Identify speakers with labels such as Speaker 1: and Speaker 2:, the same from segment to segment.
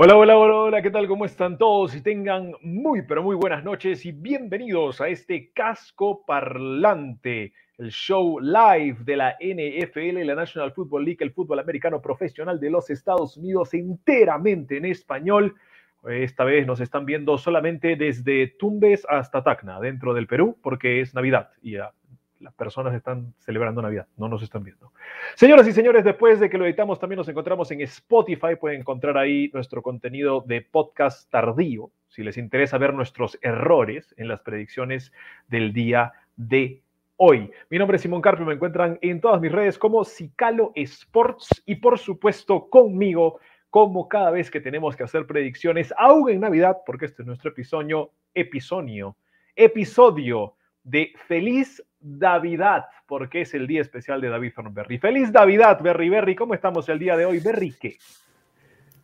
Speaker 1: Hola, hola, hola, hola, ¿qué tal? ¿Cómo están todos? Y tengan muy, pero muy buenas noches y bienvenidos a este casco parlante, el show live de la NFL, la National Football League, el fútbol americano profesional de los Estados Unidos, enteramente en español. Esta vez nos están viendo solamente desde Tumbes hasta Tacna, dentro del Perú, porque es Navidad y ya las personas están celebrando Navidad, no nos están viendo. Señoras y señores, después de que lo editamos, también nos encontramos en Spotify. Pueden encontrar ahí nuestro contenido de podcast tardío, si les interesa ver nuestros errores en las predicciones del día de hoy. Mi nombre es Simón Carpio, me encuentran en todas mis redes como Cicalo Sports y por supuesto conmigo, como cada vez que tenemos que hacer predicciones, aún en Navidad, porque este es nuestro episodio, episodio, episodio de Feliz Navidad, porque es el día especial de David Thornberry. Feliz Navidad, Berry Berry. ¿Cómo estamos el día de hoy? Berry, ¿qué?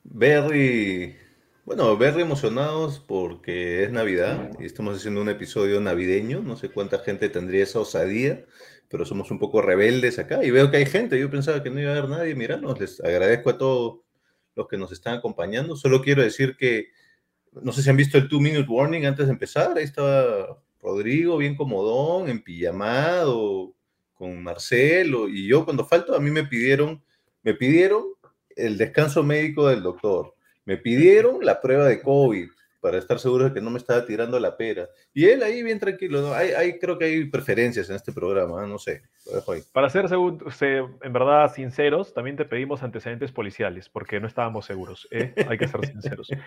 Speaker 2: Berry, bueno, Berry emocionados porque es Navidad y estamos haciendo un episodio navideño. No sé cuánta gente tendría esa osadía, pero somos un poco rebeldes acá y veo que hay gente. Yo pensaba que no iba a haber nadie mirarnos. Les agradezco a todos los que nos están acompañando. Solo quiero decir que no sé si han visto el two minute warning antes de empezar. Ahí estaba Rodrigo bien comodón, en pijamado, con Marcelo y yo cuando falto a mí me pidieron, me pidieron el descanso médico del doctor, me pidieron la prueba de COVID para estar seguro de que no me estaba tirando la pera. Y él ahí bien tranquilo, ¿no? hay, hay, creo que hay preferencias en este programa, ¿eh? no sé, lo dejo ahí.
Speaker 1: Para ser según, en verdad sinceros, también te pedimos antecedentes policiales, porque no estábamos seguros, ¿eh? hay que ser sinceros.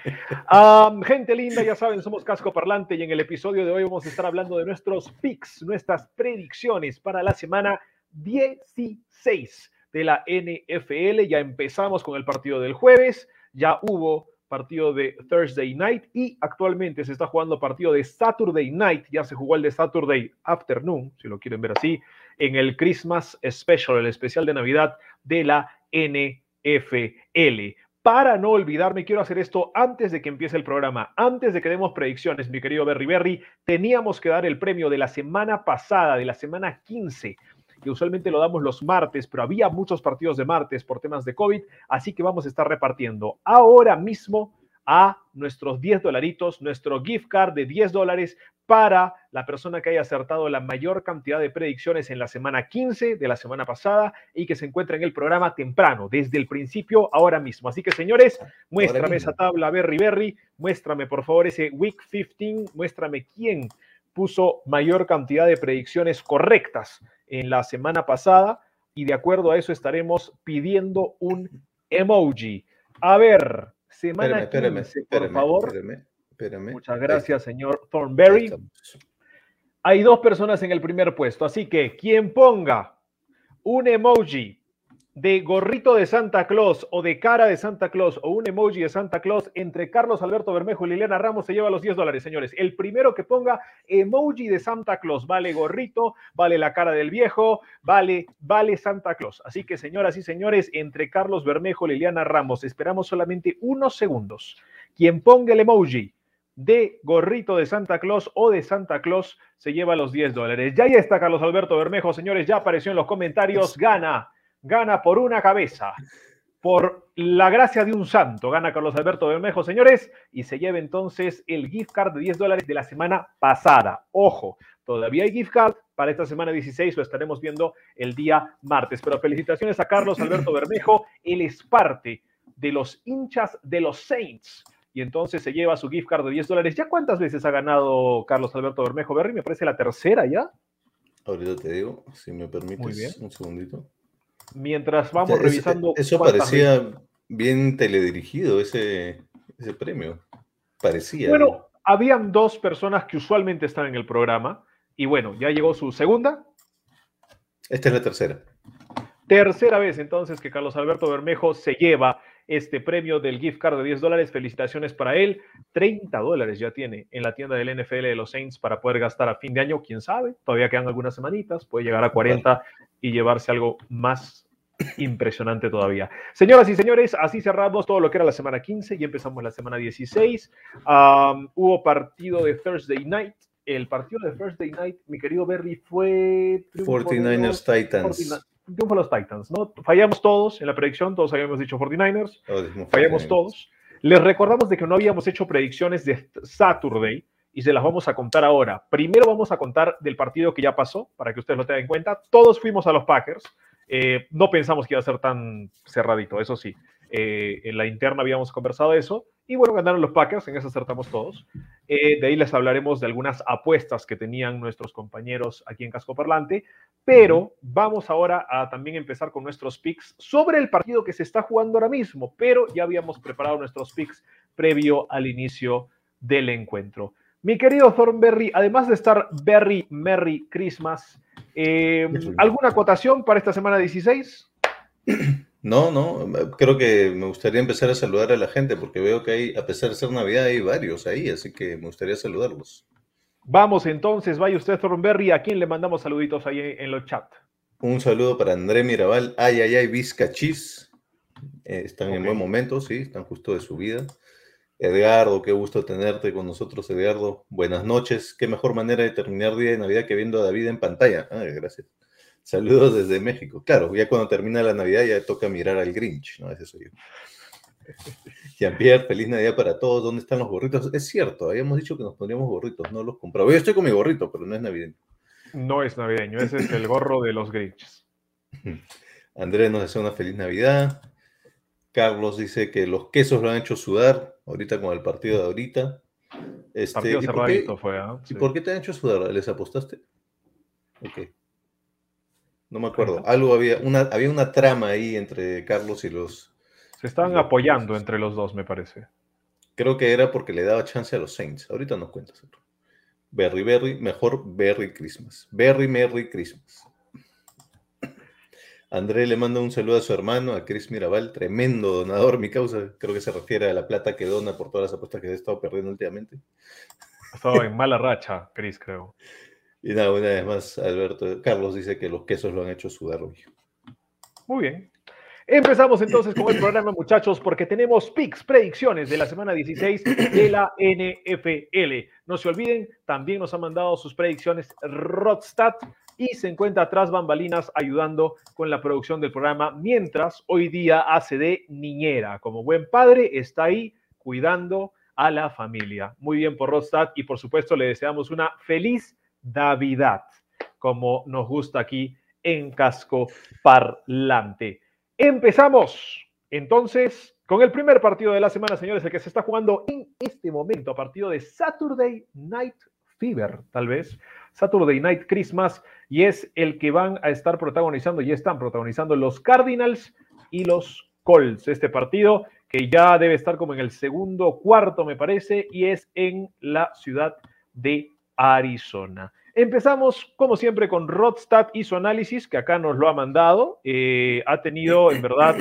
Speaker 1: Um, gente linda, ya saben, somos Casco Parlante y en el episodio de hoy vamos a estar hablando de nuestros picks, nuestras predicciones para la semana 16 de la NFL. Ya empezamos con el partido del jueves, ya hubo partido de Thursday Night y actualmente se está jugando partido de Saturday Night, ya se jugó el de Saturday Afternoon, si lo quieren ver así, en el Christmas Special, el especial de Navidad de la NFL. Para no olvidarme, quiero hacer esto antes de que empiece el programa, antes de que demos predicciones, mi querido Berry Berry, teníamos que dar el premio de la semana pasada, de la semana 15 que usualmente lo damos los martes, pero había muchos partidos de martes por temas de COVID, así que vamos a estar repartiendo ahora mismo a nuestros 10 dolaritos, nuestro gift card de 10 dólares para la persona que haya acertado la mayor cantidad de predicciones en la semana 15 de la semana pasada y que se encuentra en el programa temprano, desde el principio, ahora mismo. Así que, señores, muéstrame esa tabla, Berry Berry, muéstrame por favor ese Week 15, muéstrame quién puso mayor cantidad de predicciones correctas en la semana pasada y de acuerdo a eso estaremos pidiendo un emoji. A ver, semana
Speaker 2: espérame,
Speaker 1: 15,
Speaker 2: espérame,
Speaker 1: por favor.
Speaker 2: Espérame, espérame.
Speaker 1: Muchas gracias, señor Thornberry. Hay dos personas en el primer puesto, así que quien ponga un emoji de gorrito de Santa Claus o de cara de Santa Claus o un emoji de Santa Claus entre Carlos Alberto Bermejo y Liliana Ramos se lleva los 10 dólares, señores. El primero que ponga emoji de Santa Claus, vale gorrito, vale la cara del viejo, vale, vale Santa Claus. Así que, señoras y señores, entre Carlos Bermejo y Liliana Ramos, esperamos solamente unos segundos. Quien ponga el emoji de gorrito de Santa Claus o de Santa Claus se lleva los 10 dólares. Ya ahí está Carlos Alberto Bermejo, señores, ya apareció en los comentarios, gana gana por una cabeza, por la gracia de un santo, gana Carlos Alberto Bermejo, señores, y se lleva entonces el gift card de 10 dólares de la semana pasada. Ojo, todavía hay gift card para esta semana 16, lo estaremos viendo el día martes. Pero felicitaciones a Carlos Alberto Bermejo, él es parte de los hinchas de los Saints. Y entonces se lleva su gift card de 10 dólares. ¿Ya cuántas veces ha ganado Carlos Alberto Bermejo Berry? Me parece la tercera ya.
Speaker 2: Ahorita te digo, si me permites
Speaker 1: Muy bien.
Speaker 2: un segundito.
Speaker 1: Mientras vamos revisando.
Speaker 2: Eso
Speaker 1: veces-
Speaker 2: parecía bien teledirigido, ese, ese premio. Parecía.
Speaker 1: Bueno, habían dos personas que usualmente están en el programa. Y bueno, ya llegó su segunda,
Speaker 2: Esta es la tercera.
Speaker 1: tercera vez entonces que Carlos Alberto Bermejo se lleva este premio del gift card de 10 dólares. Felicitaciones para él. 30 dólares ya tiene en la tienda del NFL de los Saints para poder gastar a fin de año. Quién sabe, todavía quedan algunas semanitas. Puede llegar a 40 y llevarse algo más impresionante todavía. Señoras y señores, así cerramos todo lo que era la semana 15 y empezamos la semana 16. Um, hubo partido de Thursday Night. El partido de Thursday Night, mi querido Berry, fue... triunfo de
Speaker 2: 49ers
Speaker 1: los
Speaker 2: Titans.
Speaker 1: 49 triunfo de los Titans, ¿no? Fallamos todos en la predicción, todos habíamos dicho 49ers,
Speaker 2: Todos dijimos
Speaker 1: fallamos
Speaker 2: 49ers.
Speaker 1: todos. Les recordamos de que no habíamos hecho predicciones de Saturday y se las vamos a contar ahora. Primero vamos a contar del partido que ya pasó, para que ustedes lo tengan en cuenta. Todos fuimos a los Packers. Eh, no pensamos que iba a ser tan cerradito, eso sí. Eh, en la interna habíamos conversado eso. Y bueno, ganaron los Packers, en eso acertamos todos. Eh, de ahí les hablaremos de algunas apuestas que tenían nuestros compañeros aquí en Casco Parlante. Pero vamos ahora a también empezar con nuestros picks sobre el partido que se está jugando ahora mismo. Pero ya habíamos preparado nuestros picks previo al inicio del encuentro. Mi querido Thornberry, además de estar Berry Merry Christmas, eh, ¿alguna acotación para esta semana 16?
Speaker 2: No, no, creo que me gustaría empezar a saludar a la gente porque veo que hay, a pesar de ser Navidad, hay varios ahí, así que me gustaría saludarlos.
Speaker 1: Vamos entonces, vaya usted Thornberry, ¿a quién le mandamos saluditos ahí en los chat?
Speaker 2: Un saludo para André Mirabal, ay, ay, ay, Vizca Chis. Eh, están en buen momento, sí, están justo de su vida. Edgardo, qué gusto tenerte con nosotros, Edgardo. Buenas noches. Qué mejor manera de terminar día de Navidad que viendo a David en pantalla. Ah, gracias. Saludos desde México. Claro, ya cuando termina la Navidad ya toca mirar al Grinch, ¿no? Ese soy yo. Jean-Pierre, feliz Navidad para todos. ¿Dónde están los gorritos? Es cierto, habíamos dicho que nos pondríamos gorritos, no los compraba. Yo estoy con mi gorrito, pero no es navideño.
Speaker 1: No es navideño, ese es el gorro de los Grinches.
Speaker 2: Andrés nos desea una feliz Navidad. Carlos dice que los quesos lo han hecho sudar ahorita con el partido de ahorita. Este,
Speaker 1: Partido
Speaker 2: ¿y, por qué,
Speaker 1: fue, ¿ah?
Speaker 2: y por qué te han hecho sudar? ¿Les apostaste? Ok. No me acuerdo. Algo había, una, había una trama ahí entre Carlos y los.
Speaker 1: Se estaban
Speaker 2: los-
Speaker 1: apoyando entre los dos, me parece.
Speaker 2: Creo que era porque le daba chance a los Saints. Ahorita nos cuentas. otro. Berry, Berry, mejor Berry Christmas. Berry, Merry Christmas. André le manda un saludo a su hermano, a Chris Mirabal, tremendo donador, mi causa. Creo que se refiere a la plata que dona por todas las apuestas que he estado perdiendo últimamente.
Speaker 1: Estaba en mala racha, Chris, creo.
Speaker 2: Y nada, una vez más, Alberto, Carlos dice que los quesos lo han hecho sudar hoy.
Speaker 1: Muy bien. Empezamos entonces con el programa, muchachos, porque tenemos picks, predicciones de la semana 16 de la NFL. No se olviden, también nos ha mandado sus predicciones Rodstad y se encuentra tras bambalinas ayudando con la producción del programa, mientras hoy día hace de niñera. Como buen padre, está ahí cuidando a la familia. Muy bien por Rodstad y por supuesto le deseamos una feliz Navidad, como nos gusta aquí en Casco Parlante. Empezamos entonces con el primer partido de la semana, señores, el que se está jugando en este momento, partido de Saturday Night Fever, tal vez, Saturday Night Christmas, y es el que van a estar protagonizando, y están protagonizando los Cardinals y los Colts, este partido que ya debe estar como en el segundo cuarto, me parece, y es en la ciudad de Arizona. Empezamos, como siempre, con Rodstad y su análisis, que acá nos lo ha mandado. Eh, ha tenido, en verdad,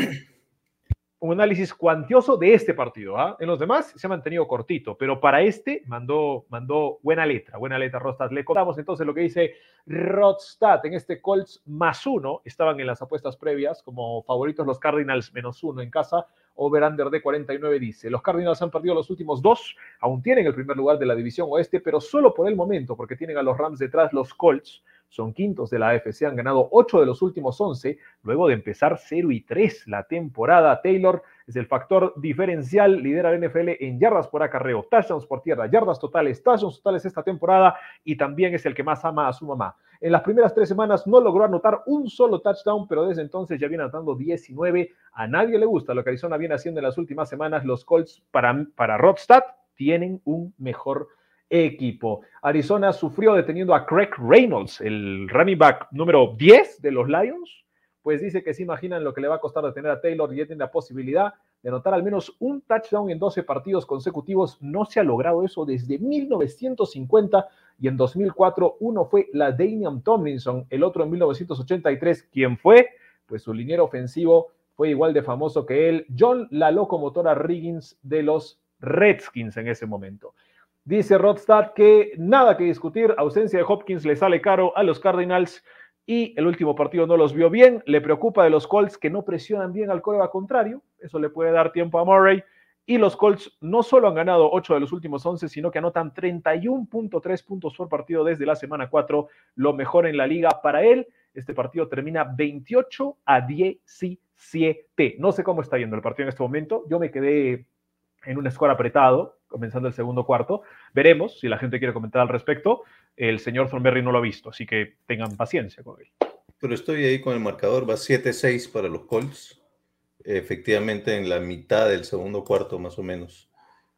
Speaker 1: un análisis cuantioso de este partido. ¿ah? En los demás se ha mantenido cortito, pero para este mandó, mandó buena letra, buena letra Rodstad. Le contamos entonces lo que dice Rodstad en este Colts más uno. Estaban en las apuestas previas como favoritos los Cardinals menos uno en casa. Over-under de 49 dice, los Cardinals han perdido los últimos dos, aún tienen el primer lugar de la división oeste, pero solo por el momento, porque tienen a los Rams detrás, los Colts son quintos de la AFC, han ganado 8 de los últimos 11, luego de empezar 0 y 3 la temporada. Taylor es el factor diferencial, lidera la NFL en yardas por acarreo, touchdowns por tierra, yardas totales, touchdowns totales esta temporada y también es el que más ama a su mamá. En las primeras tres semanas no logró anotar un solo touchdown, pero desde entonces ya viene anotando 19. A nadie le gusta lo que Arizona viene haciendo en las últimas semanas. Los Colts para, para tienen un mejor equipo. Arizona sufrió deteniendo a Craig Reynolds, el running back número 10 de los Lions. Pues dice que se imaginan lo que le va a costar detener a Taylor y ya tiene la posibilidad de anotar al menos un touchdown en 12 partidos consecutivos. No se ha logrado eso desde 1950 y en 2004 uno fue la Damian Tomlinson, el otro en 1983. ¿Quién fue? Pues su liniero ofensivo fue igual de famoso que él, John la locomotora Riggins de los Redskins en ese momento. Dice Rodstad que nada que discutir, ausencia de Hopkins le sale caro a los Cardinals y el último partido no los vio bien. Le preocupa de los Colts que no presionan bien al coreback contrario. Eso le puede dar tiempo a Murray. Y los Colts no solo han ganado 8 de los últimos 11, sino que anotan 31.3 puntos por partido desde la semana 4, lo mejor en la liga para él. Este partido termina 28 a 17. No sé cómo está yendo el partido en este momento. Yo me quedé en un score apretado, comenzando el segundo cuarto. Veremos si la gente quiere comentar al respecto. El señor Thornberry no lo ha visto, así que tengan paciencia con él.
Speaker 2: Pero estoy ahí con el marcador, va 7-6 para los Colts efectivamente en la mitad del segundo cuarto más o menos.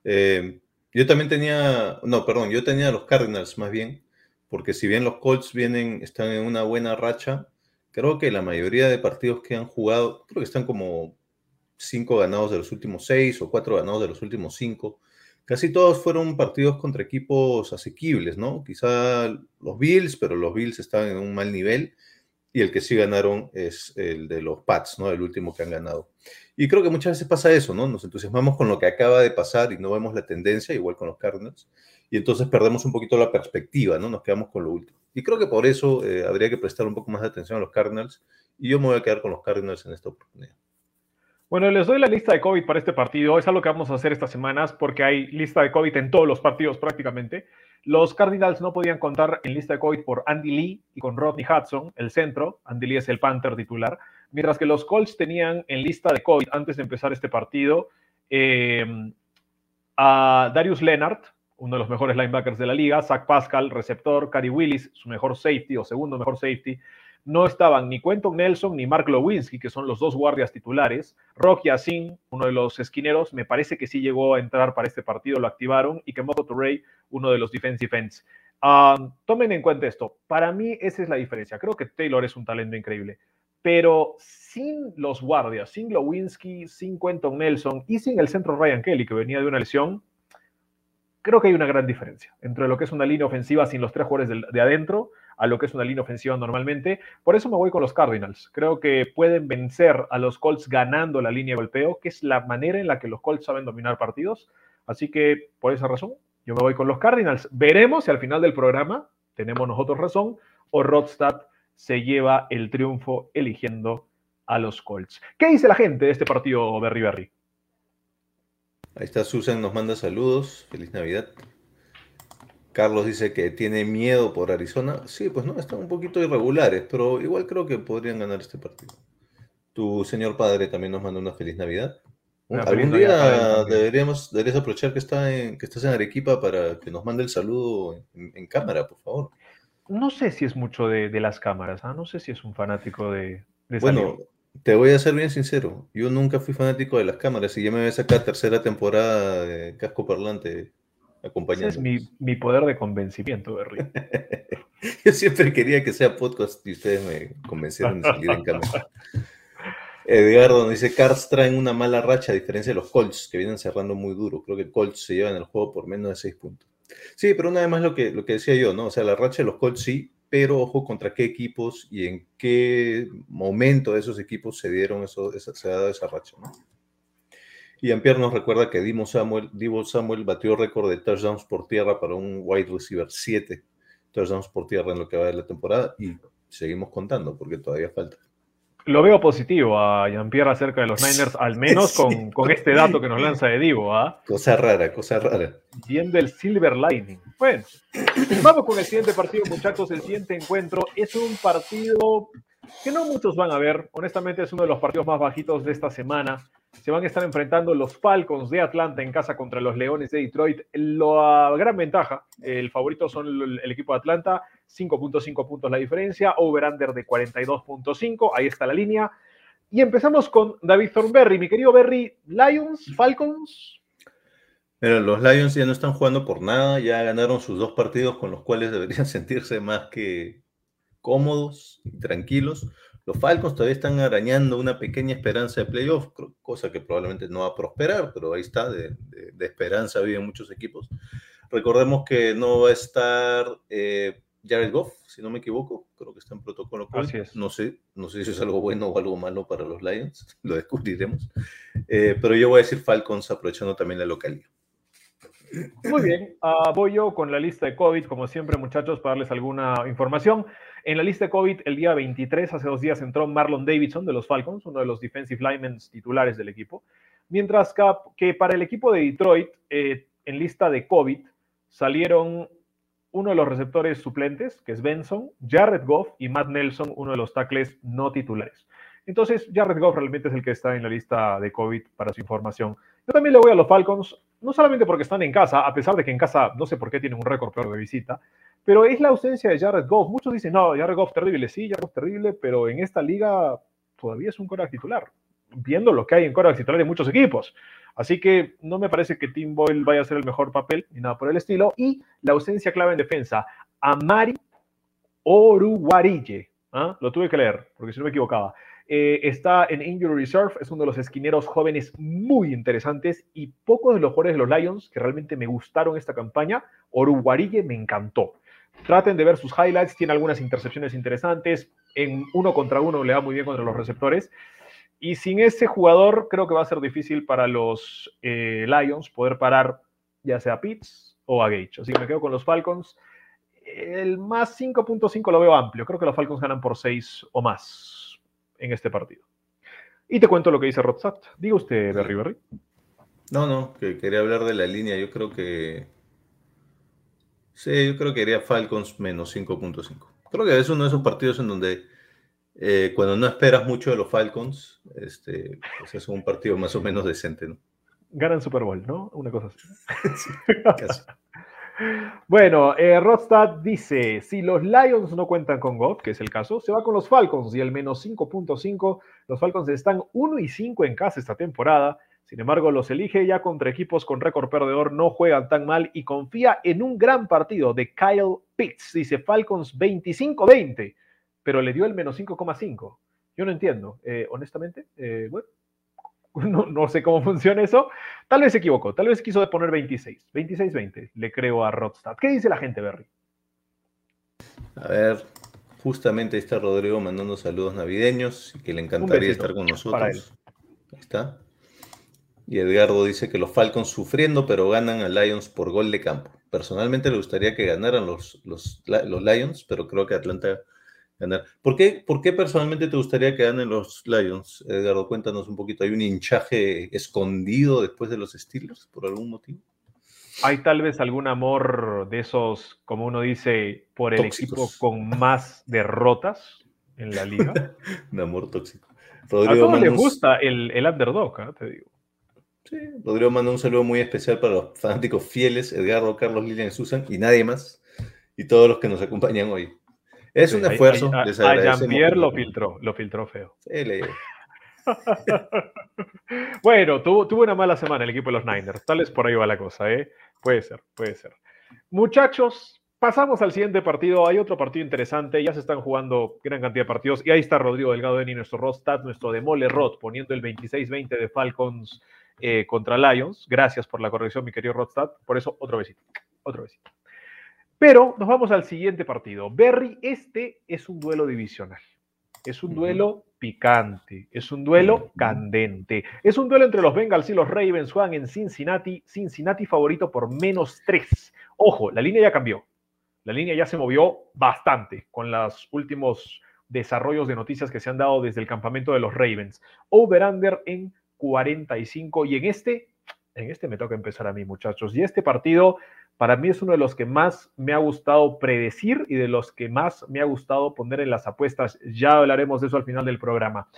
Speaker 2: Eh, yo también tenía, no, perdón, yo tenía los Cardinals más bien, porque si bien los Colts vienen, están en una buena racha, creo que la mayoría de partidos que han jugado, creo que están como cinco ganados de los últimos seis o cuatro ganados de los últimos cinco. Casi todos fueron partidos contra equipos asequibles, ¿no? Quizá los Bills, pero los Bills están en un mal nivel y el que sí ganaron es el de los Pats, ¿no? El último que han ganado. Y creo que muchas veces pasa eso, ¿no? Nos entusiasmamos con lo que acaba de pasar y no vemos la tendencia, igual con los Cardinals, y entonces perdemos un poquito la perspectiva, ¿no? Nos quedamos con lo último. Y creo que por eso eh, habría que prestar un poco más de atención a los Cardinals, y yo me voy a quedar con los Cardinals en esta oportunidad.
Speaker 1: Bueno, les doy la lista de COVID para este partido. Es algo que vamos a hacer estas semanas porque hay lista de COVID en todos los partidos prácticamente. Los Cardinals no podían contar en lista de COVID por Andy Lee y con Rodney Hudson, el centro. Andy Lee es el Panther titular. Mientras que los Colts tenían en lista de COVID antes de empezar este partido em, a Darius Leonard, uno de los mejores linebackers de la liga, Zach Pascal, receptor, Cary Willis, su mejor safety o segundo mejor safety, no estaban ni Quentin Nelson ni Mark Lewinsky, que son los dos guardias titulares. Rocky Asin, uno de los esquineros, me parece que sí llegó a entrar para este partido, lo activaron, y que Moto Torrey, uno de los defensive ends. Tomen en cuenta esto. Para mí, esa es la diferencia. Creo que Taylor es un talento increíble, pero sin los guardias, sin Lewinsky, sin Quentin Nelson y sin el centro Ryan Kelly, que venía de una lesión, creo que hay una gran diferencia entre lo que es una línea ofensiva sin los tres jugadores de adentro a lo que es una línea ofensiva normalmente. Por eso me voy con los Cardinals. Creo que pueden vencer a los Colts ganando la línea de golpeo, que es la manera en la que los Colts saben dominar partidos. Así que por esa razón, yo me voy con los Cardinals. Veremos si al final del programa tenemos nosotros razón o Rodstad se lleva el triunfo eligiendo a los Colts. ¿Qué dice la gente de este partido, Berry Berry?
Speaker 2: Ahí está Susan, nos manda saludos. Feliz Navidad. Carlos dice que tiene miedo por Arizona. Sí, pues no, están un poquito irregulares, pero igual creo que podrían ganar este partido. Tu señor padre también nos manda una feliz Navidad. Algún día deberíamos, deberías aprovechar que, está en, que estás en Arequipa para que nos mande el saludo en, cámara, por favor.
Speaker 1: No sé si es mucho de, las cámaras, ¿ah? no sé si es un fanático de...
Speaker 2: bueno, te voy a ser bien sincero, yo nunca fui fanático de las cámaras y ya me voy a sacar tercera temporada de Casco Parlante.
Speaker 1: Ese es mi, poder de convencimiento, Berry.
Speaker 2: Yo siempre quería que sea podcast y ustedes me convencieron de salir en cámara. Edgardo nos dice, Cars traen una mala racha a diferencia de los Colts, que vienen cerrando muy duro. Creo que Colts se llevan el juego por menos de 6 puntos. Sí, pero una vez más lo que, lo que decía yo, ¿no? O sea, la racha de los Colts sí, pero ojo contra qué equipos y en qué momento de esos equipos se dieron eso, se ha dado esa racha, ¿no? Y Ampier nos recuerda que Dimo Samuel, Divo Samuel batió récord de touchdowns por tierra para un wide receiver, 7 touchdowns por tierra en lo que va de la temporada y seguimos contando porque todavía falta.
Speaker 1: Lo veo positivo a Jean-Pierre acerca de los Niners, al menos con, este dato que nos lanza de Divo. ¿ah?
Speaker 2: Cosa rara, cosa rara.
Speaker 1: Viendo el Silver Lining. Bueno, vamos con el siguiente partido, muchachos. El siguiente encuentro es un partido que no muchos van a ver. Honestamente, es uno de los partidos más bajitos de esta semana se van a estar enfrentando los Falcons de Atlanta en casa contra los Leones de Detroit. La gran ventaja, el favorito son el, equipo de Atlanta, 5.5 puntos la diferencia, over-under de 42.5, ahí está la línea. Y empezamos con David Thornberry. Mi querido Berry, Lions, Falcons.
Speaker 2: Mira, los Lions ya no están jugando por nada, ya ganaron sus dos partidos con los cuales deberían sentirse más que cómodos y tranquilos. Los Falcons todavía están arañando una pequeña esperanza de playoff, cosa que probablemente no va a prosperar, pero ahí está, de, esperanza viven muchos equipos. Recordemos que no va a estar eh, Jared Goff, si no me equivoco, creo que está en protocolo. COVID.
Speaker 1: Así es.
Speaker 2: No sé, no sé si es algo bueno o algo malo para los Lions, lo descubriremos. Eh, pero yo voy a decir Falcons aprovechando también la localidad.
Speaker 1: Muy bien, ah, voy yo con la lista de COVID, como siempre, muchachos, para darles alguna información. En la lista de COVID, el día 23, hace dos días, entró Marlon Davidson de los Falcons, uno de los defensive linemen titulares del equipo. Mientras que, para el equipo de Detroit, eh, en lista de COVID, salieron uno de los receptores suplentes, que es Benson, Jared Goff y Matt Nelson, uno de los tackles no titulares. Entonces, Jared Goff realmente es el que está en la lista de COVID para su información. Yo también le voy a los Falcons, no solamente porque están en casa, a pesar de que en casa no sé por qué tienen un récord peor de visita, pero es la ausencia de Jared Goff. Muchos dicen, no, Jared Goff terrible, sí, Jared Goff terrible, pero en esta liga todavía es un coreback titular, viendo lo que hay en coreback titular de muchos equipos. Así que no me parece que Tim Boyle vaya a hacer el mejor papel, ni nada por el estilo. Y la ausencia clave en defensa, Amari Oruwarille. ¿ah? Lo tuve que leer, porque si no me equivocaba. Eh, está en Injury Reserve, es uno de los esquineros jóvenes muy interesantes y pocos de los jugadores de los Lions que realmente me gustaron esta campaña. Oruwarille me encantó. Traten de ver sus highlights, tiene algunas intercepciones interesantes, en uno contra uno le va muy bien contra los receptores. Y sin ese jugador creo que va a ser difícil para los eh, Lions poder parar ya sea a Pitts o a Gage. Así que me quedo con los Falcons. El más 5.5 lo veo amplio. Creo que los Falcons ganan por 6 o más en este partido. Y te cuento lo que dice Rodsat. Diga usted, Berry Berry.
Speaker 2: No, no, que quería hablar de la línea. Yo creo que. Sí, yo creo que iría Falcons menos 5.5. Creo que es uno de esos partidos en donde eh, cuando no esperas mucho de los Falcons, este, pues es un partido más o menos decente, ¿no?
Speaker 1: Ganan Super Bowl, ¿no? Una cosa así.
Speaker 2: Sí, casi.
Speaker 1: Bueno, eh, dice, si los Lions no cuentan con Goff, que es el caso, se va con los Falcons y el menos 5.5, los Falcons están 1 y 5 en casa esta temporada, sin embargo los elige ya contra equipos con récord perdedor, no juegan tan mal y confía en un gran partido de Kyle Pitts, dice Falcons 25-20, pero le dio el menos 5,5. Yo no entiendo, eh, honestamente, eh, bueno, no, no, sé cómo funciona eso. Tal vez se equivocó, tal vez quiso poner 26. 26-20, le creo a Rodstad. ¿Qué dice la gente, Berry?
Speaker 2: A ver, justamente ahí está Rodrigo mandando saludos navideños y que le encantaría estar con nosotros. Ahí está. Y Edgardo dice que los Falcons sufriendo, pero ganan a Lions por gol de campo. Personalmente le gustaría que ganaran los, los, los Lions, pero creo que Atlanta ganar. ¿Por qué, ¿Por qué personalmente te gustaría que ganen los Lions? Edgardo, cuéntanos un poquito. ¿Hay un hinchaje escondido después de los Steelers por algún motivo?
Speaker 1: Hay tal vez algún amor de esos, como uno dice, por el
Speaker 2: Tóxicos.
Speaker 1: equipo con más derrotas en la liga.
Speaker 2: un amor tóxico.
Speaker 1: A
Speaker 2: Rodrigo
Speaker 1: todos les gusta el, el underdog, ¿ah? te digo.
Speaker 2: Sí, Rodrigo manda un saludo muy especial para los fanáticos fieles, Edgardo, Carlos, Lilian, Susan y nadie más, y todos los que nos acompañan hoy. Es un
Speaker 1: Sí, a-
Speaker 2: esfuerzo,
Speaker 1: A, a
Speaker 2: agradecemos.
Speaker 1: Jean-Pierre lo filtró, lo filtró feo.
Speaker 2: Sí, le-
Speaker 1: Bueno, tuvo, tuvo una mala semana el equipo de los Niners. Tal vez por ahí va la cosa, ¿eh? Puede ser, puede ser. Muchachos, pasamos al siguiente partido. Hay otro partido interesante. Ya se están jugando gran cantidad de partidos. Y ahí está Rodrigo Delgado Eni, nuestro Rostad, nuestro Demole Rod, poniendo el 26-20 de Falcons eh, contra Lions. Gracias por la corrección, mi querido Rodstad. Por eso, otro besito. Otro besito. Pero nos vamos al siguiente partido. Berry, este es un duelo divisional. Es un duelo picante, es un duelo candente. Es un duelo entre los Bengals y los Ravens. Juegan en Cincinnati. Cincinnati favorito por menos 3. Ojo, la línea ya cambió. La línea ya se movió bastante con los últimos desarrollos de noticias que se han dado desde el campamento de los Ravens. Over-under en 45. Y en este, en este me toca empezar a mí, muchachos. Y este partido para mí es uno de los que más me ha gustado predecir y de los que más me ha gustado poner en las apuestas. Ya hablaremos de eso al final del programa.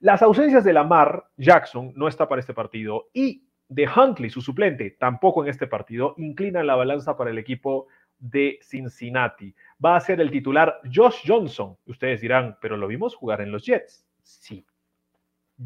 Speaker 1: Las ausencias de Lamar Jackson no está para este partido y de Huntley, su suplente, tampoco en este partido, inclinan la balanza para el equipo de Cincinnati. Va a ser el titular Josh Johnson. Ustedes dirán, pero lo vimos jugar en los Jets. Sí,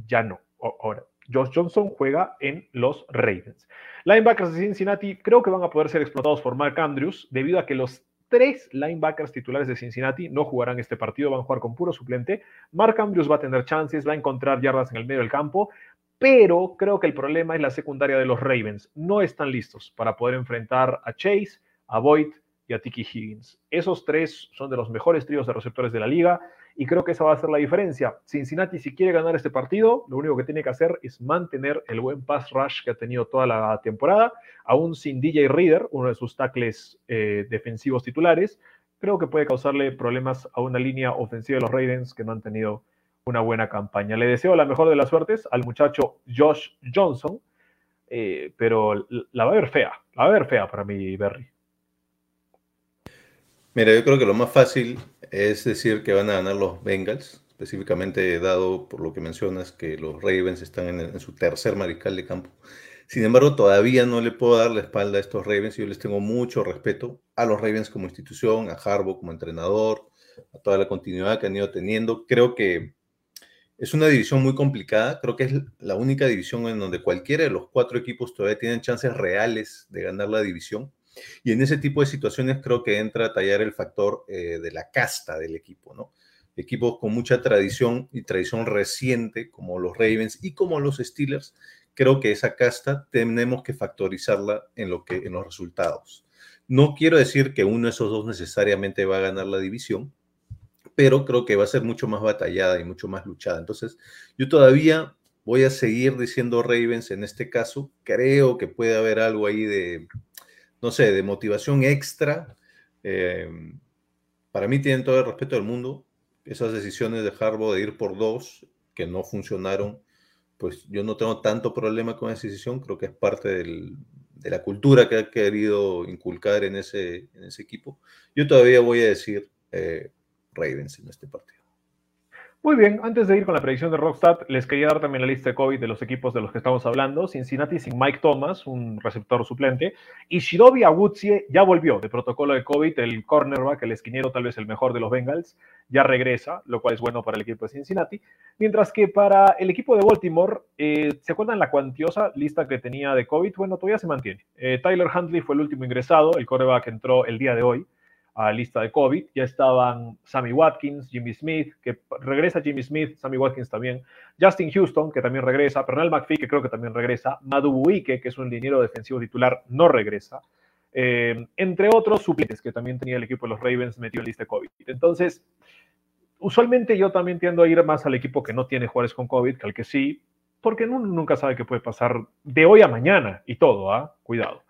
Speaker 1: ya no. Ahora, Josh Johnson juega en los Ravens. Linebackers de Cincinnati creo que van a poder ser explotados por Mark Andrews debido a que los tres linebackers titulares de Cincinnati no jugarán este partido, van a jugar con puro suplente. Mark Andrews va a tener chances, va a encontrar yardas en el medio del campo, pero creo que el problema es la secundaria de los Ravens. No están listos para poder enfrentar a Chase, a Boyd y a Tiki Higgins. Esos tres son de los mejores tríos de receptores de la liga y creo que esa va a ser la diferencia. Cincinnati, si quiere ganar este partido, lo único que tiene que hacer es mantener el buen pass rush que ha tenido toda la temporada, aún sin DJ Reader, uno de sus tackles eh, defensivos titulares. Creo que puede causarle problemas a una línea ofensiva de los Ravens que no han tenido una buena campaña. Le deseo la mejor de las suertes al muchacho Josh Johnson, eh, pero la va a ver fea, la va a ver fea para mí, Berry.
Speaker 2: Mira, yo creo que lo más fácil es decir que van a ganar los Bengals, específicamente dado por lo que mencionas que los Ravens están en, su tercer mariscal de campo. Sin embargo, todavía no le puedo dar la espalda a estos Ravens. Yo les tengo mucho respeto a los Ravens como institución, a Harbaugh como entrenador, a toda la continuidad que han ido teniendo. Creo que es una división muy complicada. Creo que es la única división en donde cualquiera de los cuatro equipos todavía tienen chances reales de ganar la división. Y en ese tipo de situaciones creo que entra a tallar el factor eh, de la casta del equipo, ¿no? Equipos con mucha tradición y tradición reciente, como los Ravens y como los Steelers, creo que esa casta tenemos que factorizarla en, lo que, en los resultados. No quiero decir que uno de esos dos necesariamente va a ganar la división, pero creo que va a ser mucho más batallada y mucho más luchada. Entonces, yo todavía voy a seguir diciendo Ravens en este caso. Creo que puede haber algo ahí de, no sé, de motivación extra. Em, para mí tienen todo el respeto del mundo. Esas decisiones de Harbaugh de ir por dos, que no funcionaron, pues yo no tengo tanto problema con esa decisión. Creo que es parte de la cultura que ha querido inculcar en ese, en ese equipo. Yo todavía voy a decir eh, Ravens en este partido.
Speaker 1: Muy bien, antes de ir con la predicción de Rockstad, les quería dar también la lista de COVID de los equipos de los que estamos hablando. Cincinnati sin Mike Thomas, un receptor suplente. Y Shidobi Awuzie ya volvió de protocolo de COVID, el cornerback, el esquinero, tal vez el mejor de los Bengals, ya regresa, lo cual es bueno para el equipo de Cincinnati. Mientras que para el equipo de Baltimore, eh, ¿se acuerdan la cuantiosa lista que tenía de COVID? Bueno, todavía se mantiene. Eh, Tyler Huntley fue el último ingresado, el cornerback entró el día de hoy a lista de COVID. Ya estaban Sammy Watkins, Jimmy Smith, que regresa Jimmy Smith, Sammy Watkins también, Justin Houston, que también regresa, Pernell McPhee, que creo que también regresa, Madu Buike, que es un liniero defensivo titular, no regresa. Eh, entre otros suplentes que también tenía el equipo de los Ravens metido en lista de COVID. Entonces, usualmente yo también tiendo a ir más al equipo que no tiene jugadores con COVID que al que sí, porque nunca sabe qué puede pasar de hoy a mañana y todo, ¿ah? Cuidado.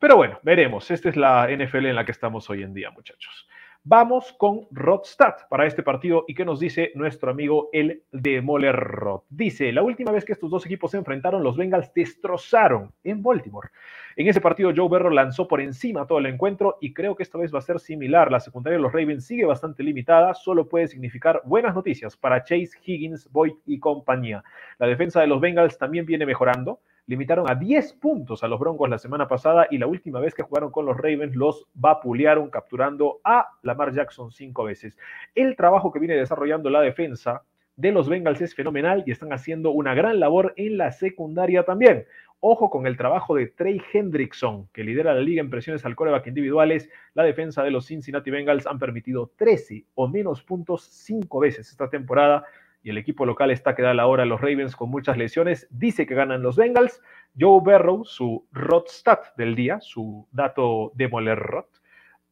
Speaker 1: Pero bueno, veremos. Esta es la NFL en la que estamos hoy en día, muchachos. Vamos con Rodstad para este partido y qué nos dice nuestro amigo el Demoler Rod. Dice, la última vez que estos dos equipos se enfrentaron, los Bengals destrozaron en Baltimore. En ese partido Joe Burrow lanzó por encima todo el encuentro y creo que esta vez va a ser similar. La secundaria de los Ravens sigue bastante limitada, solo puede significar buenas noticias para Chase, Higgins, Boyd y compañía. La defensa de los Bengals también viene mejorando limitaron a 10 puntos a los Broncos la semana pasada y la última vez que jugaron con los Ravens los vapulearon capturando a Lamar Jackson cinco veces. El trabajo que viene desarrollando la defensa de los Bengals es fenomenal y están haciendo una gran labor en la secundaria también. Ojo con el trabajo de Trey Hendrickson, que lidera la liga en presiones al coreback individuales. La defensa de los Cincinnati Bengals han permitido 13 o menos puntos cinco veces esta temporada y el equipo local está que da la hora los Ravens con muchas lesiones. Dice que ganan los Bengals. Joe Burrow, su Rodstat del día, su dato de moler Rod,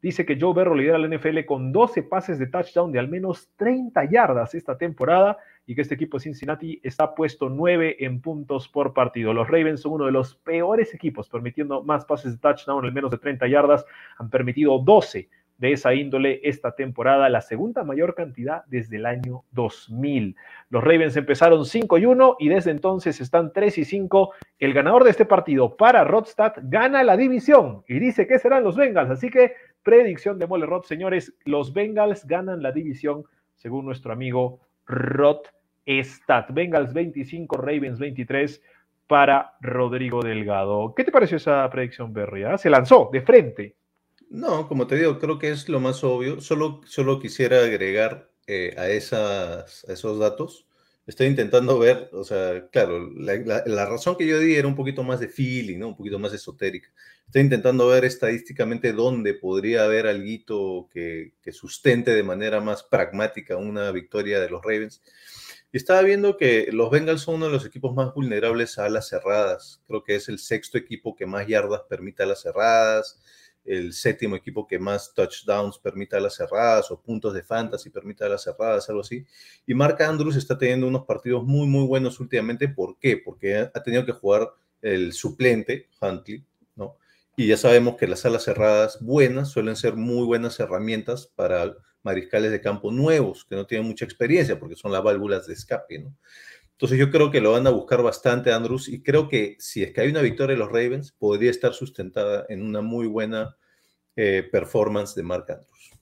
Speaker 1: dice que Joe Burrow lidera la NFL con 12 pases de touchdown de al menos 30 yardas esta temporada y que este equipo de Cincinnati está puesto 9 en puntos por partido. Los Ravens son uno de los peores equipos permitiendo más pases de touchdown al menos de 30 yardas. Han permitido 12 de esa índole esta temporada, la segunda mayor cantidad desde el año 2000. Los Ravens empezaron 5 y 1 y desde entonces están 3 y 5. El ganador de este partido para Rodstad gana la división y dice que serán los Bengals. Así que predicción de Mole Rod, señores, los Bengals ganan la división según nuestro amigo Rod Stat. Bengals 25, Ravens 23 para Rodrigo Delgado. ¿Qué te pareció esa predicción, Berry? Ah? Se lanzó de frente.
Speaker 2: No, como te digo, creo que es lo más obvio. Solo, solo quisiera agregar eh, a, esas, esos datos. Estoy intentando ver, o sea, claro, la, razón que yo di era un poquito más de feeling, ¿no? Un poquito más esotérica. Estoy intentando ver estadísticamente dónde podría haber algo que, que sustente de manera más pragmática una victoria de los Ravens. Y estaba viendo que los Bengals son uno de los equipos más vulnerables a las cerradas. Creo que es el sexto equipo que más yardas permite a las cerradas el séptimo equipo que más touchdowns permita a las cerradas o puntos de fantasy permita a las cerradas, algo así. Y Mark Andrews está teniendo unos partidos muy, muy buenos últimamente. ¿Por qué? Porque ha tenido que jugar el suplente, Huntley, ¿no? Y ya sabemos que las alas cerradas buenas suelen ser muy buenas herramientas para mariscales de campo nuevos, que no tienen mucha experiencia, porque son las válvulas de escape, ¿no? Entonces yo creo que lo van a buscar bastante Andrews y creo que si es que hay una victoria de los Ravens, podría estar sustentada en una muy buena eh, performance de Mark Andrews.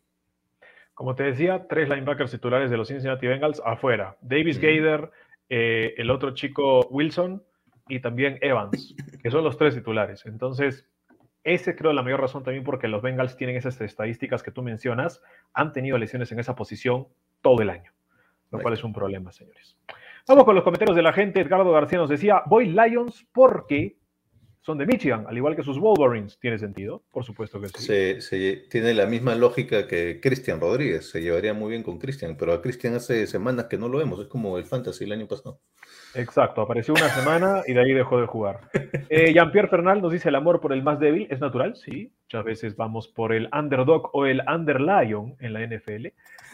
Speaker 1: Como te decía, tres linebackers titulares de los Cincinnati Bengals afuera. Davis Gader, eh, el otro chico Wilson y también Evans, que son los tres titulares. Entonces, ese creo la mayor razón también porque los Bengals tienen esas estadísticas que tú mencionas, han tenido lesiones en esa posición todo el año, lo cual es un problema, señores. Vamos con los comentarios de la gente. Edgardo García nos decía, voy Lions porque son de Michigan, al igual que sus Wolverines. ¿Tiene sentido? Por supuesto que
Speaker 2: sí. Se, tiene la misma lógica que Cristian Rodríguez. Se llevaría muy bien con Cristian, pero a Cristian hace semanas que no lo vemos. Es como el Fantasy el año pasado.
Speaker 1: Exacto, apareció una semana y de ahí dejó de jugar. Eh, Jean-Pierre Fernal nos dice: el amor por el más débil es natural, sí. Muchas veces vamos por el underdog o el underlion en la NFL.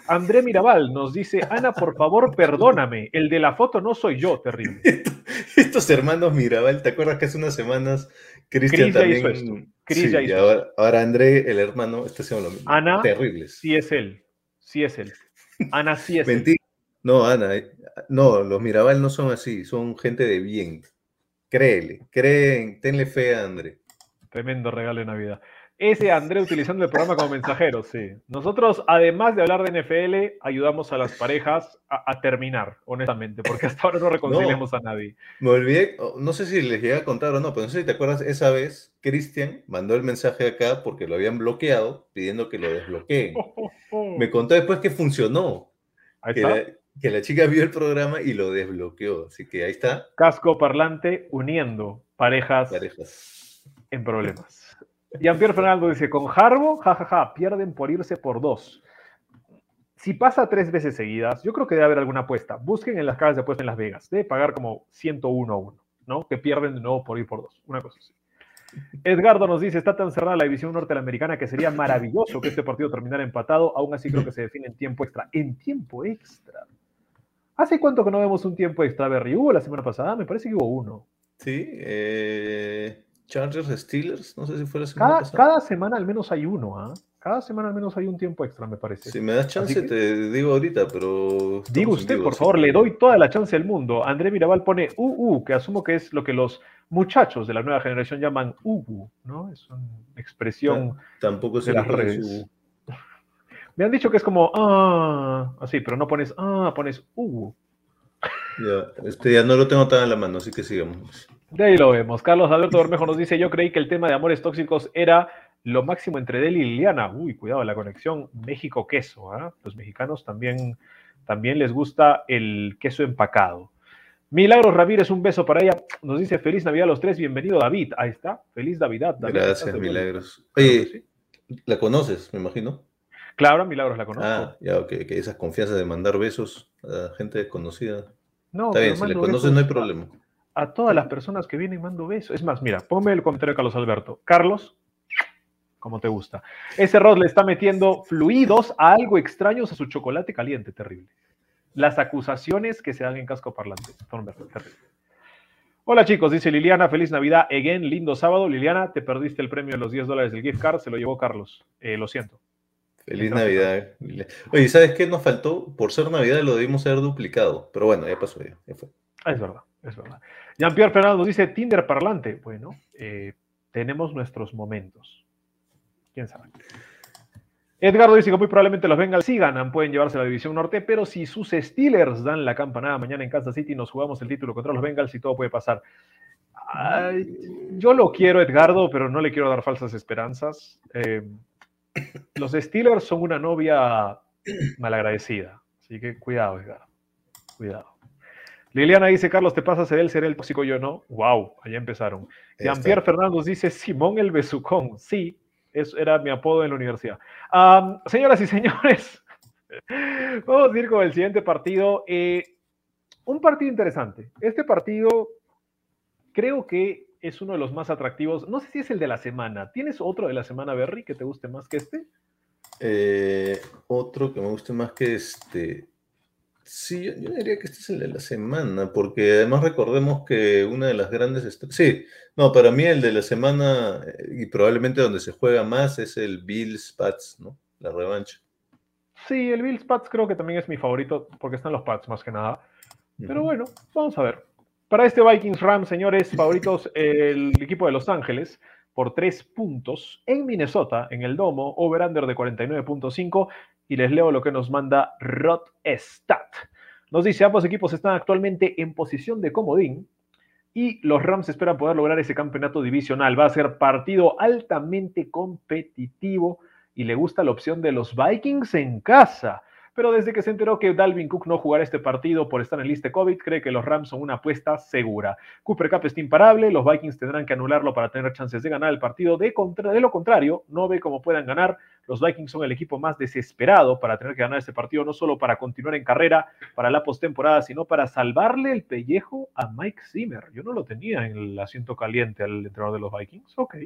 Speaker 1: André Mirabal nos dice: Ana, por favor, perdóname. El de la foto no soy yo, terrible.
Speaker 2: Estos hermanos Mirabal, ¿te acuerdas que hace unas semanas Cristian también.
Speaker 1: Chris
Speaker 2: sí, ahora, ahora, André, el hermano, está haciendo lo mismo.
Speaker 1: Ana,
Speaker 2: terribles.
Speaker 1: Sí es él. Sí es él. Ana sí es
Speaker 2: Mentira. No, Ana, eh, no, los Mirabal no son así, son gente de bien. Créele, creen, tenle fe a André.
Speaker 1: Tremendo regalo de Navidad. Ese André utilizando el programa como mensajero, sí. Nosotros, además de hablar de NFL, ayudamos a las parejas a, terminar, honestamente, porque hasta ahora no reconciliamos a nadie.
Speaker 2: Me olvidé, no sé si les llegué a contar o no, pero no sé si te acuerdas, esa vez Cristian mandó el mensaje acá porque lo habían bloqueado, pidiendo que lo desbloqueen. Me contó después que funcionó.
Speaker 1: Ahí está
Speaker 2: que la chica vio el programa y lo desbloqueó. Así que ahí está.
Speaker 1: Casco parlante uniendo parejas, en problemas. Jean-Pierre Fernando dice, con Harbo, jajaja, pierden por irse por dos. Si pasa tres veces seguidas, yo creo que debe haber alguna apuesta. Busquen en las casas de apuesta en Las Vegas. Debe pagar como 101 a 1, ¿no? Que pierden de nuevo por ir por dos. Una cosa así. Edgardo nos dice, está tan cerrada la división norteamericana que sería maravilloso que este partido terminara empatado. Aún así creo que se define en tiempo extra. En tiempo extra. ¿Hace cuánto que no vemos un tiempo extra, Berry? ¿Hubo la semana pasada? Me parece que hubo uno.
Speaker 2: Sí, eh, Chargers Steelers, no sé si fue la semana
Speaker 1: cada,
Speaker 2: pasada.
Speaker 1: Cada semana al menos hay uno, ¿ah? Cada semana al menos hay un tiempo extra, me parece.
Speaker 2: Si me das chance, te digo ahorita, pero.
Speaker 1: Digo usted, por favor, le doy toda la chance del mundo. André Mirabal pone UU, que asumo que es lo que los muchachos de la nueva generación llaman UU, ¿no? Es una expresión
Speaker 2: Tampoco
Speaker 1: de las redes. Me han dicho que es como, ah, así, pero no pones, ah, pones, uh.
Speaker 2: Ya, este ya no lo tengo tan a la mano, así que sigamos.
Speaker 1: De ahí lo vemos. Carlos Alberto Bermejo nos dice, yo creí que el tema de amores tóxicos era lo máximo entre Deli y Liliana. Uy, cuidado, la conexión México-queso. ¿ah? Los mexicanos también, también les gusta el queso empacado. Milagros Ramírez, un beso para ella. Nos dice feliz Navidad a los tres. Bienvenido, David. Ahí está. Feliz Navidad. David.
Speaker 2: Gracias, Milagros. Oye, ¿la conoces, me imagino?
Speaker 1: Claro, Milagros la conozco.
Speaker 2: Ah, ya, ok, que esas confianzas de mandar besos a gente desconocida.
Speaker 1: No,
Speaker 2: Está bien, si le conoces no hay problema.
Speaker 1: A, todas las personas que vienen mando besos. Es más, mira, ponme el comentario de Carlos Alberto. Carlos, como te gusta. Ese Rod le está metiendo fluidos a algo extraños a su chocolate caliente, terrible. Las acusaciones que se dan en casco parlante son terribles. Hola chicos, dice Liliana, feliz Navidad, again, lindo sábado. Liliana, te perdiste el premio de los 10 dólares del gift card, se lo llevó Carlos. Eh, lo siento.
Speaker 2: Feliz Navidad. Oye, ¿sabes qué nos faltó? Por ser Navidad lo debimos haber duplicado, pero bueno, ya pasó, ya, ya fue.
Speaker 1: Es verdad, es verdad. Jean-Pierre Fernando nos dice Tinder parlante. Bueno, eh, tenemos nuestros momentos. ¿Quién sabe? Edgardo dice que muy probablemente los Bengals sí ganan, pueden llevarse la división norte, pero si sus Steelers dan la campanada mañana en Kansas City, nos jugamos el título contra los Bengals y todo puede pasar. Yo lo quiero, Edgardo, pero no le quiero dar falsas esperanzas. Eh, los Steelers son una novia malagradecida. Así que cuidado, Edgar. Cuidado. Liliana dice, Carlos, ¿te pasa él ser el tóxico? Yo no. Wow, allá empezaron. Jean-Pierre Fernández dice, Simón el Besucón. Sí, eso era mi apodo en la universidad. Um, señoras y señores, vamos a ir con el siguiente partido. Eh, un partido interesante. Este partido creo que es uno de los más atractivos. No sé si es el de la semana. ¿Tienes otro de la semana, Berry, que te guste más que este?
Speaker 2: Eh, otro que me guste más que este. Sí, yo, yo diría que este es el de la semana, porque además recordemos que una de las grandes. Sí, no, para mí el de la semana eh, y probablemente donde se juega más es el Bills Pats, ¿no? La revancha.
Speaker 1: Sí, el Bills Pats creo que también es mi favorito porque están los Pats más que nada. Pero bueno, vamos a ver. Para este Vikings Rams, señores, favoritos, el equipo de Los Ángeles por tres puntos en Minnesota, en el domo, over-under de 49.5. Y les leo lo que nos manda Rod Stat. Nos dice, ambos equipos están actualmente en posición de comodín y los Rams esperan poder lograr ese campeonato divisional. Va a ser partido altamente competitivo y le gusta la opción de los Vikings en casa. Pero desde que se enteró que Dalvin Cook no jugará este partido por estar en lista COVID, cree que los Rams son una apuesta segura. Cooper Cup está imparable, los Vikings tendrán que anularlo para tener chances de ganar el partido. De, de lo contrario, no ve cómo puedan ganar. Los Vikings son el equipo más desesperado para tener que ganar este partido, no solo para continuar en carrera para la postemporada, sino para salvarle el pellejo a Mike Zimmer. Yo no lo tenía en el asiento caliente al entrenador de los Vikings. Ok.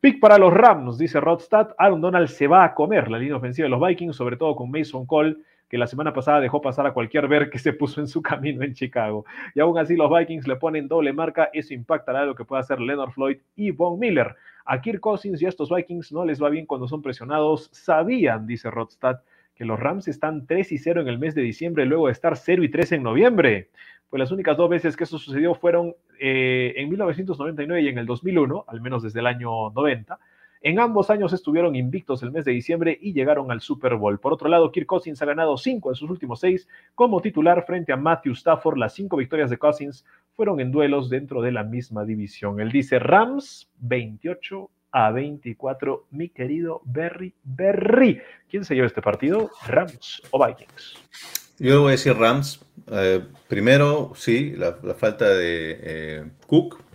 Speaker 1: Pick para los Rams, dice Rodstad. Aaron Donald se va a comer la línea ofensiva de los Vikings, sobre todo con Mason Cole, que la semana pasada dejó pasar a cualquier ver que se puso en su camino en Chicago. Y aún así los Vikings le ponen doble marca, eso impactará lo que pueda hacer Leonard Floyd y Von Miller. A Kirk Cousins y a estos Vikings no les va bien cuando son presionados. Sabían, dice Rodstad, que los Rams están 3 y 0 en el mes de diciembre luego de estar 0 y 3 en noviembre. Pues las únicas dos veces que eso sucedió fueron eh, en 1999 y en el 2001, al menos desde el año 90. En ambos años estuvieron invictos el mes de diciembre y llegaron al Super Bowl. Por otro lado, Kirk Cousins ha ganado cinco de sus últimos seis como titular frente a Matthew Stafford. Las cinco victorias de Cousins fueron en duelos dentro de la misma división. Él dice Rams 28 a 24. Mi querido Berry Berry. ¿Quién se lleva este partido? ¿Rams o Vikings?
Speaker 2: Yo voy a decir Rams. Eh, primero, sí, la, la falta de eh, Cook.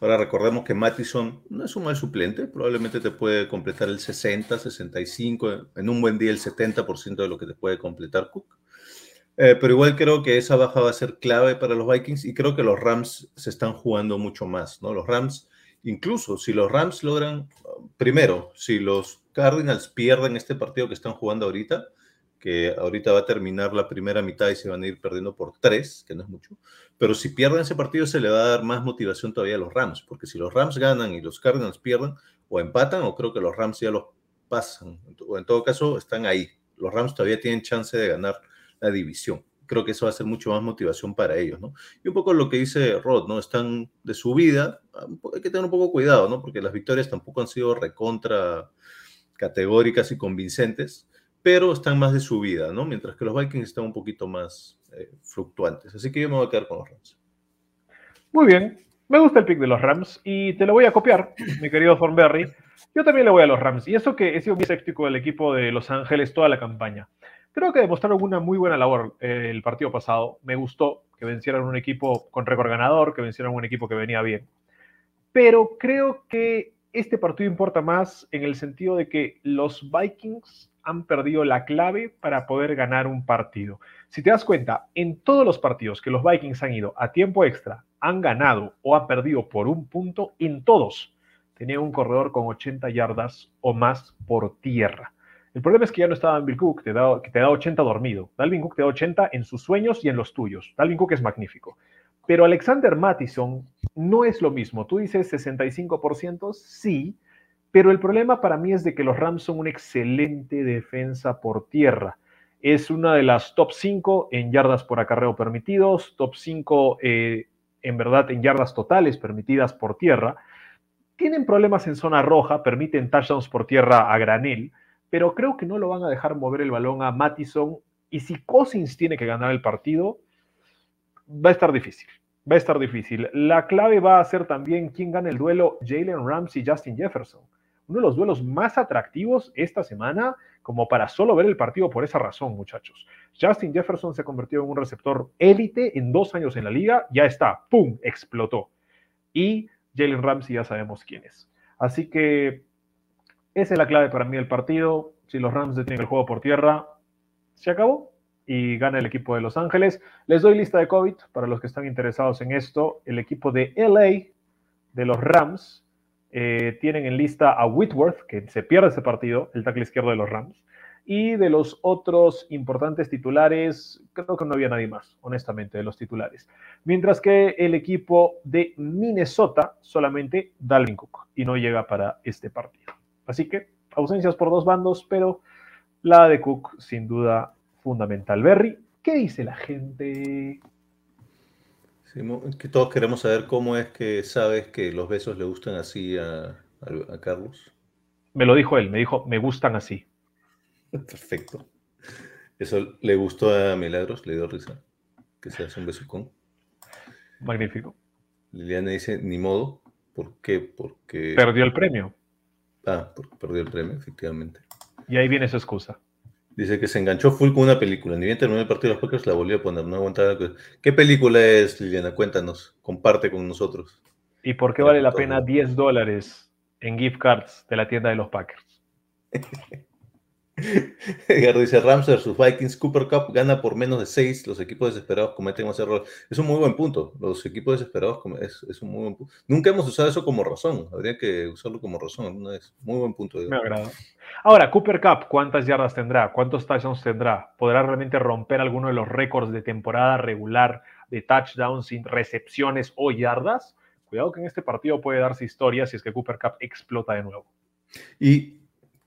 Speaker 2: Ahora recordemos que Mattison no es un mal suplente, probablemente te puede completar el 60, 65, en un buen día el 70% de lo que te puede completar Cook. Eh, pero igual creo que esa baja va a ser clave para los Vikings y creo que los Rams se están jugando mucho más, ¿no? Los Rams, incluso si los Rams logran, primero, si los Cardinals pierden este partido que están jugando ahorita, que ahorita va a terminar la primera mitad y se van a ir perdiendo por tres, que no es mucho. Pero si pierden ese partido se le va a dar más motivación todavía a los Rams, porque si los Rams ganan y los Cardinals pierden, o empatan, o creo que los Rams ya los pasan, o en todo caso están ahí. Los Rams todavía tienen chance de ganar la división. Creo que eso va a ser mucho más motivación para ellos, ¿no? Y un poco lo que dice Rod, ¿no? Están de subida, hay que tener un poco cuidado, ¿no? Porque las victorias tampoco han sido recontra categóricas y convincentes pero están más de subida, ¿no? Mientras que los Vikings están un poquito más eh, fluctuantes. Así que yo me voy a quedar con los Rams.
Speaker 1: Muy bien, me gusta el pick de los Rams y te lo voy a copiar, mi querido Thornberry. Yo también le voy a los Rams y eso que he sido muy escéptico del equipo de Los Ángeles toda la campaña. Creo que demostraron una muy buena labor eh, el partido pasado. Me gustó que vencieran un equipo con récord ganador, que vencieran un equipo que venía bien. Pero creo que este partido importa más en el sentido de que los Vikings han perdido la clave para poder ganar un partido. Si te das cuenta, en todos los partidos que los Vikings han ido a tiempo extra, han ganado o han perdido por un punto, en todos tenían un corredor con 80 yardas o más por tierra. El problema es que ya no estaba Dalvin Cook, que te da 80 dormido. Dalvin Cook te da 80 en sus sueños y en los tuyos. Dalvin Cook es magnífico. Pero Alexander Mattison no es lo mismo. Tú dices 65%, sí, pero el problema para mí es de que los Rams son una excelente defensa por tierra. Es una de las top 5 en yardas por acarreo permitidos, top 5 eh, en verdad en yardas totales permitidas por tierra. Tienen problemas en zona roja, permiten touchdowns por tierra a granel, pero creo que no lo van a dejar mover el balón a Mattison. Y si Cousins tiene que ganar el partido, va a estar difícil. Va a estar difícil. La clave va a ser también quién gana el duelo Jalen Ramsey y Justin Jefferson. Uno de los duelos más atractivos esta semana, como para solo ver el partido por esa razón, muchachos. Justin Jefferson se convirtió en un receptor élite en dos años en la liga. Ya está, ¡pum! Explotó. Y Jalen Ramsey ya sabemos quién es. Así que esa es la clave para mí del partido. Si los Rams detienen el juego por tierra, se acabó y gana el equipo de Los Ángeles. Les doy lista de COVID para los que están interesados en esto. El equipo de LA de los Rams eh, tienen en lista a Whitworth, que se pierde ese partido, el tackle izquierdo de los Rams. Y de los otros importantes titulares, creo que no había nadie más, honestamente, de los titulares. Mientras que el equipo de Minnesota solamente Dalvin Cook y no llega para este partido. Así que ausencias por dos bandos, pero la de Cook sin duda fundamental. Berry, ¿qué dice la gente?
Speaker 2: Sí, que todos queremos saber cómo es que sabes que los besos le gustan así a, a, a Carlos.
Speaker 1: Me lo dijo él, me dijo, me gustan así.
Speaker 2: Perfecto. Eso le gustó a Milagros, le dio risa. Que se hace un beso con.
Speaker 1: Magnífico.
Speaker 2: Liliana dice, ni modo. ¿Por qué? Porque.
Speaker 1: Perdió el premio.
Speaker 2: Ah, porque perdió el premio, efectivamente.
Speaker 1: Y ahí viene su excusa.
Speaker 2: Dice que se enganchó full con una película. Ni bien terminó el partido de los Packers, la volvió a poner. No aguantaba. ¿Qué película es, Liliana? Cuéntanos. Comparte con nosotros.
Speaker 1: ¿Y por qué vale la pena 10 dólares en gift cards de la tienda de los Packers?
Speaker 2: Edgar dice Rams versus Vikings, Cooper Cup gana por menos de 6, los equipos desesperados cometen más errores. Es un muy buen punto, los equipos desesperados es, es, un muy buen punto. Nunca hemos usado eso como razón, habría que usarlo como razón alguna vez. Muy buen punto.
Speaker 1: Me agrada. Ahora, Cooper Cup, ¿cuántas yardas tendrá? ¿Cuántos touchdowns tendrá? ¿Podrá realmente romper alguno de los récords de temporada regular de touchdowns sin recepciones o yardas? Cuidado que en este partido puede darse historia si es que Cooper Cup explota de nuevo.
Speaker 2: Y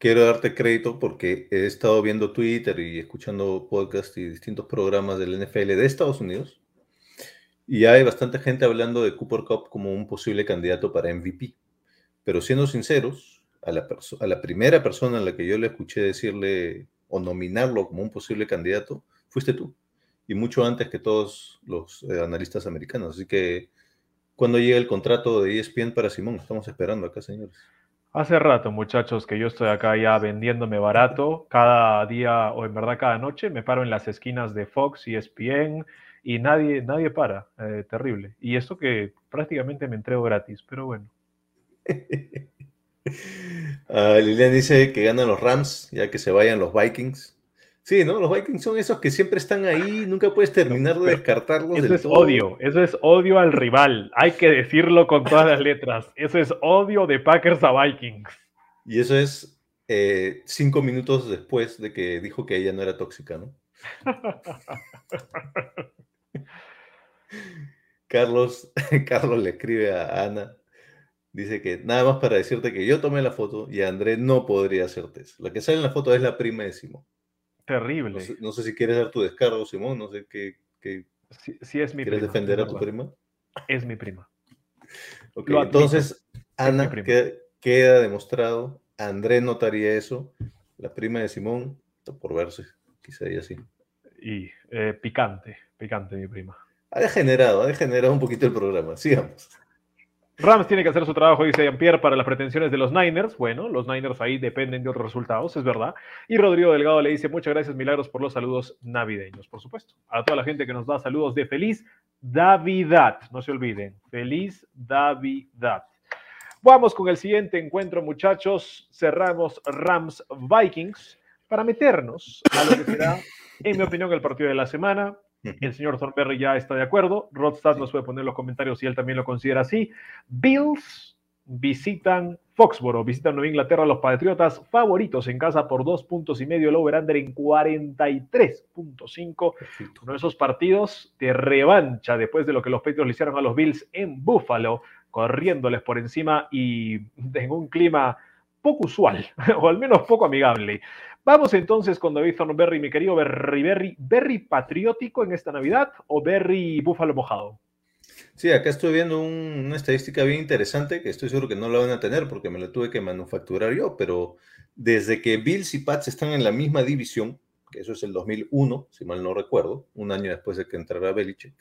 Speaker 2: quiero darte crédito porque he estado viendo Twitter y escuchando podcasts y distintos programas del NFL de Estados Unidos. Y hay bastante gente hablando de Cooper Cup como un posible candidato para MVP. Pero siendo sinceros, a la, primera persona a la que yo le escuché decirle o nominarlo como un posible candidato, fuiste tú. Y mucho antes que todos los eh, analistas americanos. Así que, cuando llegue el contrato de ESPN para Simón? Estamos esperando acá, señores.
Speaker 1: Hace rato, muchachos, que yo estoy acá ya vendiéndome barato. Cada día, o en verdad cada noche, me paro en las esquinas de Fox y ESPN y nadie, nadie para. Eh, terrible. Y esto que prácticamente me entrego gratis, pero bueno.
Speaker 2: uh, Lilian dice que ganan los Rams, ya que se vayan los Vikings. Sí, ¿no? Los Vikings son esos que siempre están ahí, nunca puedes terminar de descartarlos.
Speaker 1: Eso es todo. odio, eso es odio al rival. Hay que decirlo con todas las letras. Eso es odio de Packers a Vikings.
Speaker 2: Y eso es eh, cinco minutos después de que dijo que ella no era tóxica, ¿no? Carlos, Carlos le escribe a Ana, dice que nada más para decirte que yo tomé la foto y André no podría hacerte eso. La que sale en la foto es la prima de Simón.
Speaker 1: Terrible.
Speaker 2: No sé, no sé, si quieres dar tu descargo, Simón, no sé qué. qué
Speaker 1: sí, sí, es mi
Speaker 2: ¿Quieres
Speaker 1: prima,
Speaker 2: defender a tu prima?
Speaker 1: Es mi prima.
Speaker 2: Okay, entonces, Ana, queda, queda, demostrado, André notaría eso, la prima de Simón, por verse, quizá ella sí.
Speaker 1: Y eh, picante, picante mi prima.
Speaker 2: Ha degenerado, ha degenerado un poquito el programa, sigamos.
Speaker 1: Rams tiene que hacer su trabajo, dice Jean-Pierre, para las pretensiones de los Niners. Bueno, los Niners ahí dependen de otros resultados, es verdad. Y Rodrigo Delgado le dice, muchas gracias, Milagros, por los saludos navideños, por supuesto. A toda la gente que nos da saludos de feliz Navidad, no se olviden, feliz Navidad. Vamos con el siguiente encuentro, muchachos. Cerramos Rams Vikings para meternos a lo que será, en mi opinión, el partido de la semana. El señor Thornberry ya está de acuerdo. Rodstad nos puede poner en los comentarios si él también lo considera así. Bills visitan Foxboro, visitan Nueva Inglaterra, los Patriotas favoritos en casa por dos puntos y medio, el over-under en 43.5. Uno de esos partidos de revancha después de lo que los Patriots le hicieron a los Bills en Buffalo, corriéndoles por encima y en un clima poco usual, o al menos poco amigable. Vamos entonces con David Thornberry, mi querido Berry Berry. ¿Berry patriótico en esta Navidad o Berry búfalo mojado?
Speaker 2: Sí, acá estoy viendo un, una estadística bien interesante que estoy seguro que no la van a tener porque me la tuve que manufacturar yo, pero desde que Bills y Pats están en la misma división, que eso es el 2001, si mal no recuerdo, un año después de que entrara Belichick,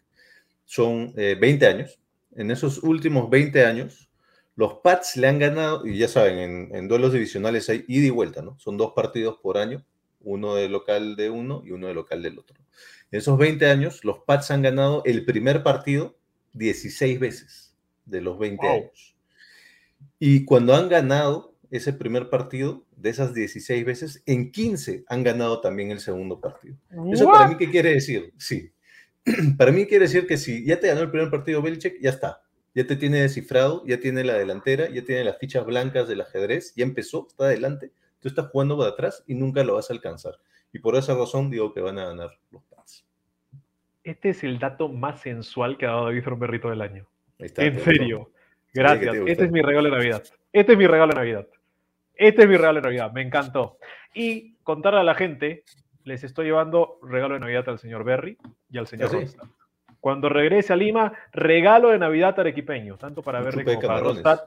Speaker 2: son eh, 20 años. En esos últimos 20 años, los Pats le han ganado, y ya saben, en, en, duelos divisionales hay ida y vuelta, ¿no? Son dos partidos por año, uno de local de uno y uno de local del otro. En esos 20 años, los Pats han ganado el primer partido 16 veces de los 20 wow. años. Y cuando han ganado ese primer partido, de esas 16 veces, en 15 han ganado también el segundo partido. ¿Eso para mí qué quiere decir? Sí. para mí quiere decir que si ya te ganó el primer partido Belichick, ya está Ya te tiene descifrado, ya tiene la delantera, ya tiene las fichas blancas del ajedrez, ya empezó, está adelante. Tú estás jugando por atrás y nunca lo vas a alcanzar. Y por esa razón digo que van a ganar los Pats.
Speaker 1: Este es el dato más sensual que ha dado David Berrito del año.
Speaker 2: Ahí está,
Speaker 1: En serio. Gracias. Este es mi regalo de Navidad. Este es mi regalo de Navidad. Este es mi regalo de Navidad. Me encantó. Y contarle a la gente, les estoy llevando regalo de Navidad al señor Berry y al señor
Speaker 2: ¿Ah, sí?
Speaker 1: Cuando regrese a Lima, regalo de Navidad arequipeño, tanto para
Speaker 2: Un
Speaker 1: Berry
Speaker 2: chupe de
Speaker 1: como para.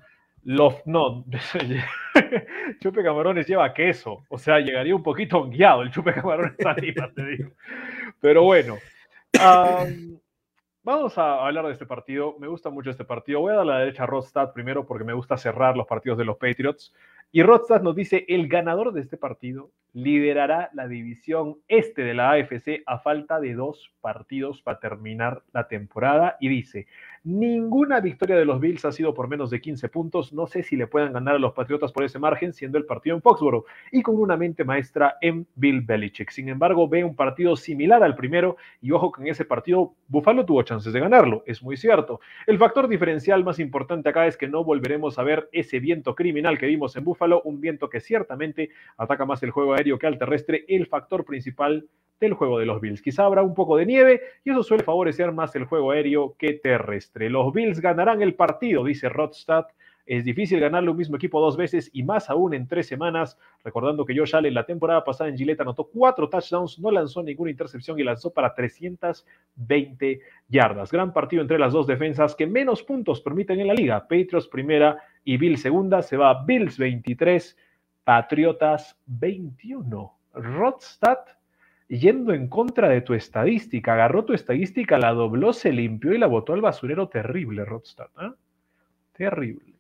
Speaker 1: Los, no, chupe camarones lleva queso, o sea, llegaría un poquito hongueado el chupe camarones a Lima, te digo. Pero bueno, am, vamos a hablar de este partido. Me gusta mucho este partido. Voy a dar la derecha a Rodstad primero porque me gusta cerrar los partidos de los Patriots. Y Rodstad nos dice, el ganador de este partido liderará la división este de la AFC a falta de dos partidos para terminar la temporada. Y dice, ninguna victoria de los Bills ha sido por menos de 15 puntos. No sé si le puedan ganar a los Patriotas por ese margen, siendo el partido en Foxborough y con una mente maestra en Bill Belichick. Sin embargo, ve un partido similar al primero y ojo que en ese partido Buffalo tuvo chances de ganarlo, es muy cierto. El factor diferencial más importante acá es que no volveremos a ver ese viento criminal que vimos en Buffalo, un viento que ciertamente ataca más el juego aéreo que al terrestre, el factor principal del juego de los Bills. Quizá habrá un poco de nieve y eso suele favorecer más el juego aéreo que terrestre. Los Bills ganarán el partido, dice Rodstad. Es difícil ganarle un mismo equipo dos veces y más aún en tres semanas. Recordando que Josh Allen la temporada pasada en Gillette anotó cuatro touchdowns, no lanzó ninguna intercepción y lanzó para 320 yardas. Gran partido entre las dos defensas que menos puntos permiten en la liga. Patriots primera y Bills segunda. Se va Bills 23, Patriotas 21. Rodstad yendo en contra de tu estadística. Agarró tu estadística, la dobló, se limpió y la botó al basurero. Terrible, Rodstad. ¿eh? Terrible.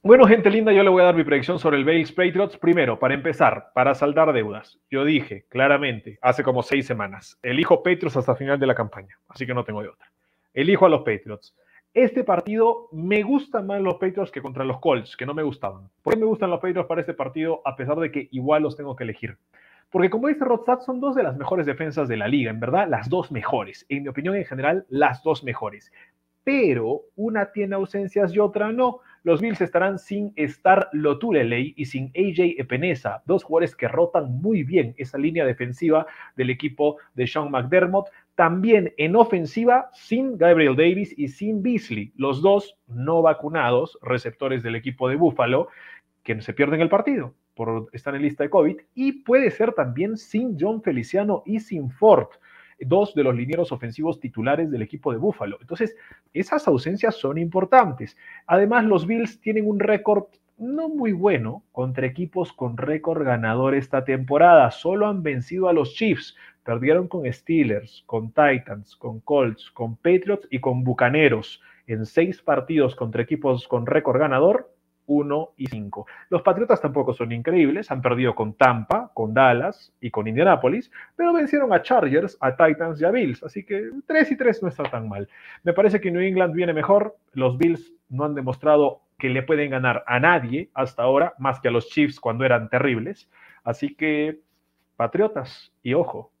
Speaker 1: Bueno, gente linda, yo le voy a dar mi predicción sobre el Bills Patriots. Primero, para empezar, para saldar deudas. Yo dije claramente hace como seis semanas, elijo Patriots hasta final de la campaña, así que no tengo de otra. Elijo a los Patriots. Este partido me gustan más los Patriots que contra los Colts, que no me gustaban. ¿Por qué me gustan los Patriots para este partido, a pesar de que igual los tengo que elegir? Porque como dice Rodstad, son dos de las mejores defensas de la liga, en verdad, las dos mejores. En mi opinión, en general, las dos mejores. Pero una tiene ausencias y otra no. Los Bills estarán sin Star Lotulelei y sin AJ Epinesa, dos jugadores que rotan muy bien esa línea defensiva del equipo de Sean McDermott. También en ofensiva, sin Gabriel Davis y sin Beasley, los dos no vacunados, receptores del equipo de Buffalo, que se pierden el partido por estar en lista de COVID. Y puede ser también sin John Feliciano y sin Ford dos de los linieros ofensivos titulares del equipo de Buffalo. Entonces, esas ausencias son importantes. Además, los Bills tienen un récord no muy bueno contra equipos con récord ganador esta temporada. Solo han vencido a los Chiefs. Perdieron con Steelers, con Titans, con Colts, con Patriots y con Bucaneros en seis partidos contra equipos con récord ganador. 1 y 5. Los Patriotas tampoco son increíbles, han perdido con Tampa, con Dallas y con Indianapolis, pero vencieron a Chargers, a Titans y a Bills, así que 3 y 3 no está tan mal. Me parece que New England viene mejor, los Bills no han demostrado que le pueden ganar a nadie hasta ahora, más que a los Chiefs cuando eran terribles, así que Patriotas, y ojo,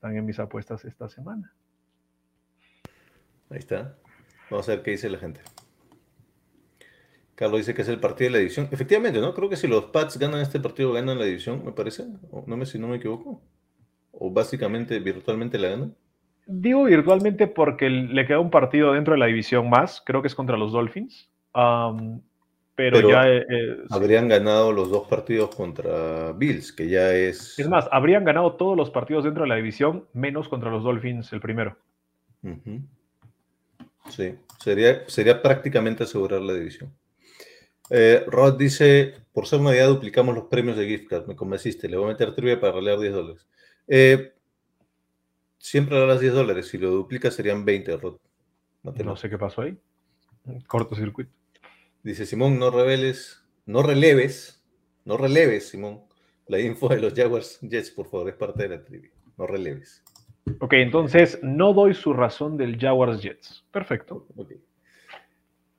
Speaker 1: están en mis apuestas esta semana.
Speaker 2: Ahí está. Vamos a ver qué dice la gente. Carlos dice que es el partido de la división. Efectivamente, ¿no? Creo que si los Pats ganan este partido, ganan la división, me parece. O no me, si no me equivoco. O básicamente, virtualmente la ganan.
Speaker 1: Digo virtualmente porque le queda un partido dentro de la división más, creo que es contra los Dolphins. Um, pero,
Speaker 2: Pero
Speaker 1: ya. eh, eh, sí.
Speaker 2: Habrían ganado los dos partidos contra Bills, que ya es.
Speaker 1: Es más, habrían ganado todos los partidos dentro de la división, menos contra los Dolphins el primero.
Speaker 2: Sí, sería, sería prácticamente asegurar la división. Eh, Rod dice, por ser Navidad duplicamos los premios de gift card, me convenciste, le voy a meter trivia para regalar 10 dólares. Eh, siempre regalas 10 dólares, si lo duplicas serían 20, Rod.
Speaker 1: No sé qué pasó ahí. Cortocircuito.
Speaker 2: Dice Simón, no reveles, no releves, no releves, Simón, la info de los Jaguars Jets, por favor, es parte de la trivia. No releves.
Speaker 1: Ok, entonces no doy su razón del Jaguars Jets. Perfecto.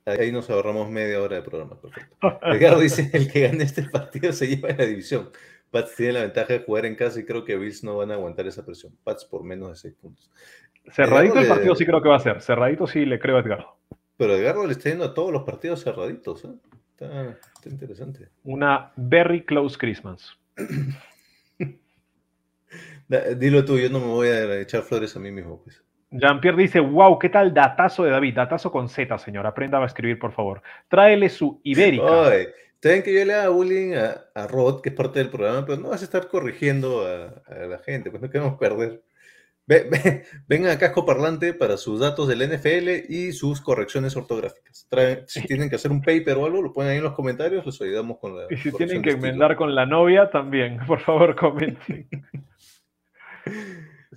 Speaker 2: Ahí nos ahorramos media hora de programa, perfecto. Edgar dice, el que gane este partido se lleva la división. Pats tiene la ventaja de jugar en casa y creo que Bills no van a aguantar esa presión. Pats por menos de 6 puntos.
Speaker 1: Cerradito el partido
Speaker 2: le-
Speaker 1: sí creo que va a ser. Cerradito sí le creo a Edgardo.
Speaker 2: Pero Edgardo le está yendo a todos los partidos cerraditos. ¿eh? Está, está interesante.
Speaker 1: Una very close Christmas.
Speaker 2: Dilo tú, yo no me voy a echar flores a mí mismo. Pues.
Speaker 1: Jean-Pierre dice, wow, ¿qué tal datazo de David? Datazo con Z, señor. Aprenda a escribir, por favor. Tráele su Ibérica.
Speaker 2: Está bien que yo le haga bullying a, a Rod, que es parte del programa, pero no vas a estar corrigiendo a, a la gente, pues no queremos perder. Ve- ve- vengan a Casco Parlante para sus datos del NFL y sus correcciones ortográficas. Traen- si tienen que hacer un paper o algo, lo ponen ahí en los comentarios, les ayudamos con la
Speaker 1: Y si tienen que enmendar con la novia, también, por favor, comenten.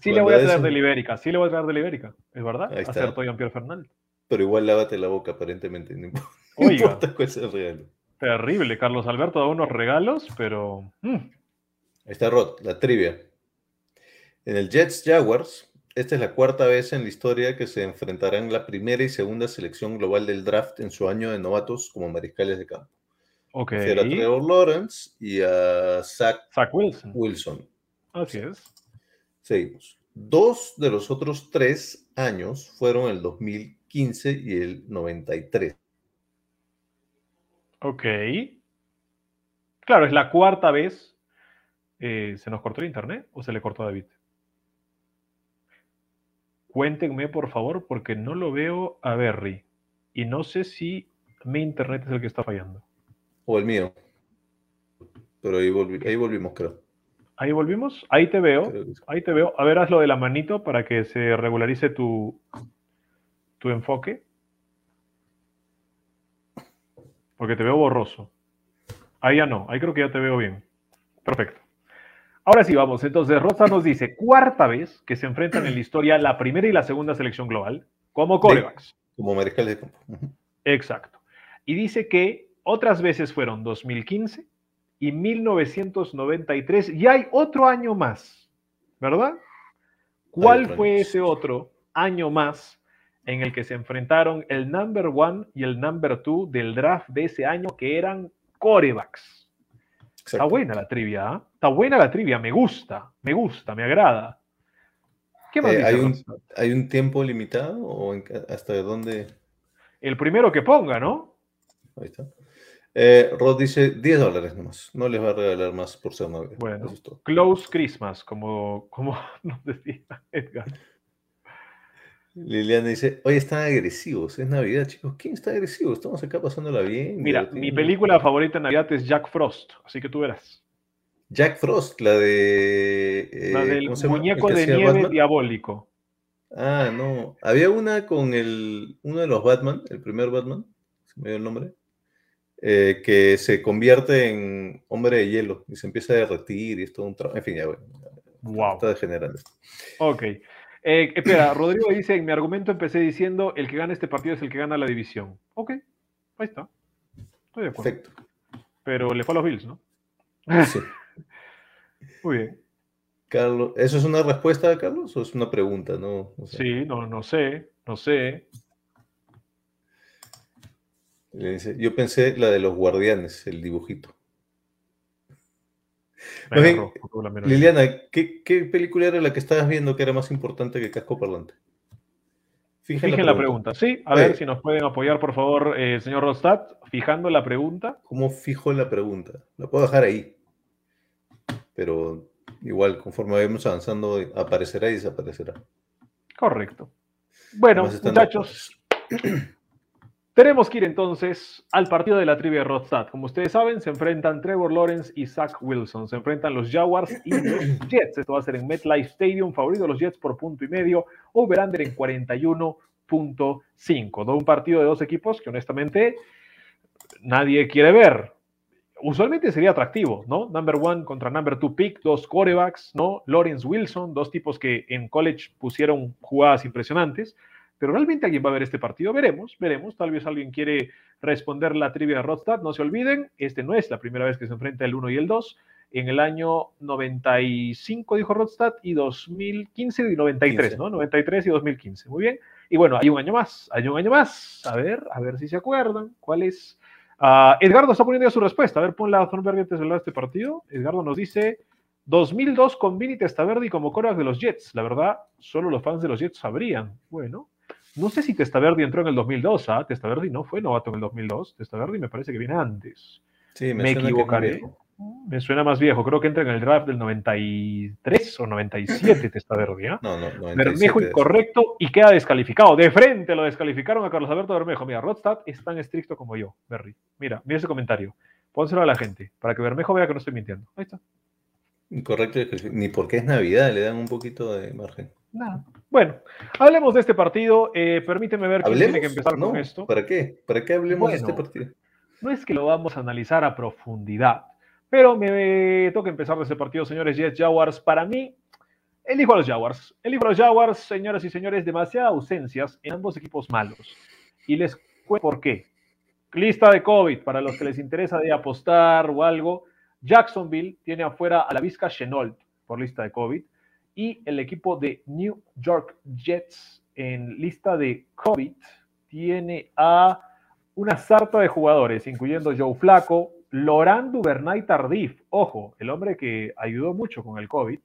Speaker 1: Sí le voy a
Speaker 2: es
Speaker 1: traer
Speaker 2: un-
Speaker 1: de la Ibérica, sí le voy a traer de la Ibérica, es verdad.
Speaker 2: Ahí está.
Speaker 1: Acertó Jean-Pierre Fernández.
Speaker 2: Pero igual lávate la boca, aparentemente. No importa, no
Speaker 1: Oiga,
Speaker 2: importa cuál sea el regalo.
Speaker 1: terrible. Carlos Alberto da unos regalos, pero... mm,
Speaker 2: Ahí está Rod, la trivia. En el Jets Jaguars, esta es la cuarta vez en la historia que se enfrentarán la primera y segunda selección global del draft en su año de novatos como mariscales de campo.
Speaker 1: ok.
Speaker 2: Era Trevor Lawrence y a Zach
Speaker 1: Zach Wilson.
Speaker 2: Wilson.
Speaker 1: Así es.
Speaker 2: Seguimos. Dos de los otros tres años fueron el 2015 y el 93.
Speaker 1: Ok. Claro, es la cuarta vez. Eh, ¿Se nos cortó el internet o se le cortó a David? Cuéntenme, por favor, porque no lo veo a Berry. Y no sé si mi internet es el que está fallando.
Speaker 2: O el mío. Pero ahí, volvi- ahí volvimos, creo.
Speaker 1: Ahí volvimos. Ahí te veo. Ahí te veo. A ver, haz lo de la manito para que se regularice tu, tu enfoque. Porque te veo borroso. Ahí ya no. Ahí creo que ya te veo bien. Perfecto. Ahora sí, vamos. Entonces, Rosa nos dice, cuarta vez que se enfrentan en la historia la primera y la segunda selección global como corebacks.
Speaker 2: Como mariscales de campo.
Speaker 1: Exacto. Y dice que otras veces fueron 2015 y 1993 y hay otro año más, ¿verdad? ¿Cuál fue ese otro año más en el que se enfrentaron el number one y el number two del draft de ese año que eran corebacks? Está buena la trivia, ¿ah? Está buena la trivia, me gusta, me gusta, me agrada. ¿Qué más
Speaker 2: Eh,
Speaker 1: dice
Speaker 2: hay, un,
Speaker 1: Rosa?
Speaker 2: ¿Hay un tiempo limitado o en hasta dónde?
Speaker 1: El primero que ponga, ¿no?
Speaker 2: Ahí está. Eh, Rod dice 10 dólares nomás. No les va a regalar más por ser novia.
Speaker 1: Bueno.
Speaker 2: Eso es todo.
Speaker 1: Close Christmas, como, como nos decía Edgar.
Speaker 2: Liliana dice, oye, están agresivos. Es Navidad, chicos. ¿Quién está agresivo? Estamos acá pasándola bien.
Speaker 1: Mira, mi película favorita en Navidad es Jack Frost, así que tú verás.
Speaker 2: Jack Frost, la de... eh,
Speaker 1: La del
Speaker 2: ¿cómo se llama?
Speaker 1: muñeco de nieve
Speaker 2: Batman.
Speaker 1: diabólico.
Speaker 2: Ah, no. Había una con el, uno de los Batman, el primer Batman, se me dio el nombre, eh, que se convierte en hombre de hielo y se empieza a derretir y es todo un trabajo. En fin, ya bueno.
Speaker 1: Wow.
Speaker 2: Está degenerando esto.
Speaker 1: Ok. Eh, espera, Rodrigo dice, en mi argumento empecé diciendo, el que gana este partido es el que gana la división. Ok, ahí está. Estoy de acuerdo.
Speaker 2: Perfecto.
Speaker 1: Pero le fue a los Bills, ¿no?
Speaker 2: Sí.
Speaker 1: Muy bien.
Speaker 2: Carlos, ¿eso es una respuesta, Carlos, o es una pregunta? No, no sé.
Speaker 1: Sí, no, no sé, no sé.
Speaker 2: Le dice, yo pensé la de los guardianes, el dibujito.
Speaker 1: Me agarró,
Speaker 2: Liliana, ¿qué, qué película era la que estabas viendo que era más importante que Casco Parlante?
Speaker 1: Fijen la pregunta. Sí, a
Speaker 2: Oye.
Speaker 1: ver si nos pueden apoyar, por favor, eh, señor Rostad, fijando la pregunta.
Speaker 2: ¿Cómo fijo la pregunta? La puedo dejar ahí. Pero igual, conforme vayamos avanzando, aparecerá y desaparecerá.
Speaker 1: Correcto. Bueno, muchachos, tenemos que ir entonces al partido de la trivia de Rodstad. Como ustedes saben, se enfrentan Trevor Lawrence y Zach Wilson. Se enfrentan los Jaguars y los Jets. Esto va a ser en MetLife Stadium. Favorito de los Jets por punto y medio. Over-under en 41.5. ¿no? Un partido de dos equipos que honestamente nadie quiere ver. Usualmente sería atractivo, ¿no? Number one contra number two pick, dos quarterbacks, ¿no? Lawrence Wilson, dos tipos que en college pusieron jugadas impresionantes. Pero realmente alguien va a ver este partido, veremos, veremos. Tal vez alguien quiere responder la trivia de Rodstad. No se olviden, este no es la primera vez que se enfrenta el 1 y el 2. En el año 95, dijo Rodstad, y 2015 y 93,
Speaker 2: 15.
Speaker 1: ¿no? 93 y 2015. Muy bien. Y bueno, hay un año más, hay un año más. A ver, a ver si se acuerdan. ¿Cuál es? Ah, Edgardo está poniendo ya su respuesta. A ver, ponla a Thornberg antes de hablar de este partido. Edgardo nos dice 2002 con Vinny Testaverde y como coreback de los Jets. La verdad, solo los fans de los Jets sabrían. Bueno, No sé si Testaverde entró en el 2002, ¿ah? Testaverde no fue novato en el 2002. Testaverde me parece que viene antes.
Speaker 2: Sí,
Speaker 1: Me,
Speaker 2: muy
Speaker 1: equivocaré.
Speaker 2: viejo.
Speaker 1: Me suena más viejo. Creo que entra en el draft del 93 o 97 Testaverde, ¿ah?
Speaker 2: No, no,
Speaker 1: Bermejo
Speaker 2: 97 es.
Speaker 1: incorrecto y queda descalificado. De frente lo descalificaron a Carlos Alberto Bermejo. Mira, Rodstad es tan estricto como yo, Berry. Mira, mira ese comentario. Pónselo a la gente para que Bermejo vea que no estoy mintiendo. Ahí está.
Speaker 2: Incorrecto, ni porque es Navidad, le dan un poquito de margen.
Speaker 1: Nada. Bueno, hablemos de este partido. Eh, permíteme ver quién tiene que empezar
Speaker 2: ¿No?
Speaker 1: con esto.
Speaker 2: ¿Para qué? ¿Para qué hablemos de este partido?
Speaker 1: No es que lo vamos a analizar a profundidad, pero me toca empezar de ese partido, señores Jets Jaguars. Para mí, elijo a los Jaguars. Elijo a los Jaguars, señoras y señores, demasiadas ausencias en ambos equipos malos. Y les cuento por qué. Lista de COVID, para los que les interesa de apostar o algo. Jacksonville tiene afuera a la Vizca Chenault por lista de COVID. Y el equipo de New York Jets en lista de COVID tiene a una sarta de jugadores, incluyendo Joe Flaco, Laurent Duvernay Tardif, ojo, el hombre que ayudó mucho con el COVID,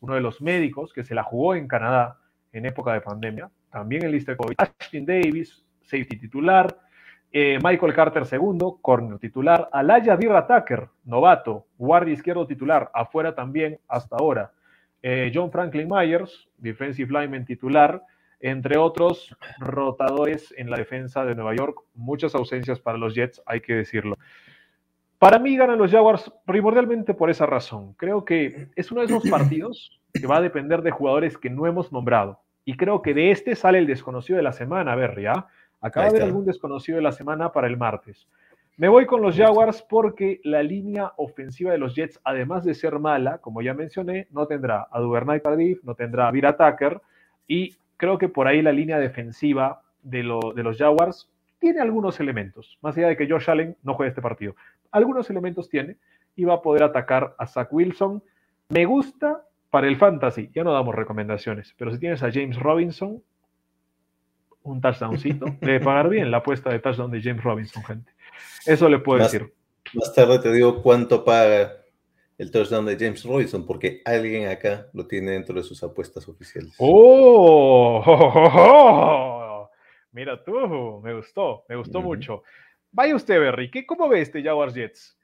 Speaker 1: uno de los médicos que se la jugó en Canadá en época de pandemia, también en lista de COVID, Ashton Davis, safety titular, eh, Michael Carter segundo, corner titular, Alaya Dirra Tucker, novato, guardia izquierdo titular, afuera también hasta ahora, eh, John Franklin Myers, defensive lineman titular, entre otros rotadores en la defensa de Nueva York. Muchas ausencias para los Jets, hay que decirlo. Para mí ganan los Jaguars primordialmente por esa razón. Creo que es uno de esos partidos que va a depender de jugadores que no hemos nombrado. Y creo que de este sale el desconocido de la semana, Berry. ¿ah? Acaba de haber algún desconocido de la semana para el martes. Me voy con los Jaguars porque la línea ofensiva de los Jets, además de ser mala, como ya mencioné, no tendrá a Duvernay Tardif, no tendrá a Vira Tucker y creo que por ahí la línea defensiva de, lo- de los Jaguars tiene algunos elementos, más allá de que Josh Allen no juegue este partido. Algunos elementos tiene y va a poder atacar a Zach Wilson. Me gusta para el fantasy, ya no damos recomendaciones, pero si tienes a James Robinson, un touchdowncito, debe pagar bien la apuesta de touchdown de James Robinson, gente. Eso le puedo
Speaker 2: Más-
Speaker 1: decir.
Speaker 2: Más tarde te digo cuánto paga el touchdown de James Robinson, porque alguien acá lo tiene dentro de sus apuestas oficiales.
Speaker 1: ¡Oh! ¡Oh, oh, oh! Mira tú, me gustó, me gustó mucho. Vaya usted, Berry, ¿qué, ¿cómo ve este Jaguars Jets?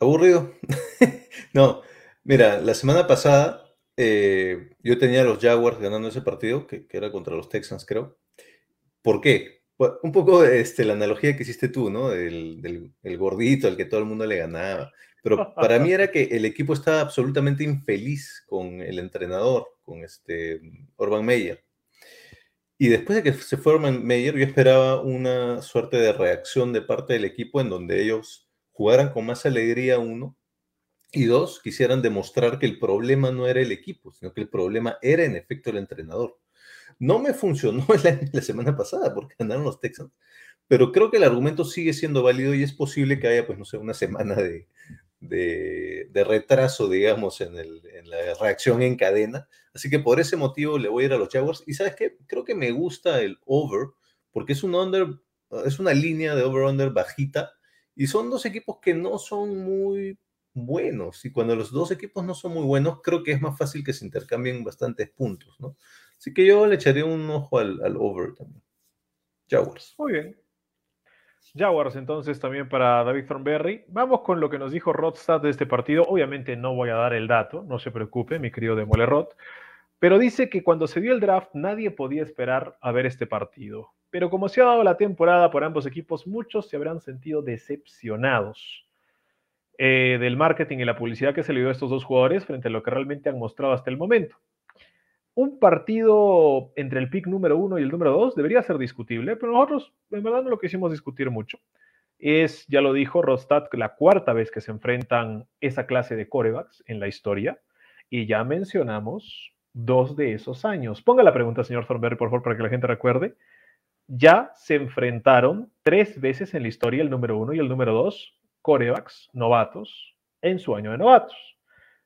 Speaker 2: ¿Aburrido? no, mira, la semana pasada eh, yo tenía a los Jaguars ganando ese partido, que, era contra los Texans, creo. ¿Por qué? Bueno, un poco este, la analogía que hiciste tú, ¿no? Del, del- el gordito al que todo el mundo le ganaba. Pero para mí era que el equipo estaba absolutamente infeliz con el entrenador, con este Urban Meyer. Y después de que se fue Urban Meyer, yo esperaba una suerte de reacción de parte del equipo en donde ellos jugaran con más alegría, uno, y dos, quisieran demostrar que el problema no era el equipo, sino que el problema era en efecto el entrenador. No me funcionó la, la semana pasada porque ganaron los Texans, pero creo que el argumento sigue siendo válido y es posible que haya, pues, no sé, una semana de, de, retraso, digamos, en, el- en la reacción en cadena. Así que por ese motivo le voy a ir a los Jaguars. Y sabes qué, creo que me gusta el over, porque es un under, es una línea de over-under bajita, y son dos equipos que no son muy buenos. Y cuando los dos equipos no son muy buenos, creo que es más fácil que se intercambien bastantes puntos, ¿no? Así que yo le echaré un ojo al, al over también. Jaguars.
Speaker 1: Muy bien. Jaguars entonces también para David Thornberry. Vamos con lo que nos dijo Rodstad de este partido. Obviamente no voy a dar el dato, no se preocupe, mi querido Demole Rod. Pero dice que cuando se dio el draft nadie podía esperar a ver este partido. Pero como se ha dado la temporada por ambos equipos, muchos se habrán sentido decepcionados eh, del marketing y la publicidad que se le dio a estos dos jugadores frente a lo que realmente han mostrado hasta el momento. Un partido entre el pick número uno y el número dos debería ser discutible, pero nosotros en verdad no lo quisimos discutir mucho. Es, ya lo dijo Rostad, la cuarta vez que se enfrentan esa clase de corebacks en la historia, y ya mencionamos dos de esos años. Ponga la pregunta, señor Thornberry, por favor, para que la gente recuerde. Ya se enfrentaron tres veces en la historia el número uno y el número dos, corebacks novatos, en su año de novatos.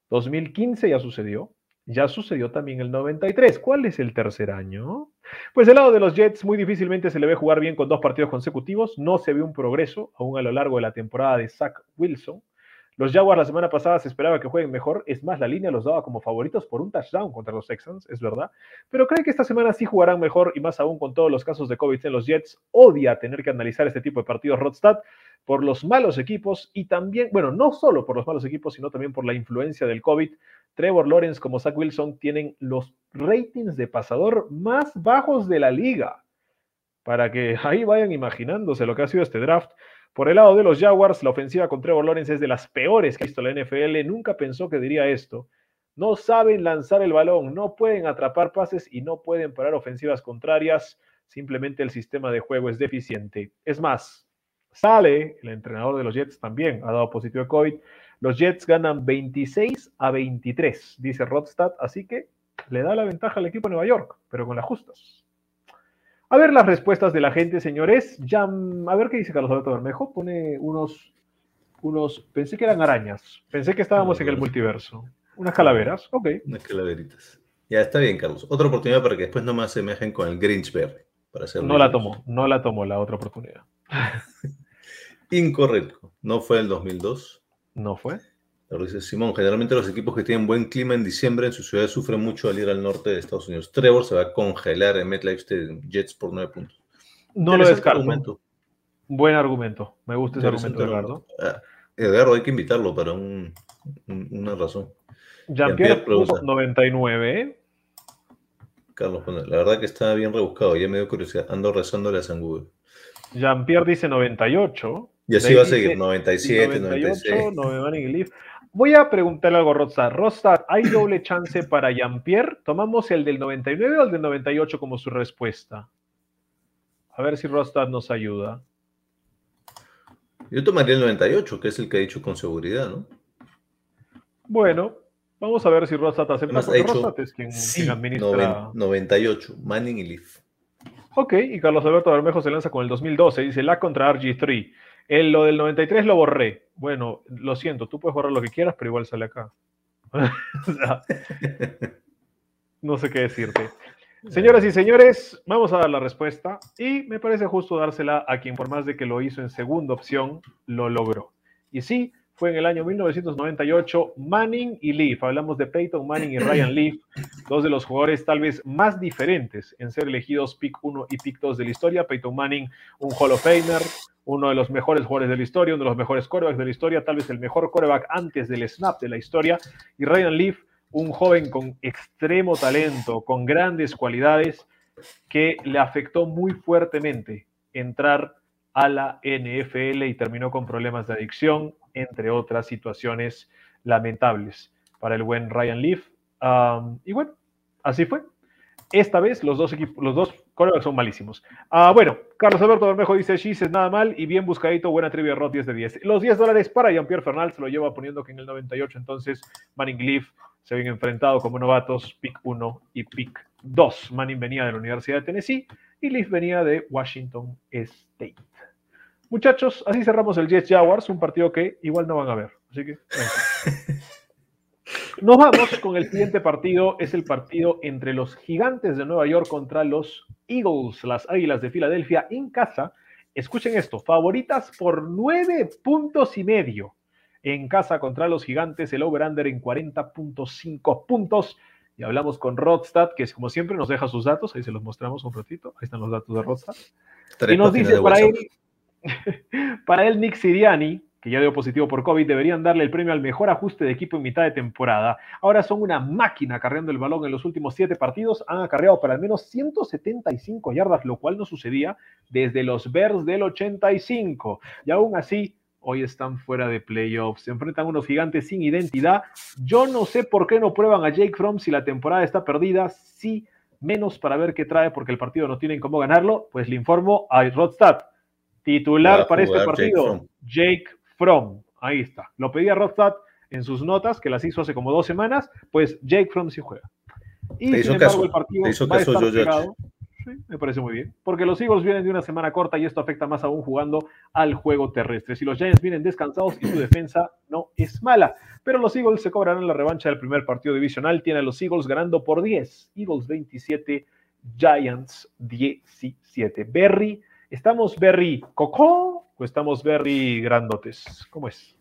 Speaker 1: 2015 ya sucedió, ya sucedió también el 93. ¿Cuál es el tercer año? Pues el lado de los Jets muy difícilmente se le ve jugar bien con dos partidos consecutivos. No se ve un progreso aún a lo largo de la temporada de Zach Wilson. Los Jaguars la semana pasada se esperaba que jueguen mejor. Es más, la línea los daba como favoritos por un touchdown contra los Texans, es verdad. Pero cree que esta semana sí jugarán mejor y más aún con todos los casos de COVID en los Jets. Odia tener que analizar este tipo de partidos Rodstad por los malos equipos y también, bueno, no solo por los malos equipos, sino también por la influencia del COVID. Trevor Lawrence como Zach Wilson tienen los ratings de pasador más bajos de la liga. Para que ahí vayan imaginándose lo que ha sido este draft. Por el lado de los Jaguars, la ofensiva con Trevor Lawrence es de las peores que ha visto la NFL. Nunca pensó que diría esto. No saben lanzar el balón, no pueden atrapar pases y no pueden parar ofensivas contrarias. Simplemente el sistema de juego es deficiente. Es más, sale, el entrenador de los Jets también ha dado positivo de COVID. Los Jets ganan 26 a 23, dice Rodstad, así que le da la ventaja al equipo de Nueva York, pero con las justas. A ver las respuestas de la gente, señores. Ya, a ver qué dice Carlos Alberto Bermejo. Pone unos, unos, pensé que eran arañas. Pensé que estábamos en el multiverso. Unas calaveras, ok.
Speaker 2: Unas calaveritas. Ya, está bien, Carlos. Otra oportunidad para que después no me asemejen con el Grinchberry. Para hacer
Speaker 1: no la tomó, no la tomó la otra oportunidad.
Speaker 2: Incorrecto. No fue el 2002.
Speaker 1: No fue.
Speaker 2: Lo dice Simón, generalmente los equipos que tienen buen clima en diciembre en su ciudad sufren mucho al ir al norte de Estados Unidos. Trevor se va a congelar en MetLife Stadium, Jets por nueve puntos.
Speaker 1: No lo descarto. Argumento. Buen argumento. Me gusta ese argumento, Eduardo.
Speaker 2: Ah, Eduardo, hay que invitarlo para un, una razón.
Speaker 1: Jean-Pierre Jean 99. ¿eh?
Speaker 2: Carlos, la verdad que está bien rebuscado. Ya me dio curiosidad. Ando rezándole a San Google.
Speaker 1: Jean-Pierre dice 98.
Speaker 2: Y así va a seguir, 97, 98, 96.
Speaker 1: Voy a preguntarle algo a Rostad. Rostad, ¿hay doble chance para Jean-Pierre? ¿Tomamos el del 99 o el del 98 como su respuesta? A ver si Rostad nos ayuda.
Speaker 2: Yo tomaría el 98, que es el que ha dicho con seguridad, ¿no?
Speaker 1: Bueno, vamos a ver si Rostad acepta.
Speaker 2: porque Rostad es quien, administra. 98, Manning y Leaf.
Speaker 1: Ok, y Carlos Alberto Bermejo se lanza con el 2012. Dice la contra RG3. El, lo del 93 lo borré. Bueno, lo siento, tú puedes borrar lo que quieras, pero igual sale acá. no sé qué decirte. Señoras y señores, vamos a dar la respuesta y me parece justo dársela a quien por más de que lo hizo en segunda opción, lo logró. Y sí, fue en el año 1998 Manning y Leaf. Hablamos de Peyton Manning y Ryan Leaf, dos de los jugadores tal vez más diferentes en ser elegidos pick 1 y pick 2 de la historia. Peyton Manning, un Hall of Famer, uno de los mejores jugadores de la historia, uno de los mejores corebacks de la historia, tal vez el mejor coreback antes del snap de la historia. Y Ryan Leaf, un joven con extremo talento, con grandes cualidades, que le afectó muy fuertemente entrar a la NFL y terminó con problemas de adicción, entre otras situaciones lamentables para el buen Ryan Leaf. y bueno, así fue. Esta vez los dos equipos, los dos son malísimos. Ah, bueno, Carlos Alberto Bermejo dice, Shis es nada mal y bien buscadito, buena trivia Rot 10 de 10. Los 10 dólares para Jean-Pierre Fernal se lo lleva poniendo que en el 98 entonces Manning Leaf se habían enfrentado como novatos, pick 1 y pick 2. Manning venía de la Universidad de Tennessee y Leaf venía de Washington State. Muchachos, así cerramos el Jets Jaguars, un partido que igual no van a ver. Así que. Nos vamos con el siguiente partido. Es el partido entre los Gigantes de Nueva York contra los Eagles, las Águilas de Filadelfia, en casa. Escuchen esto: favoritas por nueve puntos y medio. En casa contra los Gigantes, el over-under en 40.5 puntos. Y hablamos con Rodstad, que como siempre nos deja sus datos. Ahí se los mostramos un ratito. Ahí están los datos de Rodstad. y nos dice para él Para él, Nick Siriani, que ya dio positivo por COVID, deberían darle el premio al mejor ajuste de equipo en mitad de temporada. Ahora son una máquina carreando el balón en los últimos siete partidos. Han acarreado para al menos 175 yardas, lo cual no sucedía desde los Bears del 85. Y aún así, hoy están fuera de playoffs. Se enfrentan unos gigantes sin identidad. Yo no sé por qué no prueban a Jake Fromm si la temporada está perdida. Sí, menos para ver qué trae porque el partido no tienen cómo ganarlo. Pues le informo a Rodstad Titular para este partido, Jake Fromm. Ahí está. Lo pedía Rodstad en sus notas, que las hizo hace como dos semanas, pues Jake Fromm sí juega.
Speaker 2: Y sin embargo, el partido hizo caso yo,
Speaker 1: Sí, me parece muy bien. Porque los Eagles vienen de una semana corta y esto afecta más aún jugando al juego terrestre. Si los Giants vienen descansados y su defensa no es mala. Pero los Eagles se cobrarán la revancha del primer partido divisional. Tiene a los Eagles ganando por 10. Eagles 27, Giants 17. Berry ¿Estamos very coco o estamos very grandotes? ¿Cómo es?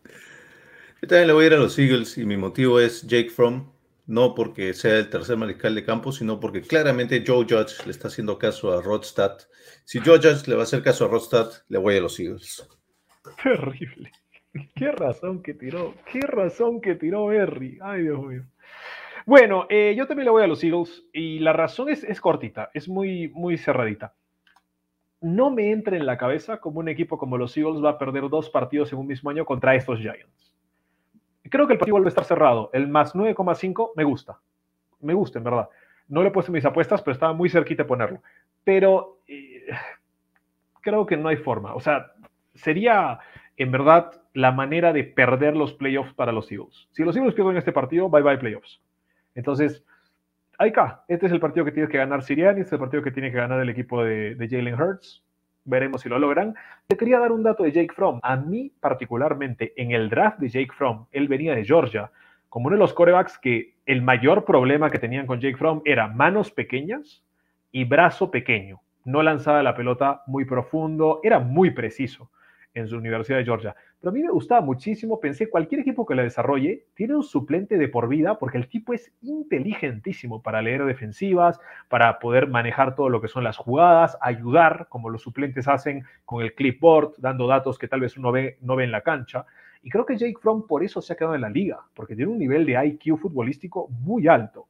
Speaker 2: Yo también le voy a ir a los Eagles y mi motivo es Jake Fromm, no porque sea el tercer mariscal de campo, sino porque claramente Joe Judge le está haciendo caso a Rodstad. Si Joe Judge le va a hacer caso a Rodstad, le voy a los Eagles.
Speaker 1: Terrible. Qué razón que tiró, qué razón que tiró Berry. Ay, Dios mío. Bueno, eh, yo también le voy a los Eagles y la razón es, es cortita, es muy, muy cerradita. No me entra en la cabeza como un equipo como los Eagles va a perder dos partidos en un mismo año contra estos Giants. Creo que el partido vuelve a estar cerrado. El más 9,5 me gusta. Me gusta, en verdad. No le he puesto mis apuestas, pero estaba muy cerquita de ponerlo. Pero eh, creo que no hay forma. O sea, sería en verdad la manera de perder los playoffs para los Eagles. Si los Eagles pierden este partido, bye bye playoffs. Entonces, ahí está. Este es el partido que tiene que ganar Siriani, este es el partido que tiene que ganar el equipo de, Jalen Hurts. Veremos si lo logran. Te quería dar un dato de Jake Fromm. A mí, particularmente, en el draft de Jake Fromm, él venía de Georgia, como uno de los corebacks que el mayor problema que tenían con Jake Fromm era manos pequeñas y brazo pequeño. No lanzaba la pelota muy profundo, era muy preciso en su Universidad de Georgia. Pero a mí me gustaba muchísimo, pensé, cualquier equipo que la desarrolle tiene un suplente de por vida porque el tipo es inteligentísimo para leer defensivas, para poder manejar todo lo que son las jugadas, ayudar, como los suplentes hacen con el clipboard, dando datos que tal vez uno ve, no ve en la cancha. Y creo que Jake Fromm por eso se ha quedado en la liga, porque tiene un nivel de IQ futbolístico muy alto.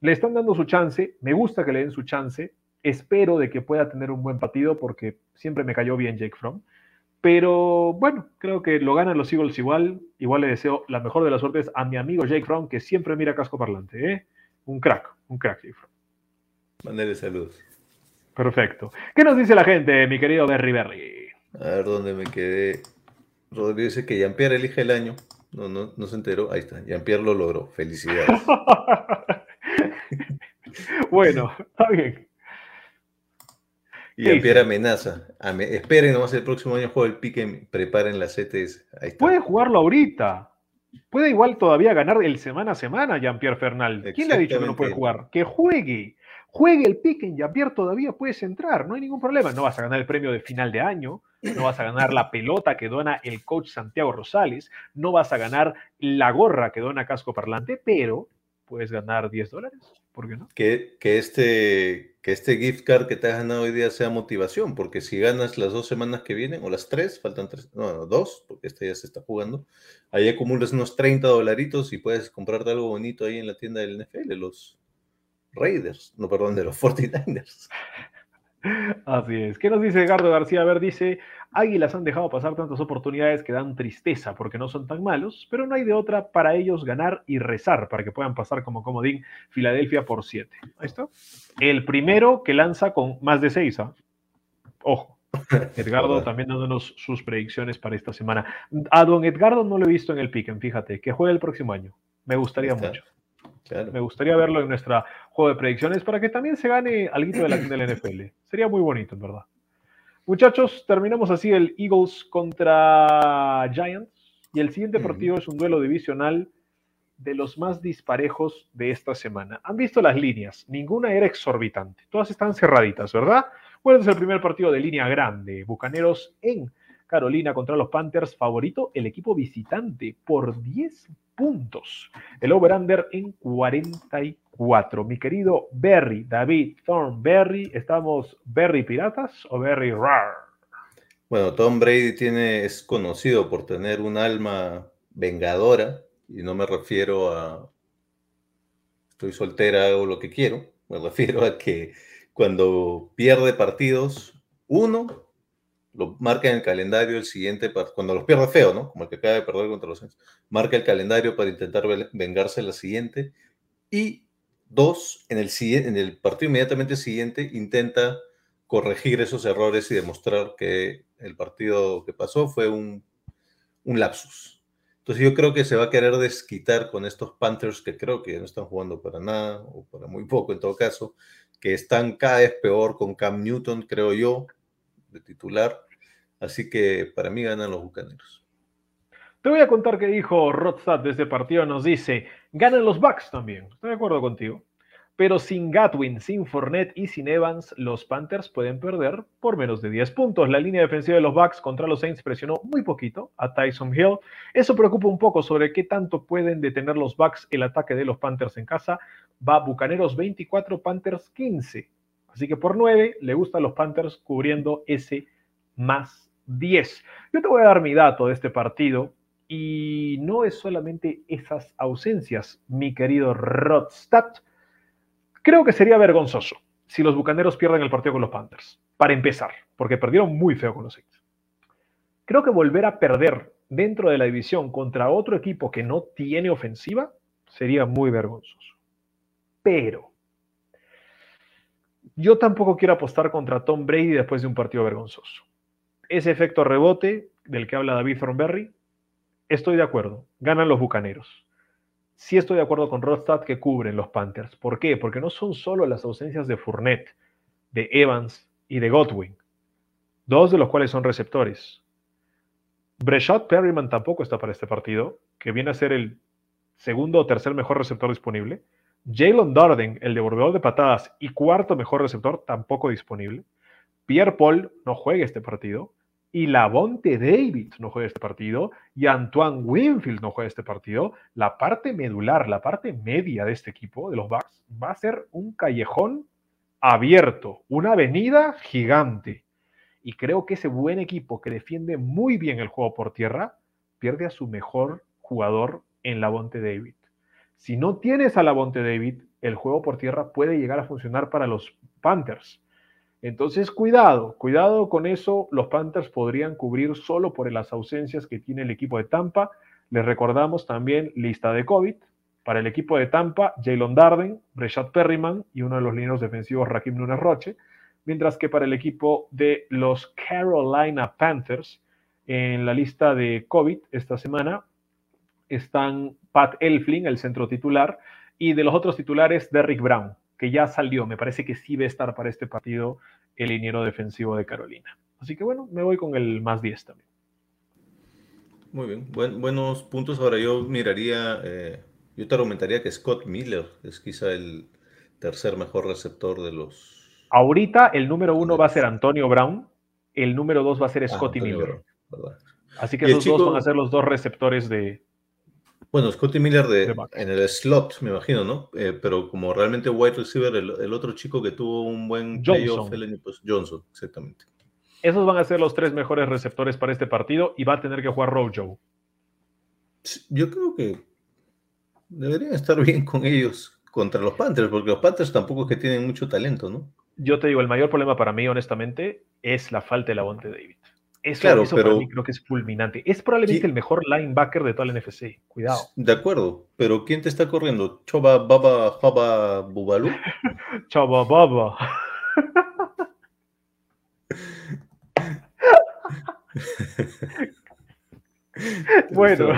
Speaker 1: Le están dando su chance, me gusta que le den su chance, espero de que pueda tener un buen partido porque siempre me cayó bien Jake Fromm. Pero bueno, creo que lo ganan los Eagles igual. Igual le deseo la mejor de las suertes a mi amigo Jake Fromm, que siempre mira casco parlante. ¿eh? Un crack, un crack, Jake Fromm.
Speaker 2: Mándale saludos.
Speaker 1: Perfecto. ¿Qué nos dice la gente, mi querido Berry Berry?
Speaker 2: A ver dónde me quedé. Rodrigo dice que Jean-Pierre elige el año. No, no, no se enteró. Ahí está. Jean-Pierre lo logró. Felicidades.
Speaker 1: bueno, está bien.
Speaker 2: Y Jean-Pierre amenaza. Ame esperen nomás el próximo año juego el pique. Preparen las CTS. Ahí está.
Speaker 1: Puede jugarlo ahorita. Puede igual todavía ganar el semana a semana Jean-Pierre Fernal. ¿Quién le ha dicho que no puede jugar? Que juegue. Juegue el pique en Jean-Pierre todavía puedes entrar. No hay ningún problema. No vas a ganar el premio de final de año. No vas a ganar la pelota que dona el coach Santiago Rosales. No vas a ganar la gorra que dona Casco Parlante. Pero puedes ganar 10 dólares. ¿Por qué no?
Speaker 2: Que, que, este, que este gift card que te has ganado hoy día sea motivación, porque si ganas las dos semanas que vienen, o las tres, faltan tres, no, dos, porque este ya se está jugando, ahí acumulas unos 30 dolaritos y puedes comprarte algo bonito ahí en la tienda del NFL, los Raiders, no, perdón, de los 49ers.
Speaker 1: Así es. ¿Qué nos dice Edgardo García? A ver, dice, Águilas han dejado pasar tantas oportunidades que dan tristeza porque no son tan malos, pero no hay de otra para ellos ganar y rezar para que puedan pasar como comodín Filadelfia por 7. Ahí está. El primero que lanza con más de 6. ¿ah? Ojo. Edgardo también dándonos sus predicciones para esta semana. A don Edgardo no lo he visto en el Piquen, fíjate, que juegue el próximo año. Me gustaría mucho. Claro. Me gustaría verlo en nuestra juego de predicciones para que también se gane algo de la, de la NFL. Sería muy bonito, en verdad. Muchachos, terminamos así el Eagles contra Giants. Y el siguiente partido es un duelo divisional de los más disparejos de esta semana. Han visto las líneas, ninguna era exorbitante, todas están cerraditas, ¿verdad? Bueno, es el primer partido de línea grande, Bucaneros en Carolina contra los Panthers, favorito el equipo visitante por 10 puntos. El over-under en 44. Mi querido Berry, David Thornberry, ¿estamos Berry Piratas o Berry Rar?
Speaker 2: Bueno, Tom Brady tiene, es conocido por tener un alma vengadora, y no me refiero a estoy soltera, hago lo que quiero, me refiero a que cuando pierde partidos, uno, lo marca en el calendario el siguiente, cuando los pierde feo, ¿no? Como el que acaba de perder contra los Saints, marca el calendario para intentar vengarse la siguiente. Y dos, en el, en el partido inmediatamente siguiente, intenta corregir esos errores y demostrar que el partido que pasó fue un, un lapsus. Entonces yo creo que se va a querer desquitar con estos Panthers que creo que no están jugando para nada, o para muy poco en todo caso, que están cada vez peor con Cam Newton, creo yo, de titular. Así que para mí ganan los Bucaneros.
Speaker 1: Te voy a contar qué dijo Rodstad de este partido. Nos dice, ganan los Bucks también. Estoy de acuerdo contigo. Pero sin Gatwin, sin Fournette y sin Evans, los Panthers pueden perder por menos de 10 puntos. La línea defensiva de los Bucks contra los Saints presionó muy poquito a Tyson Hill. Eso preocupa un poco sobre qué tanto pueden detener los Bucks el ataque de los Panthers en casa. Va Bucaneros 24, Panthers 15. Así que por 9 le gustan los Panthers cubriendo ese más 10. Yo te voy a dar mi dato de este partido y no es solamente esas ausencias, mi querido Rodstad. Creo que sería vergonzoso si los Bucaneros pierden el partido con los Panthers, para empezar, porque perdieron muy feo con los Saints. Creo que volver a perder dentro de la división contra otro equipo que no tiene ofensiva sería muy vergonzoso. Pero yo tampoco quiero apostar contra Tom Brady después de un partido vergonzoso. Ese efecto rebote del que habla David Thornberry, estoy de acuerdo, ganan los Bucaneros sí estoy de acuerdo con Rodstad que cubren los Panthers. ¿Por qué? Porque no son solo las ausencias de Fournette, de Evans y de Godwin, dos de los cuales son receptores. Breshad Perryman tampoco está para este partido, que viene a ser el segundo o tercer mejor receptor disponible. Jalen Darden, el devolvedor de patadas y cuarto mejor receptor, tampoco disponible. Pierre Paul no juega este partido y Lavonte David no juega este partido y Antoine Winfield no juega este partido, la parte medular, la parte media de este equipo, de los Bucks, va a ser un callejón abierto, una avenida gigante. Y creo que ese buen equipo que defiende muy bien el juego por tierra, pierde a su mejor jugador en Lavonte David. Si no tienes a Lavonte David, el juego por tierra puede llegar a funcionar para los Panthers entonces, cuidado, cuidado con eso. Los Panthers podrían cubrir solo por las ausencias que tiene el equipo de Tampa. Les recordamos también lista de COVID. Para el equipo de Tampa, Jalen Darden, Breshad Perryman y uno de los lineos defensivos, Rakim Nunes Roche. Mientras que para el equipo de los Carolina Panthers, en la lista de COVID esta semana, están Pat Elfling, el centro titular, y de los otros titulares, Derrick Brown, que ya salió. Me parece que sí va a estar para este partido el liniero defensivo de Carolina. Así que bueno, me voy con el más 10 también.
Speaker 2: Muy bien, buenos puntos. Ahora yo miraría, eh, yo te argumentaría que Scott Miller es quizá el tercer mejor receptor de los...
Speaker 1: Ahorita el número uno va a ser Antonio Brown, el número dos va a ser ah, Scotty Miller. Así que esos dos van a ser los dos receptores de,
Speaker 2: bueno, Scotty Miller de, en el slot, me imagino, ¿no? Eh, pero como realmente wide receiver, el, otro chico que tuvo un buen playoff, pues Johnson, exactamente.
Speaker 1: Esos van a ser los tres mejores receptores para este partido y va a tener que jugar Rojo.
Speaker 2: Yo creo que deberían estar bien con ellos contra los Panthers, porque los Panthers tampoco es que tienen mucho talento, ¿no?
Speaker 1: Yo te digo, el mayor problema para mí, honestamente, es la falta de la Bonte David. Eso,
Speaker 2: claro, pero,
Speaker 1: para mí creo que es fulminante. Es probablemente el mejor linebacker de toda la NFC. Cuidado.
Speaker 2: De acuerdo, pero ¿quién te está corriendo? ¿Choba Baba Jaba Bubalú?
Speaker 1: Choba Baba. bueno,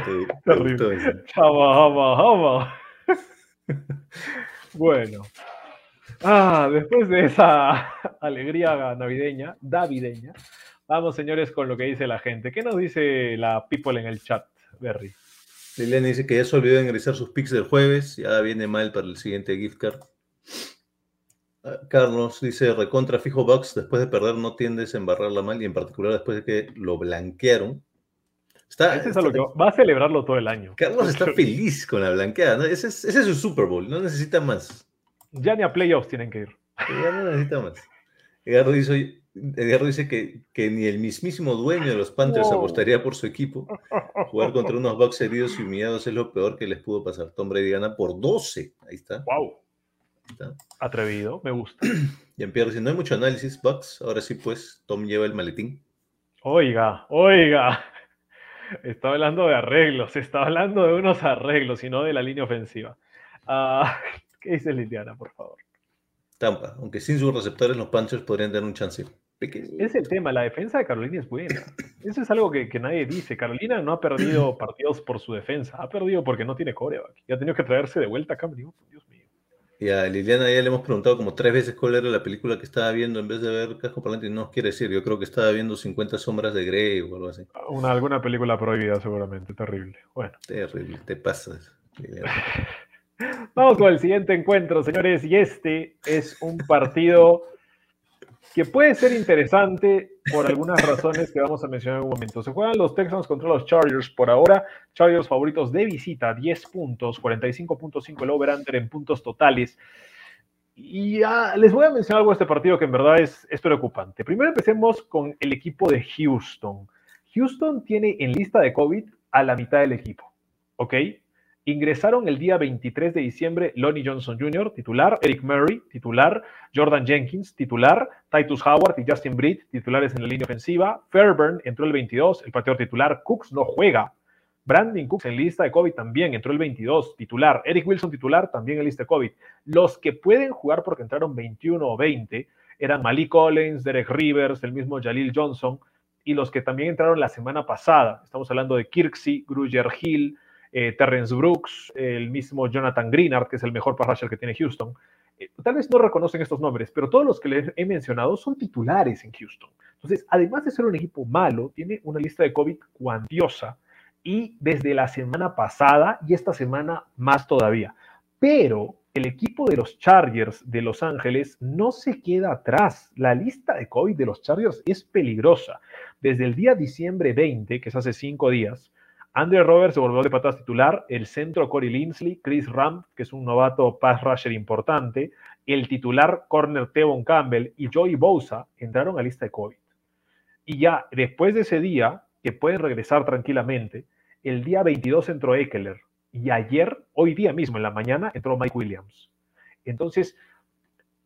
Speaker 1: Chaba Jaba Jaba. bueno. Ah, después de esa alegría navideña, davideña, Vamos, señores, con lo que dice la gente. ¿Qué nos dice la people en el chat, Berry?
Speaker 2: Liliana dice que ya se olvidó de ingresar sus pics del jueves, ya viene mal para el siguiente gift card. Ah, Carlos dice, recontra fijo Bucks, después de perder no tiendes a embarrarla mal y en particular después de que lo blanquearon.
Speaker 1: Está, va a celebrarlo todo el año.
Speaker 2: Carlos está feliz con la blanqueada, ese, es, ese, es, su Super Bowl, no necesita más.
Speaker 1: Ya ni a playoffs tienen que ir.
Speaker 2: Ya no necesita más. Edgardo dice, Edgardo dice que, que, ni el mismísimo dueño de los Panthers apostaría por su equipo. Jugar contra unos Bucks heridos y humillados es lo peor que les pudo pasar. Tom Brady gana por 12. Ahí está.
Speaker 1: Wow. Atrevido, me gusta.
Speaker 2: Y Pierre dice, no hay mucho análisis, Bucks. Ahora sí, pues, Tom lleva el maletín.
Speaker 1: Oiga, oiga. Está hablando de arreglos, está hablando de unos arreglos y no de la línea ofensiva. Ah, ¿Qué dice Liliana, por favor?
Speaker 2: Tampa, aunque sin sus receptores los Panthers podrían tener un chance.
Speaker 1: Es el tema, la defensa de Carolina es buena. Eso es algo que, nadie dice. Carolina no ha perdido partidos por su defensa, ha perdido porque no tiene coreback. Y ha tenido que traerse de vuelta a Cam Dios mío.
Speaker 2: Y a Liliana ya le hemos preguntado como tres veces cuál era la película que estaba viendo en vez de ver Casco Parlante y no quiere decir. Yo creo que estaba viendo 50 sombras de Grey o algo así.
Speaker 1: Una, alguna película prohibida seguramente, terrible. Bueno.
Speaker 2: Terrible, te pasas.
Speaker 1: Vamos con el siguiente encuentro, señores, y este es un partido que puede ser interesante por algunas razones que vamos a mencionar en un momento. Se juegan los Texans contra los Chargers por ahora. Chargers favoritos de visita, 10 puntos, 45.5 el over-under en puntos totales. Y ya les voy a mencionar algo de este partido que en verdad es, es preocupante. Primero empecemos con el equipo de Houston. Houston tiene en lista de COVID a la mitad del equipo, ¿ok? Ingresaron el día 23 de diciembre Lonnie Johnson Jr., titular, Eric Murray, titular, Jordan Jenkins, titular, Titus Howard y Justin Britt, titulares en la línea ofensiva. Fairburn entró el 22, el pateador titular. Cooks no juega. Brandon Cooks en lista de COVID también entró el 22, titular. Eric Wilson titular también en lista de COVID. Los que pueden jugar porque entraron 21 o 20 eran Malik Collins, Derek Rivers, el mismo Jalil Johnson y los que también entraron la semana pasada. Estamos hablando de Kirksey, Gruyer Hill, eh, Terrence Brooks, el mismo Jonathan Greenard, que es el mejor pass que tiene Houston. Eh, tal vez no reconocen estos nombres, pero todos los que les he mencionado son titulares en Houston. Entonces, además de ser un equipo malo, tiene una lista de COVID cuantiosa y desde la semana pasada y esta semana más todavía. Pero el equipo de los Chargers de Los Ángeles no se queda atrás. La lista de COVID de los Chargers es peligrosa. Desde el día diciembre 20, que es hace cinco días, Andrew Roberts se volvió de patas titular, el centro Corey Linsley, Chris Ram, que es un novato pass rusher importante, el titular corner Tevon Campbell y Joey Bosa entraron a lista de COVID. Y ya después de ese día, que pueden regresar tranquilamente, el día 22 entró Eckler y ayer, hoy día mismo, en la mañana, entró Mike Williams. Entonces,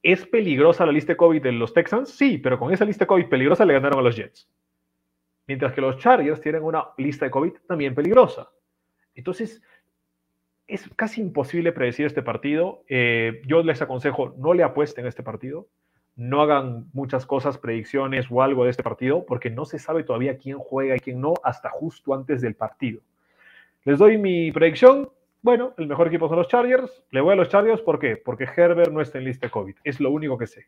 Speaker 1: ¿es peligrosa la lista de COVID de los Texans? Sí, pero con esa lista de COVID peligrosa le ganaron a los Jets. Mientras que los Chargers tienen una lista de COVID también peligrosa. Entonces, es casi imposible predecir este partido. Eh, yo les aconsejo, no le apuesten a este partido. No hagan muchas cosas, predicciones o algo de este partido, porque no se sabe todavía quién juega y quién no hasta justo antes del partido. Les doy mi predicción. Bueno, el mejor equipo son los Chargers. Le voy a los Chargers, ¿por qué? Porque Herbert no está en lista de COVID. Es lo único que sé.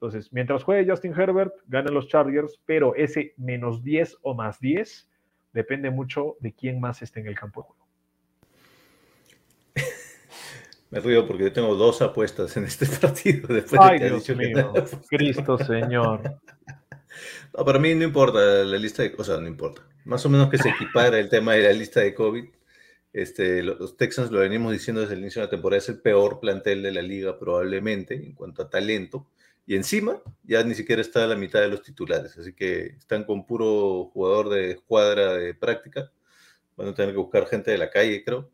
Speaker 1: Entonces, mientras juegue Justin Herbert, ganan los Chargers, pero ese menos 10 o más 10 depende mucho de quién más esté en el campo de juego.
Speaker 2: Me río porque yo tengo dos apuestas en este partido.
Speaker 1: Después Ay, de Dios mío. Cristo Señor.
Speaker 2: No, para mí no importa la lista de... O sea, no importa. Más o menos que se equipara el tema de la lista de COVID. Este, los Texans, lo venimos diciendo desde el inicio de la temporada, es el peor plantel de la liga probablemente en cuanto a talento. Y encima ya ni siquiera está la mitad de los titulares, así que están con puro jugador de escuadra de práctica. Van a tener que buscar gente de la calle, creo.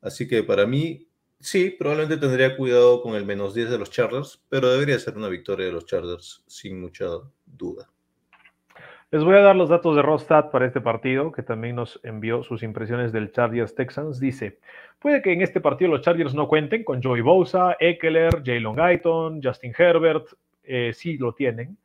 Speaker 2: Así que para mí, sí, probablemente tendría cuidado con el menos 10 de los Chargers, pero debería ser una victoria de los Chargers sin mucha duda.
Speaker 1: Les voy a dar los datos de Rostad para este partido, que también nos envió sus impresiones del Chargers Texans. Dice, puede que en este partido los Chargers no cuenten con Joey Bosa, Eckler, Jalen Guyton, Justin Herbert, eh, sí lo tienen,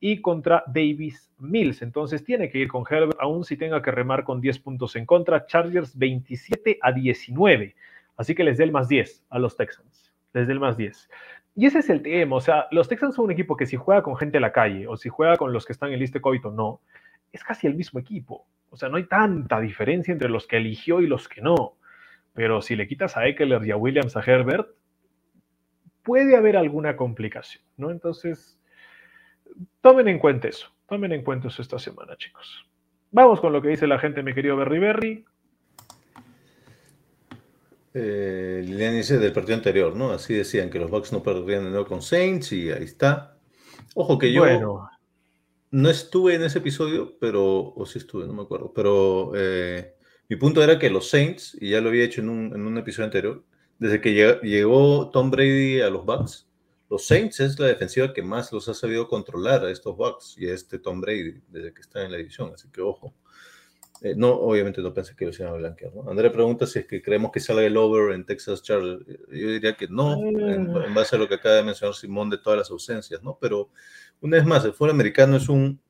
Speaker 1: y contra Davis Mills. Entonces tiene que ir con Herbert, aún si tenga que remar con 10 puntos en contra. Chargers 27 a 19. Así que les dé el más 10 a los Texans. Les dé el más 10. Y ese es el tema. O sea, los Texans son un equipo que si juega con gente a la calle o si juega con los que están en lista COVID o no, es casi el mismo equipo. O sea, no hay tanta diferencia entre los que eligió y los que no. Pero si le quitas a Eckler y a Williams a Herbert, puede haber alguna complicación, ¿no? Entonces, tomen en cuenta eso, tomen en cuenta eso esta semana, chicos. Vamos con lo que dice la gente, mi querido Berry Berry.
Speaker 2: Eh, Lilian dice del partido anterior, ¿no? Así decían que los Bucks no perdían de nuevo con Saints y ahí está. Ojo que yo no estuve en ese episodio, pero, o sí estuve, no me acuerdo, pero eh, mi punto era que los Saints, y ya lo había hecho en un, en un episodio anterior, desde que llegó Tom Brady a los Bucks, los Saints es la defensiva que más los ha sabido controlar a estos Bucks y a este Tom Brady desde que está en la división, así que ojo. Eh, no, obviamente no pensé que lo iban a blanquear. ¿no? André pregunta si es que creemos que salga el over en Texas Chargers. Yo diría que no, en, mm. base a lo que acaba de mencionar Simón de todas las ausencias, ¿no? Pero una vez más, el fútbol americano es un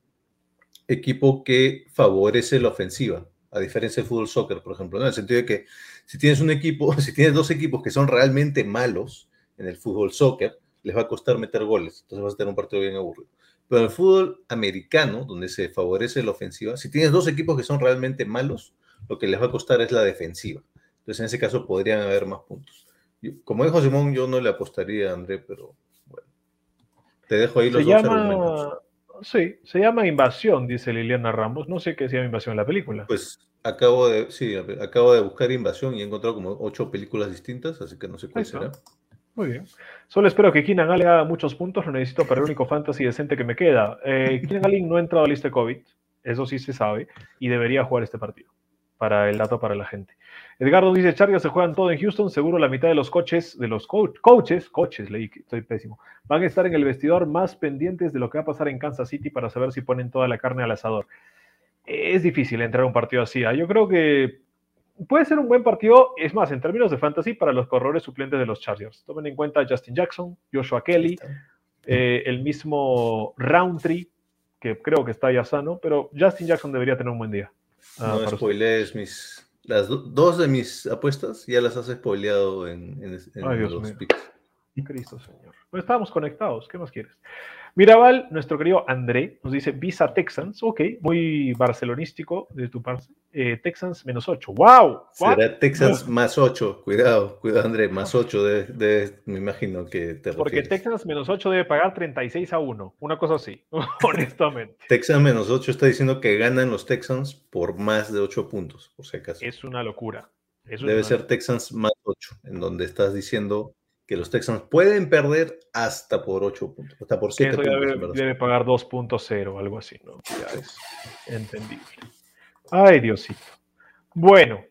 Speaker 2: equipo que favorece la ofensiva a diferencia del fútbol soccer, por ejemplo, en el sentido de que si tienes un equipo, si tienes dos equipos que son realmente malos en el fútbol soccer, les va a costar meter goles, entonces vas a tener un partido bien aburrido. Pero en el fútbol americano, donde se favorece la ofensiva, si tienes dos equipos que son realmente malos, lo que les va a costar es la defensiva. Entonces, en ese caso podrían haber más puntos. Como dijo Simón, yo no le apostaría a André, pero bueno. Te dejo ahí los
Speaker 1: Se
Speaker 2: dos argumentos.
Speaker 1: Sí, se llama Invasión, dice Liliana Ramos. No sé qué se llama Invasión en la película.
Speaker 2: Pues acabo de, sí, acabo de buscar Invasión y he encontrado como ocho películas distintas, así que no sé cuál será.
Speaker 1: Muy bien. Solo espero que Keenan Allen haga muchos puntos. Lo necesito para el único fantasy decente que me queda. Eh, Keenan Allen no ha entrado a la lista de COVID. Eso sí se sabe. Y debería jugar este partido. Para el dato para la gente. Edgardo dice: Chargers se juegan todo en Houston. Seguro la mitad de los coches, de los co- coaches, coaches, leí que estoy pésimo, van a estar en el vestidor más pendientes de lo que va a pasar en Kansas City para saber si ponen toda la carne al asador. Es difícil entrar a un partido así. ¿ah? Yo creo que puede ser un buen partido, es más, en términos de fantasy, para los corredores suplentes de los Chargers. Tomen en cuenta a Justin Jackson, Joshua Kelly, eh, el mismo Roundtree, que creo que está ya sano, pero Justin Jackson debería tener un buen día. Ah,
Speaker 2: No spoilees mis. Las do- dos de mis apuestas ya las has spoileado en, en- en
Speaker 1: Ay, Dios
Speaker 2: los
Speaker 1: mío.
Speaker 2: picks.
Speaker 1: Cristo Señor. Pues estábamos conectados, ¿qué más quieres? Mirabal, nuestro querido André, nos dice Visa Texans, ok, muy barcelonístico de tu parte. Eh, Texans menos 8, wow.
Speaker 2: Será Texas más 8. Cuidado, cuidado, André. Más 8 de, de- me imagino que te
Speaker 1: Porque
Speaker 2: refieres.
Speaker 1: Texans menos 8 debe pagar 36 a 1, una cosa así, honestamente.
Speaker 2: Texas menos 8 está diciendo que ganan los Texans por más de 8 puntos, por si acaso.
Speaker 1: Es una locura. Es
Speaker 2: Debe
Speaker 1: una
Speaker 2: ser Texans más 8, en donde estás diciendo que los Texans pueden perder hasta por 8 puntos, hasta por
Speaker 1: que
Speaker 2: 7
Speaker 1: eso ya
Speaker 2: puntos.
Speaker 1: debe, debe pagar 2.0 algo así, ¿no? Ya es entendible. Ay, Diosito. Bueno,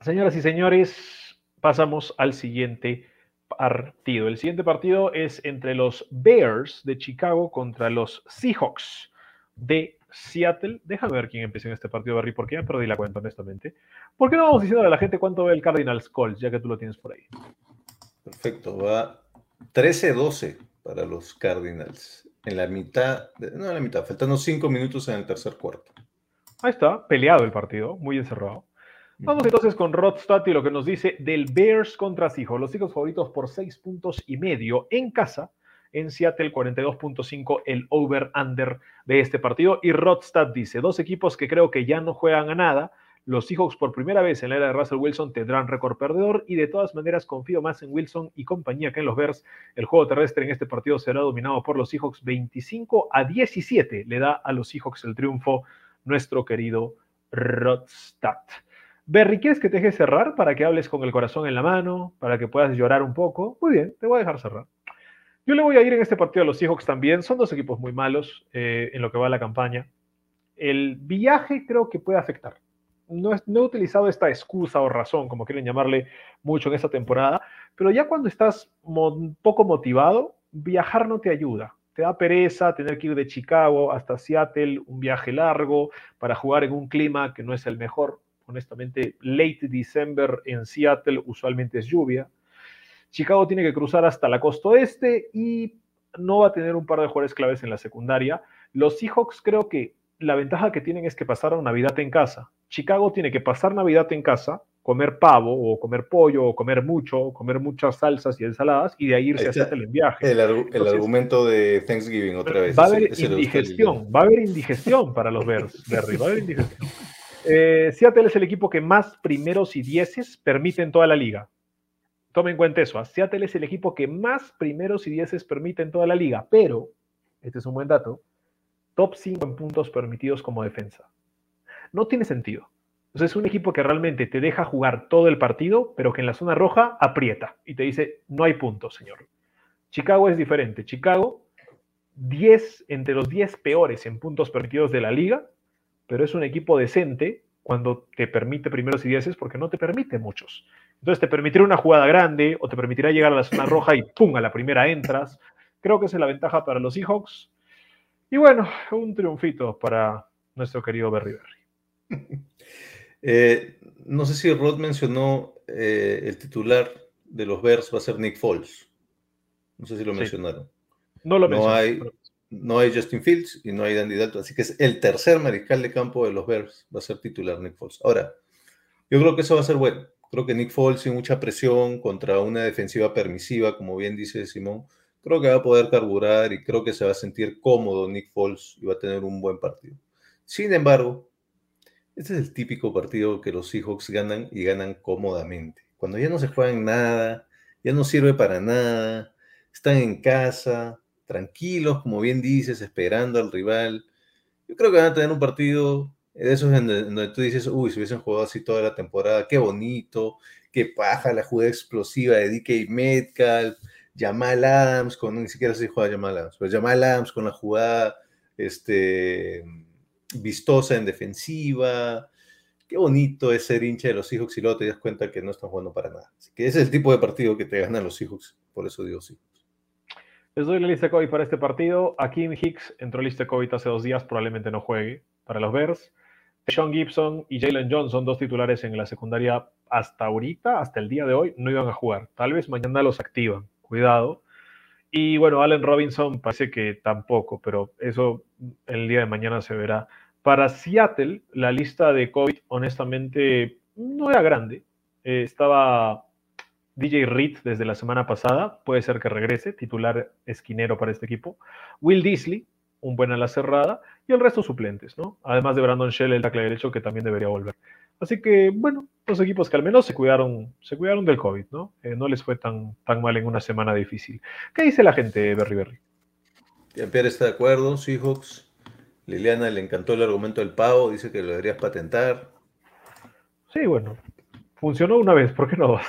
Speaker 1: señoras y señores, pasamos al siguiente partido. El siguiente partido es entre los Bears de Chicago contra los Seahawks de Seattle. Déjame ver quién empezó en este partido, Barry, porque ya perdí la cuenta, honestamente. ¿Por qué no vamos diciendo a la gente cuánto ve el Cardinals Colts, ya que tú lo tienes por ahí?
Speaker 2: Perfecto, va 13-12 para los Cardinals. En la mitad, de- no en la mitad, faltando 5 minutos en el tercer cuarto.
Speaker 1: Ahí está, peleado el partido, muy encerrado. Vamos entonces con Rodstad y lo que nos dice del Bears contra Seahawks. Los Seahawks favoritos por 6 puntos y medio en casa. En Seattle 42.5 el over-under de este partido. Y Rodstad dice, dos equipos que creo que ya no juegan a nada. Los Seahawks por primera vez en la era de Russell Wilson tendrán récord perdedor y de todas maneras confío más en Wilson y compañía que en los Bears. El juego terrestre en este partido será dominado por los Seahawks 25 a 17. Le da a los Seahawks el triunfo nuestro querido Rodstad. Berry, ¿quieres que te deje cerrar para que hables con el corazón en la mano, para que puedas llorar un poco? Muy bien, te voy a dejar cerrar. Yo le voy a ir en este partido a los Seahawks también. Son dos equipos muy malos eh, en lo que va la campaña. El viaje creo que puede afectar. No, es- no he utilizado esta excusa o razón, como quieren llamarle mucho en esta temporada, pero ya cuando estás mo- poco motivado, viajar no te ayuda. Te da pereza tener que ir de Chicago hasta Seattle, un viaje largo, para jugar en un clima que no es el mejor. Honestamente, late December en Seattle usualmente es lluvia. Chicago tiene que cruzar hasta la costa oeste y no va a tener un par de jugadores claves en la secundaria. Los Seahawks creo que la ventaja que tienen es que pasaron Navidad en casa. Chicago tiene que pasar Navidad en casa, comer pavo o comer pollo o comer mucho, o comer muchas salsas y ensaladas y de ahí irse a en viaje.
Speaker 2: El, argu- el argumento de Thanksgiving otra vez.
Speaker 1: Va a haber
Speaker 2: ese
Speaker 1: indigestión, va a haber indigestión para los Bears, Berry, va a haber indigestión. Eh, Seattle es el equipo que más primeros y dieces permite en toda la liga. Tomen en cuenta eso. ¿ah? Seattle es el equipo que más primeros y dieces permite en toda la liga, pero, este es un buen dato, top 5 en puntos permitidos como defensa. No tiene sentido. Entonces es un equipo que realmente te deja jugar todo el partido, pero que en la zona roja aprieta y te dice, no hay puntos, señor. Chicago es diferente. Chicago 10 entre los 10 peores en puntos permitidos de la liga, pero es un equipo decente cuando te permite primeros y dieces porque no te permite muchos. Entonces te permitirá una jugada grande o te permitirá llegar a la zona roja y ¡pum! a la primera entras. Creo que esa es la ventaja para los Seahawks. Y bueno, un triunfito para nuestro querido Berry Berry.
Speaker 2: Eh, no sé si Rod mencionó eh, el titular de los Bears va a ser Nick Foles. No sé si lo
Speaker 1: Sí.
Speaker 2: mencionaron.
Speaker 1: No lo
Speaker 2: No
Speaker 1: mencioné,
Speaker 2: hay-
Speaker 1: pero-
Speaker 2: No hay Justin Fields y no hay Dandy Dalton, así que es el tercer mariscal de campo de los Bears. Va a ser titular Nick Foles. Ahora, yo creo que eso va a ser bueno. Creo que Nick Foles sin mucha presión contra una defensiva permisiva, como bien dice Simón, creo que va a poder carburar y creo que se va a sentir cómodo Nick Foles y va a tener un buen partido. Sin embargo, este es el típico partido que los Seahawks ganan y ganan cómodamente. cuando ya no se juegan nada, ya no sirve para nada, están en casa, tranquilos, como bien dices, esperando al rival. Yo creo que van a tener un partido de esos en donde, tú dices, uy, si hubiesen jugado así toda la temporada, qué bonito, qué paja la jugada explosiva de DK Metcalf, Jamal Adams, con, ni siquiera se juega Jamal Adams, pero Jamal Adams con la jugada este, vistosa en defensiva. Qué bonito es ser hincha de los Seahawks y luego te das cuenta que no están jugando para nada. Así que ese es el tipo de partido que te ganan los Seahawks, por eso digo sí.
Speaker 1: Les doy la lista de COVID para este partido. Akim Hicks entró en lista de COVID hace dos días, probablemente no juegue para los Bears. Sean Gibson y Jalen Johnson, dos titulares en la secundaria hasta ahorita, hasta el día de hoy, no iban a jugar. Tal vez mañana los activan, cuidado. Y bueno, Allen Robinson parece que tampoco, pero eso el día de mañana se verá. Para Seattle, la lista de COVID, honestamente, no era grande. Eh, estaba DJ Reed desde la semana pasada, puede ser que regrese, titular esquinero para este equipo. Will Disley, un buen ala cerrada, y el resto suplentes, ¿no? Además de Brandon Shell, el tackle derecho, que también debería volver. Así que, bueno, los equipos que al menos se cuidaron, se cuidaron del COVID, ¿no? Eh, no les fue tan, tan mal en una semana difícil. ¿Qué dice la gente, Berry Berry?
Speaker 2: Pierre está de acuerdo, Seahawks. Liliana le encantó el argumento del pavo, dice que lo deberías patentar.
Speaker 1: Sí, bueno, funcionó una vez, ¿por qué no dos?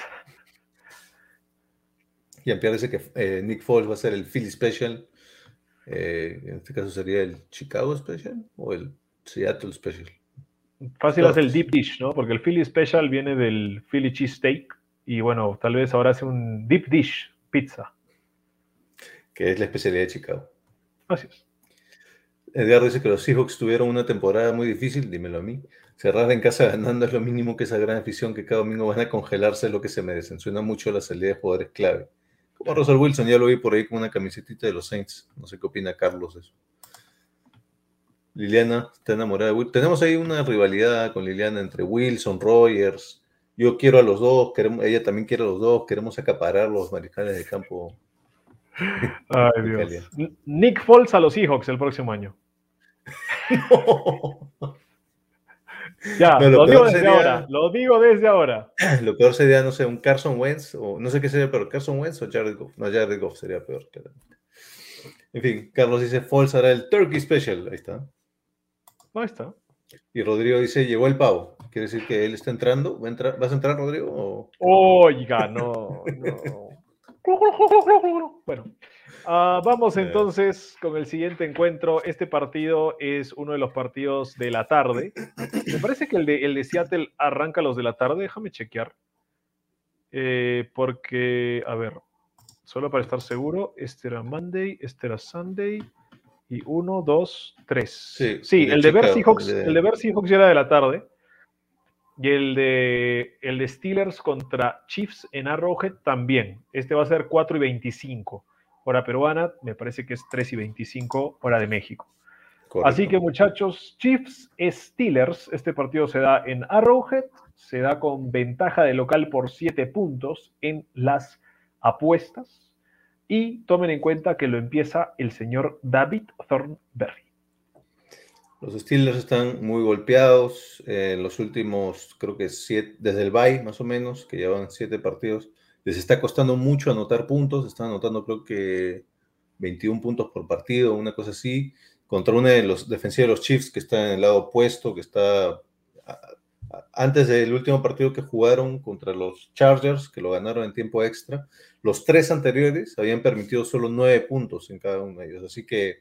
Speaker 2: Jean-Pierre dice que eh, Nick Foles va a ser el Philly Special. Eh, en este caso sería el Chicago Special o el Seattle Special.
Speaker 1: Fácil hacer el Deep Dish, ¿no? Porque el Philly Special viene del Philly Cheese Steak y bueno, tal vez ahora hace un Deep Dish Pizza.
Speaker 2: Que es la especialidad de Chicago.
Speaker 1: Así es.
Speaker 2: Edgardo dice que los Seahawks tuvieron una temporada muy difícil, dímelo a mí. Cerrar en casa ganando es lo mínimo que esa gran afición que cada domingo van a congelarse lo que se merecen. Suena mucho la salida de jugadores clave. Como Russell Wilson, ya lo vi por ahí con una camisetita de los Saints. No sé qué opina Carlos de eso. Liliana está enamorada de Wilson. Tenemos ahí una rivalidad con Liliana entre Wilson, Rogers. Yo quiero a los dos, queremos, ella también quiere a los dos, queremos acaparar los mariscales de campo.
Speaker 1: Ay, Dios. Nick Foles a los Seahawks el próximo año. Ya, lo, digo desde ahora. Lo digo desde ahora.
Speaker 2: Lo peor sería, no sé, un Carson Wentz, o no sé qué sería peor, Carson Wentz o Jared Goff. No, Jared Goff sería peor. En fin, Carlos dice, Falls hará el Turkey Special. Ahí está.
Speaker 1: Ahí está.
Speaker 2: Y Rodrigo dice, llegó el pavo. Quiere decir que él está entrando. ¿Vas a entrar, Rodrigo?
Speaker 1: Oiga, no. no. bueno, Ah, vamos entonces con el siguiente encuentro. Este partido es uno de los partidos de la tarde. Me parece que el de, el de Seattle arranca los de la tarde. Déjame chequear. Eh, porque, a ver, solo para estar seguro, este era Monday, este era Sunday. Y uno, dos, tres. Sí, el, de Bears Seahawks, el de Seahawks ya era de la tarde. Y el de, el de Steelers contra Chiefs en Arrowhead también. Este va a ser 4 y 25 hora peruana, me parece que es 3 y 25 hora de México. Así que muchachos, Chiefs Steelers, este partido se da en Arrowhead, se da con ventaja de local por 7 puntos en las apuestas y tomen en cuenta que lo empieza el señor David Thornberry.
Speaker 2: Los Steelers están muy golpeados en los últimos, creo que siete, desde el bye más o menos, que llevan siete partidos les está costando mucho anotar puntos, están anotando creo que 21 puntos por partido, una cosa así, contra una de los defensivos de los Chiefs que está en el lado opuesto, que está antes del último partido que jugaron contra los Chargers, que lo ganaron en tiempo extra, los tres anteriores habían permitido solo nueve puntos en cada uno de ellos. Así que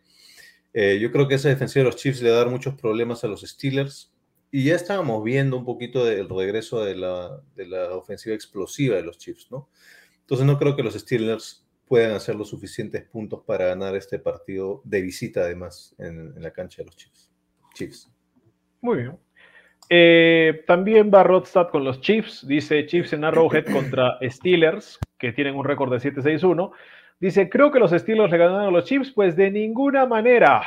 Speaker 2: eh, yo creo que esa defensiva de los Chiefs le va a dar muchos problemas a los Steelers. Y ya estábamos viendo un poquito del regreso de la, de la, ofensiva explosiva de los Chiefs, ¿no? Entonces no creo que los Steelers puedan hacer los suficientes puntos para ganar este partido de visita, además, en, la cancha de los Chiefs. Chiefs.
Speaker 1: Muy bien. Eh, también va Rodstad con los Chiefs. Dice Chiefs en Arrowhead contra Steelers, que tienen un récord de 7-6-1. Dice, creo que los Steelers le ganaron a los Chiefs, pues de ninguna manera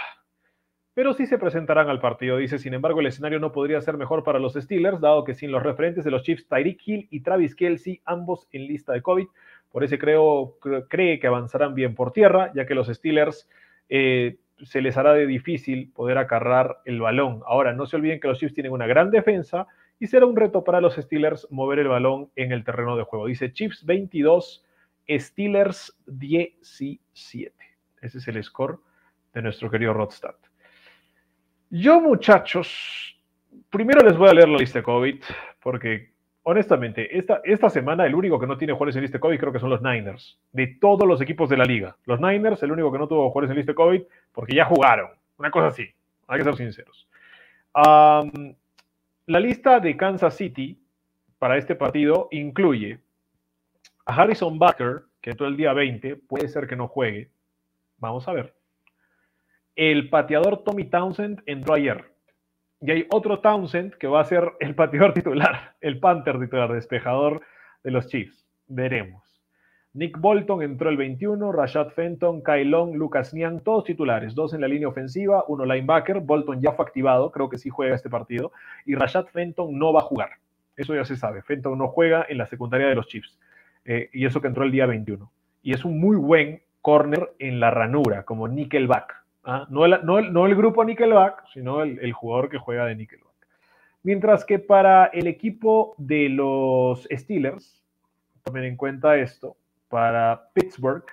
Speaker 1: pero sí se presentarán al partido. Dice, sin embargo, el escenario no podría ser mejor para los Steelers, dado que sin los referentes de los Chiefs, Tyreek Hill y Travis Kelsey, ambos en lista de COVID, por eso creo, cree que avanzarán bien por tierra, ya que los Steelers eh, se les hará de difícil poder acarrar el balón. Ahora, no se olviden que los Chiefs tienen una gran defensa y será un reto para los Steelers mover el balón en el terreno de juego. Dice Chiefs 22, Steelers 17. Ese es el score de nuestro querido Rodstad. Yo, muchachos, primero les voy a leer la lista de COVID, porque honestamente, esta, esta semana el único que no tiene jugadores en lista COVID creo que son los Niners, de todos los equipos de la liga. Los Niners, el único que no tuvo jugadores en lista COVID, porque ya jugaron. Una cosa así, hay que ser sinceros. La lista de Kansas City para este partido incluye a Harrison Butker, que entró el día 20, puede ser que no juegue. Vamos a ver. El pateador Tommy Townsend entró ayer. Y hay otro Townsend que va a ser el pateador titular, el Panther titular, despejador de los Chiefs. Veremos. Nick Bolton entró el 21, Rashad Fenton, Kyle Long, Lucas Niang, todos titulares, dos en la línea ofensiva, uno linebacker, Bolton ya fue activado, creo que sí juega este partido, y Rashad Fenton no va a jugar, eso ya se sabe, Fenton no juega en la secundaria de los Chiefs, eh, y eso que entró el día 21, y es un muy buen corner en la ranura, como Nickelback, ¿ah? no, el, no, no, el, grupo Nickelback, sino el, el jugador que juega de Nickelback. Mientras que para el equipo de los Steelers, tomen en cuenta esto, para Pittsburgh,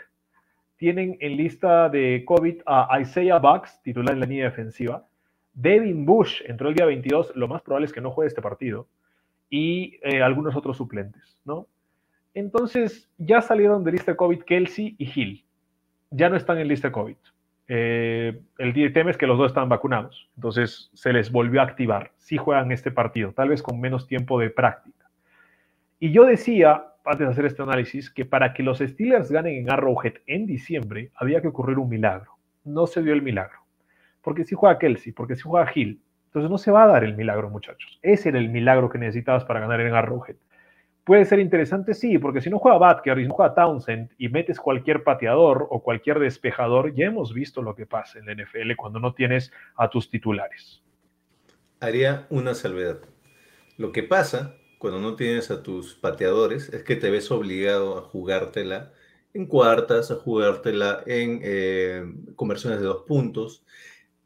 Speaker 1: tienen en lista de COVID a Isaiah Bucks, titular en la línea defensiva. Devin Bush entró el día 22, lo más probable es que no juegue este partido. Y eh, algunos otros suplentes, ¿no? Entonces, ya salieron de lista COVID Kelsey y Hill. Ya no están en lista COVID. Eh, el tema es que los dos están vacunados. Entonces, se les volvió a activar. Sí juegan este partido, tal vez con menos tiempo de práctica. Y yo decía, antes de hacer este análisis, que para que los Steelers ganen en Arrowhead en diciembre, había que ocurrir un milagro. No se dio el milagro. Porque si juega Kelsey, porque si juega Hill. Entonces no se va a dar el milagro, muchachos. Ese era el milagro que necesitabas para ganar en Arrowhead. Puede ser interesante, sí, porque si no juega Batker y no juega Townsend y metes cualquier pateador o cualquier despejador, ya hemos visto lo que pasa en la NFL cuando no tienes a tus titulares.
Speaker 2: Haría una salvedad. Lo que pasa cuando no tienes a tus pateadores es que te ves obligado a jugártela en cuartas, a jugártela en eh, conversiones de dos puntos.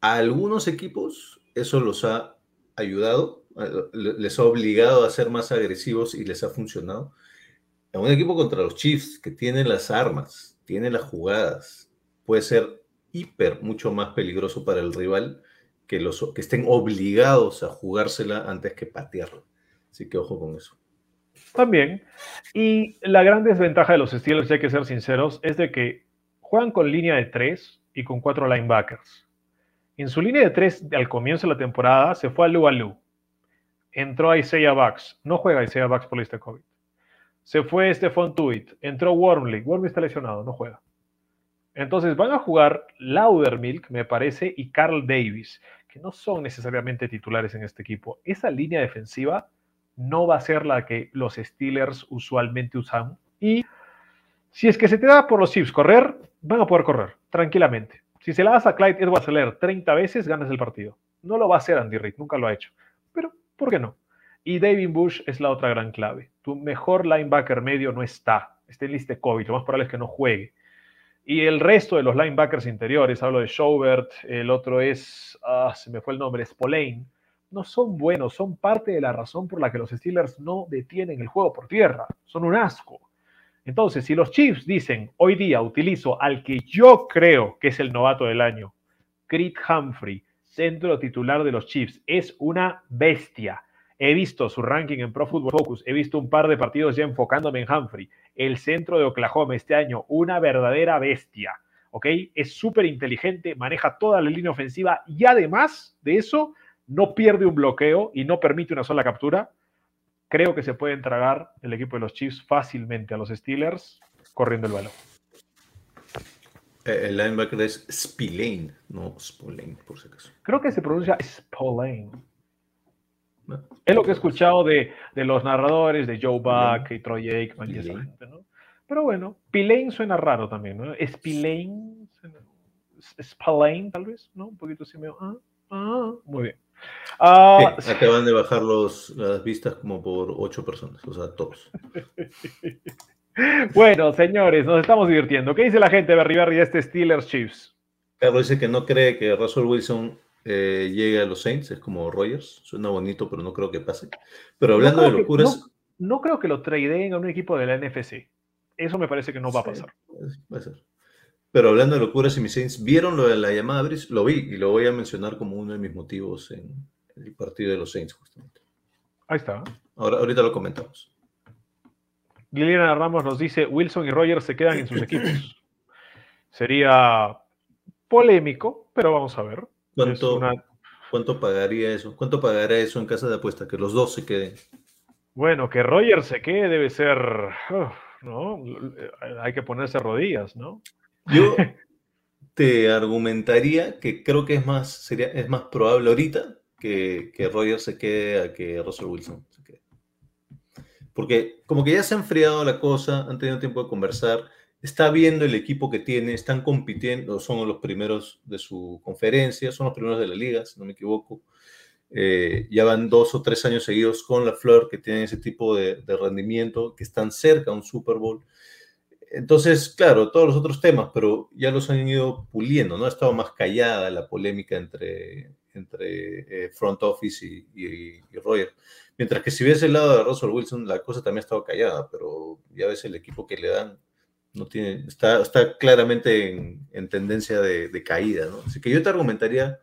Speaker 2: A algunos equipos eso los ha ayudado, les ha obligado a ser más agresivos y les ha funcionado. A un equipo contra los Chiefs que tiene las armas, tiene las jugadas, puede ser hiper mucho más peligroso para el rival que los que estén obligados a jugársela antes que patearla. Así que ojo con eso.
Speaker 1: También. Y la gran desventaja de los Steelers, hay que ser sinceros, es de que juegan con línea de tres y con cuatro linebackers. En su línea de tres, al comienzo de la temporada, se fue a Lu a Lu. Entró Isaiah Bucks. No juega Isaiah Bucks por lista COVID. Se fue Stephon Tuitt. Entró Wormley. Wormley está lesionado, no juega. Entonces van a jugar Laudermilk, me parece, y Carl Davis, que no son necesariamente titulares en este equipo. Esa línea defensiva no va a ser la que los Steelers usualmente usan. Y si es que se te da por los Chiefs correr, van a poder correr tranquilamente. Si se la das a Clyde Edwards leer 30 veces, ganas el partido. No lo va a hacer Andy Reid, nunca lo ha hecho. Pero, ¿por qué no? Y David Bush es la otra gran clave. Tu mejor linebacker medio no está. Está en lista de COVID. Lo más probable es que no juegue. Y el resto de los linebackers interiores, hablo de Schaubert, el otro es, ah, se me fue el nombre, Spolane, no son buenos, son parte de la razón por la que los Steelers no detienen el juego por tierra, son un asco. Entonces, si los Chiefs dicen, hoy día utilizo al que yo creo que es el novato del año, Creed Humphrey, centro titular de los Chiefs, es una bestia. He visto su ranking en Pro Football Focus, he visto un par de partidos ya enfocándome en Humphrey, el centro de Oklahoma este año, una verdadera bestia. ¿Ok? Es súper inteligente, maneja toda la línea ofensiva y además de eso, no pierde un bloqueo y no permite una sola captura, creo que se puede entregar el equipo de los Chiefs fácilmente a los Steelers corriendo el balón.
Speaker 2: Eh, el linebacker es Spillane, no Spillane, por si acaso.
Speaker 1: Creo que se pronuncia Spillane. No. Es lo que he escuchado de, de los narradores de Joe Buck y Troy Aikman y esa gente, ¿no? Pero bueno, Spillane suena raro también, ¿no? Spillane, Spillane tal vez, ¿no? Un poquito así medio... Ah, ah, muy bien.
Speaker 2: Uh, sí, acaban de bajar los, las vistas como por ocho personas, o sea, todos.
Speaker 1: bueno, señores, nos estamos divirtiendo. ¿Qué dice la gente de Berry de este Steelers Chiefs?
Speaker 2: Carlos dice que no cree que Russell Wilson eh, llegue a los Saints, es como Rogers, suena bonito, pero no creo que pase. Pero hablando
Speaker 1: No
Speaker 2: de
Speaker 1: que-
Speaker 2: locuras,
Speaker 1: no, no creo que lo tradeen a un equipo de la NFC. Eso me parece que no va a pasar.
Speaker 2: puede ser. Pero hablando de locuras y mis Saints, ¿vieron lo de la llamada Brice? Lo vi y lo voy a mencionar como uno de mis motivos en el partido de los Saints, justamente.
Speaker 1: Ahí está.
Speaker 2: Ahora, ahorita lo comentamos.
Speaker 1: Liliana Ramos nos dice, Wilson y Rogers se quedan en sus equipos. Sería polémico, pero vamos a ver.
Speaker 2: ¿Cuánto,
Speaker 1: una-
Speaker 2: ¿Cuánto pagaría eso? ¿Cuánto pagará eso en casa de apuesta? Que los dos se queden.
Speaker 1: Bueno, que Rogers se quede debe ser, ¿no? Hay que ponerse rodillas, ¿no?
Speaker 2: Yo te argumentaría que creo que es más, sería, es más probable ahorita que, que Rogers se quede a que Russell Wilson se quede. Porque como que ya se ha enfriado la cosa, han tenido tiempo de conversar, está viendo el equipo que tiene, están compitiendo, son los primeros de su conferencia, son los primeros de la liga, si no me equivoco. Eh, ya van dos o tres años seguidos con la Flor, que tienen ese tipo de, de rendimiento, que están cerca a un Super Bowl. Entonces, claro, todos los otros temas, pero ya los han ido puliendo, ¿no? Ha estado más callada la polémica entre, entre eh, front office y, y, Roger. Mientras que si ves el lado de Russell Wilson, la cosa también ha estado callada, pero ya ves el equipo que le dan, no tiene, está, está claramente en, en tendencia de, caída, ¿no? Así que yo te argumentaría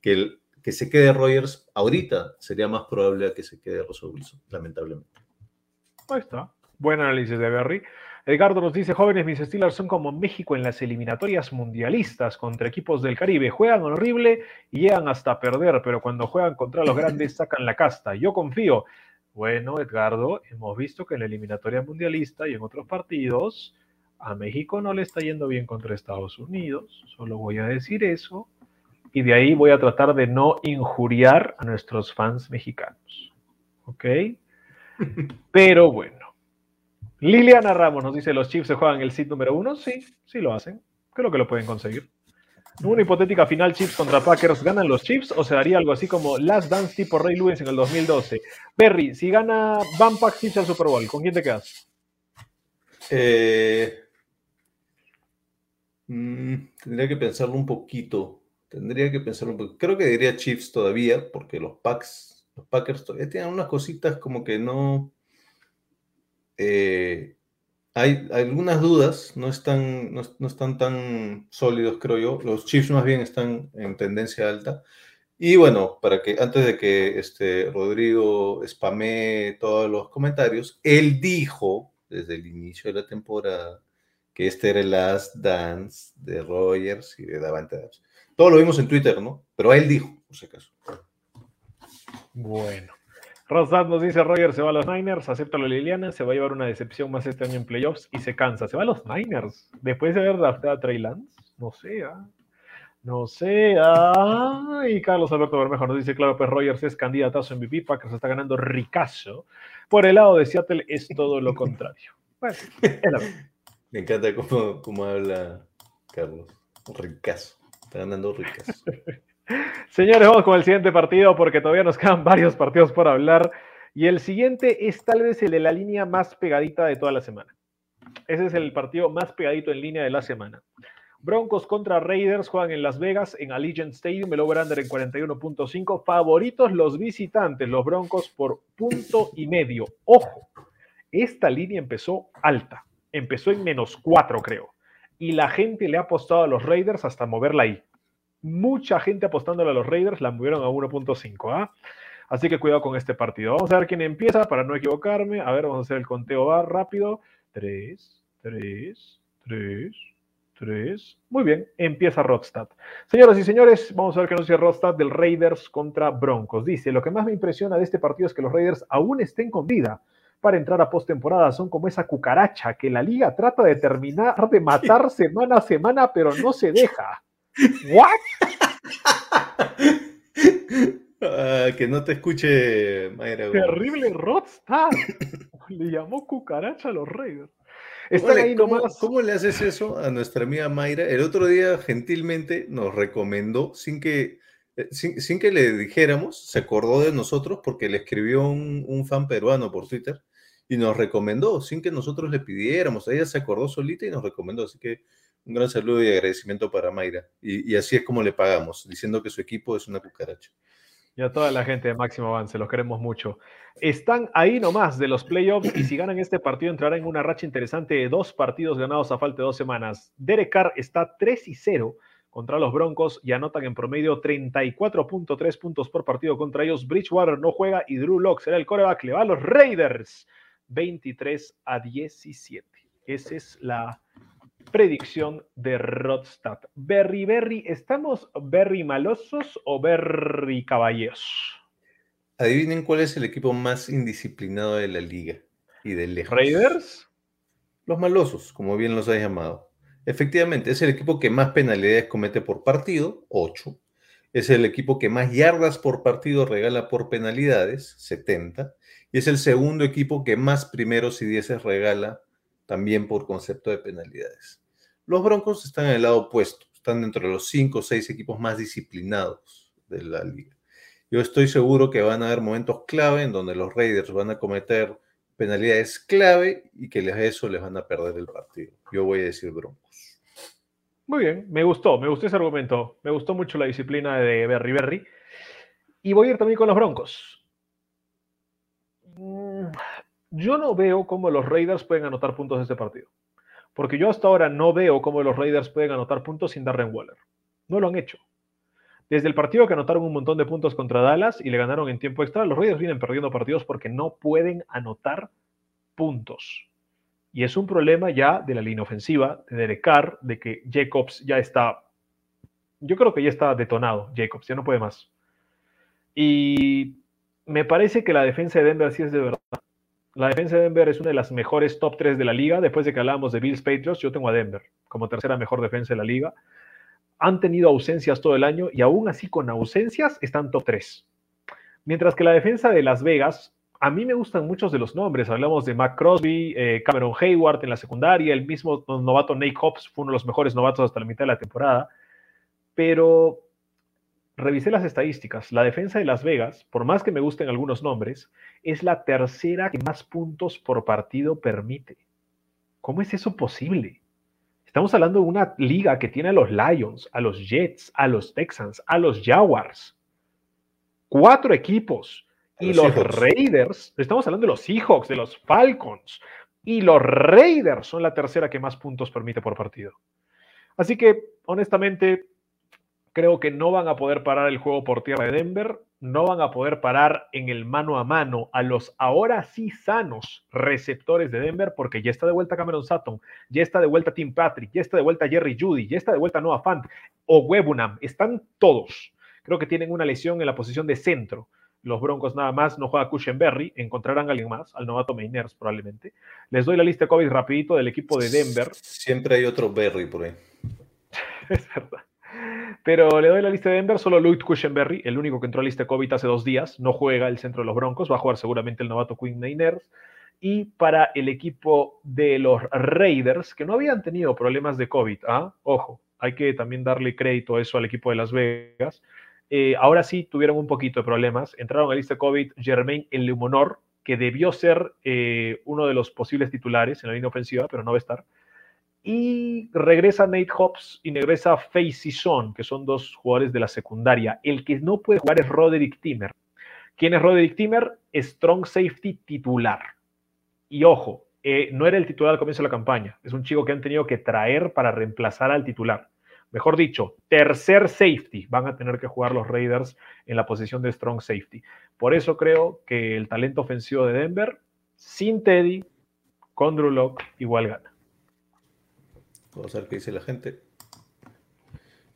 Speaker 2: que, el, que se quede Rogers ahorita sería más probable que se quede Russell Wilson, lamentablemente.
Speaker 1: Ahí está. Buen análisis de Berry. Edgardo nos dice, jóvenes, mis Steelers son como México en las eliminatorias mundialistas contra equipos del Caribe. Juegan horrible y llegan hasta perder, pero cuando juegan contra los grandes sacan la casta. Yo confío. Bueno, Edgardo, hemos visto que en la eliminatoria mundialista y en otros partidos a México no le está yendo bien contra Estados Unidos. Solo voy a decir eso. Y de ahí voy a tratar de no injuriar a nuestros fans mexicanos. ¿Ok? Pero bueno. Liliana Ramos nos dice, ¿los Chiefs se juegan el seed número uno? Sí, sí lo hacen. Creo que lo pueden conseguir. Una hipotética final Chiefs contra Packers, ¿ganan los Chiefs o se daría algo así como Last Dance tipo Ray Lewis en el 2012? Berry, si gana Van Pack Chiefs al Super Bowl, ¿con quién te quedas?
Speaker 2: Eh, mmm, tendría que pensarlo un poquito. Tendría que pensarlo un poquito. Creo que diría Chiefs todavía, porque los Packs, los Packers todavía tienen unas cositas como que no. Eh, hay, algunas dudas, no están, no, no, están tan sólidos, creo yo. Los Chiefs más bien están en tendencia alta. Y bueno, para que antes de que este Rodrigo spamee todos los comentarios, él dijo desde el inicio de la temporada que este era el last dance de Rogers y de Davante Adams. Todo lo vimos en Twitter, ¿no? Pero él dijo, por si acaso.
Speaker 1: Bueno. Rosdad nos dice, Roger se va a los Niners, acepta la Liliana, se va a llevar una decepción más este año en playoffs y se cansa. ¿Se va a los Niners? Después de haber drafteado a Trey Lance? No sé, ¿ah? No sé, ah, y Carlos Alberto Bermejo nos dice, claro, pues Rogers es candidatazo MVP, Packers está ganando ricazo. Por el lado de Seattle es todo lo contrario. Bueno, es la verdad.
Speaker 2: Me encanta cómo, cómo habla Carlos. Ricazo. Está ganando ricazo.
Speaker 1: Señores, vamos con el siguiente partido porque todavía nos quedan varios partidos por hablar. Y el siguiente es tal vez el de la línea más pegadita de toda la semana. Ese es el partido más pegadito en línea de la semana. Broncos contra Raiders juegan en Las Vegas, en Allegiant Stadium, el over-under en 41.5. Favoritos los visitantes, los Broncos por punto y medio. Ojo, esta línea empezó alta. Empezó en menos 4, creo. Y la gente le ha apostado a los Raiders hasta moverla ahí mucha gente apostándole a los Raiders, la movieron a 1.5. ¿ah? Así que cuidado con este partido. Vamos a ver quién empieza para no equivocarme. A ver, vamos a hacer el conteo va rápido. 3, 3, 3, 3. Muy bien, empieza Rodstad. Señoras y señores, vamos a ver qué nos dice Rodstad del Raiders contra Broncos. Dice, lo que más me impresiona de este partido es que los Raiders aún estén con vida para entrar a postemporada. Son como esa cucaracha que la liga trata de terminar de matar semana a semana, pero no se deja. ¿What?
Speaker 2: Ah, que no te escuche Mayra.
Speaker 1: Terrible Rodstar. Le llamó cucaracha a los Raiders. Están
Speaker 2: ¿Cómo, le,
Speaker 1: ahí
Speaker 2: cómo-
Speaker 1: nomás.
Speaker 2: cómo le haces eso a nuestra amiga Mayra? El otro día gentilmente nos recomendó, sin que, eh, sin, sin que le dijéramos, se acordó de nosotros porque le escribió un, un fan peruano por Twitter y nos recomendó, sin que nosotros le pidiéramos. Ella se acordó solita y nos recomendó. Así que Un gran saludo y agradecimiento para Mayra. Y, así es como le pagamos, diciendo que su equipo es una cucaracha.
Speaker 1: Y a toda la gente de Máximo Avance, los queremos mucho. Están ahí nomás de los playoffs y si ganan este partido entrarán en una racha interesante de dos partidos ganados a falta de dos semanas. Derek Carr está 3 y 0 contra los Broncos y anotan en promedio 34.3 puntos por partido contra ellos. Bridgewater no juega y Drew Locke será el coreback. Le va a los Raiders 23 a 17. Esa es la predicción de Rodstad. Berry, Berry, ¿estamos Berry malosos o Berry caballeros?
Speaker 2: Adivinen cuál es el equipo más indisciplinado de la liga y de lejos.
Speaker 1: ¿Raiders?
Speaker 2: Los malosos, como bien los has llamado. Efectivamente, es el equipo que más penalidades comete por partido, 8. Es el equipo que más yardas por partido regala por penalidades, 70. Y es el segundo equipo que más primeros y dieces regala también por concepto de penalidades. Los Broncos están en el lado opuesto, están dentro de los 5 o 6 equipos más disciplinados de la liga. Yo estoy seguro que van a haber momentos clave en donde los Raiders van a cometer penalidades clave y que eso les van a perder el partido. Yo voy a decir Broncos.
Speaker 1: Muy bien, me gustó, me gustó ese argumento. Me gustó mucho la disciplina de Berry Berry. Y voy a ir también con los Broncos. Yo no veo cómo los Raiders pueden anotar puntos en este partido. Porque yo hasta ahora no veo cómo los Raiders pueden anotar puntos sin Darren Waller. No lo han hecho. Desde el partido que anotaron un montón de puntos contra Dallas y le ganaron en tiempo extra, los Raiders vienen perdiendo partidos porque no pueden anotar puntos. Y es un problema ya de la línea ofensiva, de Derek Carr, de que Jacobs ya está, yo creo que ya está detonado, Jacobs, ya no puede más. Y me parece que la defensa de Denver sí es de verdad. La defensa de Denver es una de las mejores top 3 de la liga. Después de que hablábamos de Bills Patriots, yo tengo a Denver como tercera mejor defensa de la liga. Han tenido ausencias todo el año y aún así con ausencias están top 3. Mientras que la defensa de Las Vegas, a mí me gustan muchos de los nombres. Hablamos de Mac Crosby, eh, Cameron Hayward en la secundaria, el mismo novato Nate Hobbs fue uno de los mejores novatos hasta la mitad de la temporada. Pero revisé las estadísticas. La defensa de Las Vegas, por más que me gusten algunos nombres, es la tercera que más puntos por partido permite. ¿Cómo es eso posible? Estamos hablando de una liga que tiene a los Lions, a los Jets, a los Texans, a los Jaguars. Cuatro equipos. Y los, Raiders, estamos hablando de los Seahawks, de los Falcons. Y los Raiders son la tercera que más puntos permite por partido. Así que, honestamente, Creo que no van a poder parar el juego por tierra de Denver, no van a poder parar en el mano a mano a los ahora sí sanos receptores de Denver, porque ya está de vuelta Cameron Sutton, ya está de vuelta Tim Patrick, ya está de vuelta Jerry Judy, ya está de vuelta Noah Fant o Webunam, están todos. Creo que tienen una lesión en la posición de centro. Los Broncos nada más no juega Cushenberry, encontrarán a alguien más, al novato Mainers probablemente. Les doy la lista de COVID rapidito del equipo de Denver.
Speaker 2: Siempre hay otro Berry por ahí.
Speaker 1: es verdad. Pero le doy la lista de Denver, solo Lloyd Cushenberry, el único que entró a la lista de COVID hace dos días, no juega el centro de los Broncos, va a jugar seguramente el novato Quinn Niners. Y para el equipo de los Raiders, que no habían tenido problemas de COVID, ¿ah? ojo, hay que también darle crédito a eso al equipo de Las Vegas. Eh, ahora sí tuvieron un poquito de problemas. Entraron a la lista de COVID Germain Lemonor, que debió ser eh, uno de los posibles titulares en la línea ofensiva, pero no va a estar. Y regresa Nate Hobbs y regresa Facey Son, que son dos jugadores de la secundaria. El que no puede jugar es Roderick Timmer. ¿Quién es Roderick Timmer? Strong safety titular. Y ojo, eh, no era el titular al comienzo de la campaña. Es un chico que han tenido que traer para reemplazar al titular. Mejor dicho, tercer safety van a tener que jugar los Raiders en la posición de strong safety. Por eso creo que el talento ofensivo de Denver, sin Teddy, con Drew Locke, igual gana.
Speaker 2: Vamos a ver qué dice la gente.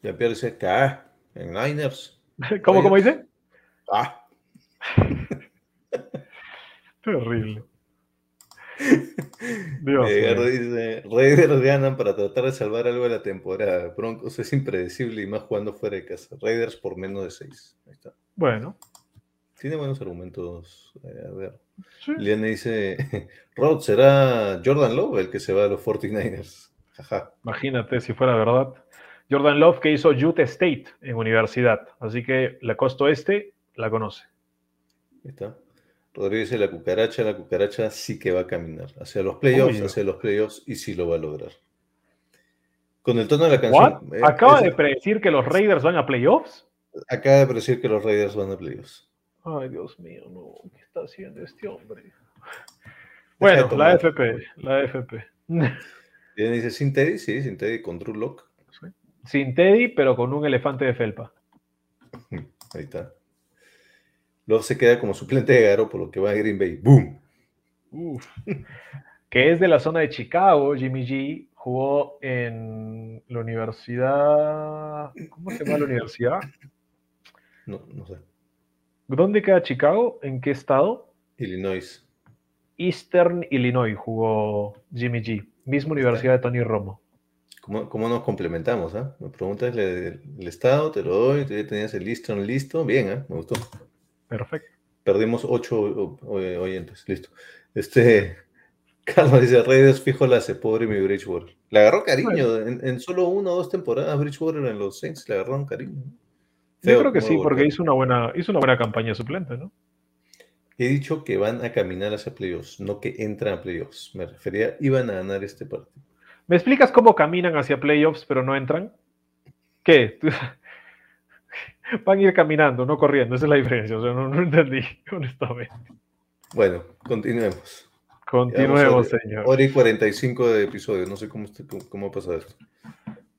Speaker 2: Ya Pierre dice que ah, en Niners.
Speaker 1: ¿Cómo, ¿cómo dice?
Speaker 2: Ah.
Speaker 1: Terrible.
Speaker 2: Dios dice, Raiders ganan para tratar de salvar algo de la temporada. Broncos es impredecible y más jugando fuera de casa. Raiders por menos de 6. Ahí está.
Speaker 1: Bueno.
Speaker 2: Tiene buenos argumentos. Eh, a ver. Sí. dice, Rod, ¿será Jordan Love el que se va a los 49ers?
Speaker 1: Imagínate si fuera verdad. Jordan Love que hizo Utah State en universidad. Así que la costa este la conoce.
Speaker 2: Ahí está. Rodrigo dice la cucaracha, la cucaracha sí que va a caminar hacia los playoffs, hacia los playoffs y sí lo va a lograr. Con el tono de la canción. eh,
Speaker 1: ¿Acaba
Speaker 2: es-
Speaker 1: de predecir que los Raiders van a playoffs?
Speaker 2: acaba de decir que los Raiders van a playoffs.
Speaker 1: Ay, Dios mío, no. ¿Qué está haciendo este hombre? Bueno, la. FP, la FP.
Speaker 2: Y él dice, sin Teddy, sí, sin Teddy con Drew Lock.
Speaker 1: Sin Teddy, pero con un elefante de felpa.
Speaker 2: Ahí está. Luego se queda como suplente de Garo, por lo que va a Green Bay. ¡Boom!
Speaker 1: Uf. Que es de la zona de Chicago, Jimmy G jugó en la universidad. ¿Cómo se llama la universidad?
Speaker 2: No, no sé.
Speaker 1: ¿Dónde queda Chicago? ¿En qué estado?
Speaker 2: Illinois.
Speaker 1: Eastern Illinois jugó Jimmy G, misma universidad de Tony Romo.
Speaker 2: ¿Cómo, cómo nos complementamos? ah? Me preguntas el, el estado, te lo doy, tú ya tenías el Eastern listo. Bien, ¿ah? me gustó.
Speaker 1: Perfecto.
Speaker 2: Perdimos ocho oyentes, listo. Este, Carlos dice, Raiders fijo la hace, pobre mi Bridgewater. Le agarró cariño, en, en solo una o dos temporadas Bridgewater en los Saints le agarraron cariño.
Speaker 1: Yo creo que sí, porque hizo una buena, hizo una buena campaña suplente, ¿no?
Speaker 2: He dicho que van a caminar hacia playoffs, no que entran a playoffs. Me refería, iban a ganar este partido.
Speaker 1: ¿Me explicas cómo caminan hacia playoffs pero no entran? ¿Qué? Van a ir caminando, no corriendo, esa es la diferencia. O sea, no, no entendí, honestamente.
Speaker 2: Bueno, continuemos.
Speaker 1: Continuemos, señor.
Speaker 2: Hora y 45 de episodio, no sé cómo, cómo ha pasado esto.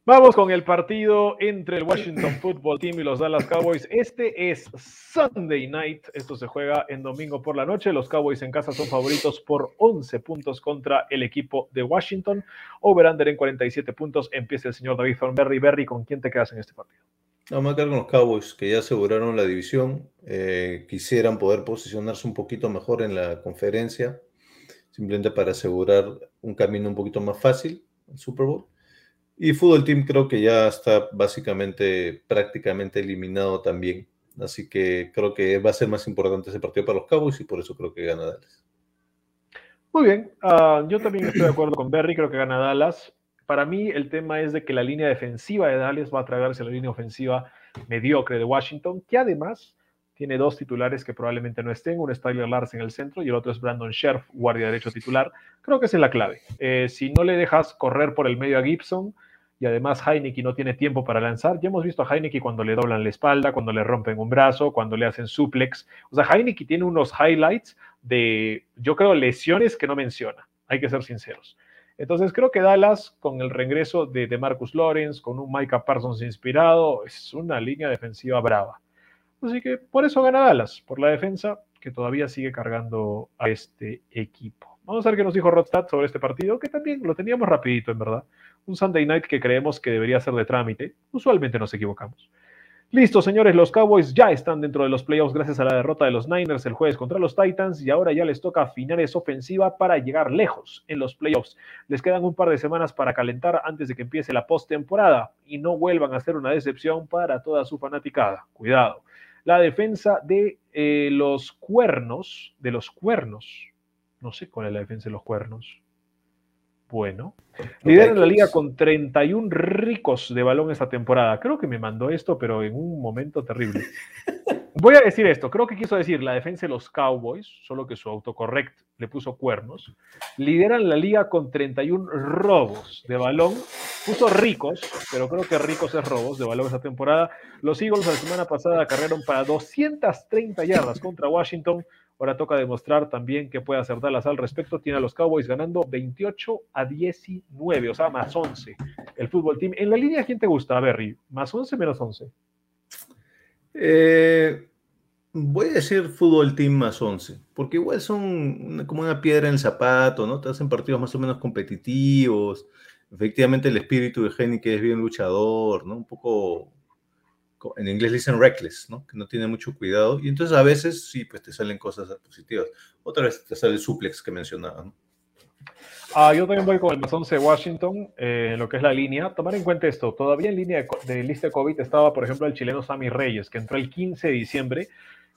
Speaker 1: Vamos con el partido entre el Washington Football Team y los Dallas Cowboys. Este es Sunday Night. Esto se juega en domingo por la noche. Los Cowboys en casa son favoritos por 11 puntos contra el equipo de Washington. Over-under en 47 puntos. Empieza el señor David Thornberry. Berry, ¿con quién te quedas en este partido?
Speaker 2: Vamos a quedar con los Cowboys, que ya aseguraron la división. eh, quisieran poder posicionarse un poquito mejor en la conferencia, simplemente para asegurar un camino un poquito más fácil al Super Bowl. Y Fútbol Team creo que ya está básicamente prácticamente eliminado también. Así que creo que va a ser más importante ese partido para los Cowboys y por eso creo que gana Dallas.
Speaker 1: Muy bien, ah, yo también estoy de acuerdo con Berry, creo que gana Dallas. Para mí el tema es de que la línea defensiva de Dallas va a tragarse la línea ofensiva mediocre de Washington, que además tiene dos titulares que probablemente no estén, uno es Tyler Lars en el centro y el otro es Brandon Scherf, guardia derecho titular. Creo que esa es la clave. Eh, si no le dejas correr por el medio a Gibson y además Heineke no tiene tiempo para lanzar, ya hemos visto a Heineke cuando le doblan la espalda, cuando le rompen un brazo, cuando le hacen suplex. O sea, Heineke tiene unos highlights de, yo creo, lesiones que no menciona. Hay que ser sinceros. Entonces creo que Dallas, con el regreso de, de Marcus Lawrence, con un Micah Parsons inspirado, es una línea defensiva brava. Así que por eso gana Dallas, por la defensa que todavía sigue cargando a este equipo. Vamos a ver qué nos dijo Rodstad sobre este partido, que también lo teníamos rapidito, en verdad. Un Sunday Night que creemos que debería ser de trámite. Usualmente nos equivocamos. Listo, señores, los Cowboys ya están dentro de los playoffs gracias a la derrota de los Niners el jueves contra los Titans y ahora ya les toca afinar esa ofensiva para llegar lejos en los playoffs. Les quedan un par de semanas para calentar antes de que empiece la postemporada y no vuelvan a ser una decepción para toda su fanaticada. Cuidado. La defensa de eh, los cuernos, de los cuernos, no sé cuál es la defensa de los cuernos. Bueno, lideran la liga con 31 ricos de balón esta temporada. Creo que me mandó esto, pero en un momento terrible. Voy a decir esto, creo que quiso decir la defensa de los Cowboys, solo que su autocorrect le puso cuernos. Lideran la liga con 31 robos de balón. Puso ricos, pero creo que ricos es robos de balón esta temporada. Los Eagles la semana pasada cargaron para 230 yardas contra Washington. Ahora toca demostrar también que puede hacer Dallas al respecto. Tiene a los Cowboys ganando 28 a 19, o sea, más 11. El fútbol team. En la línea, ¿quién te gusta, Berry? ¿Más 11 menos 11?
Speaker 2: Eh, voy a decir fútbol team más 11, porque igual son como una piedra en el zapato, ¿no? Te hacen partidos más o menos competitivos. Efectivamente, el espíritu de Heineken es bien luchador, ¿no? Un poco, co- en inglés le dicen reckless, ¿no? Que no tiene mucho cuidado. Y entonces a veces sí, pues te salen cosas positivas. Otra vez te sale el suplex que mencionaba, ¿no?
Speaker 1: Ah, yo también voy con el más 11 de Washington, eh, lo que es la línea. Tomar en cuenta esto, todavía en línea de, de lista de COVID estaba, por ejemplo, el chileno Sammy Reyes, que entró el 15 de diciembre.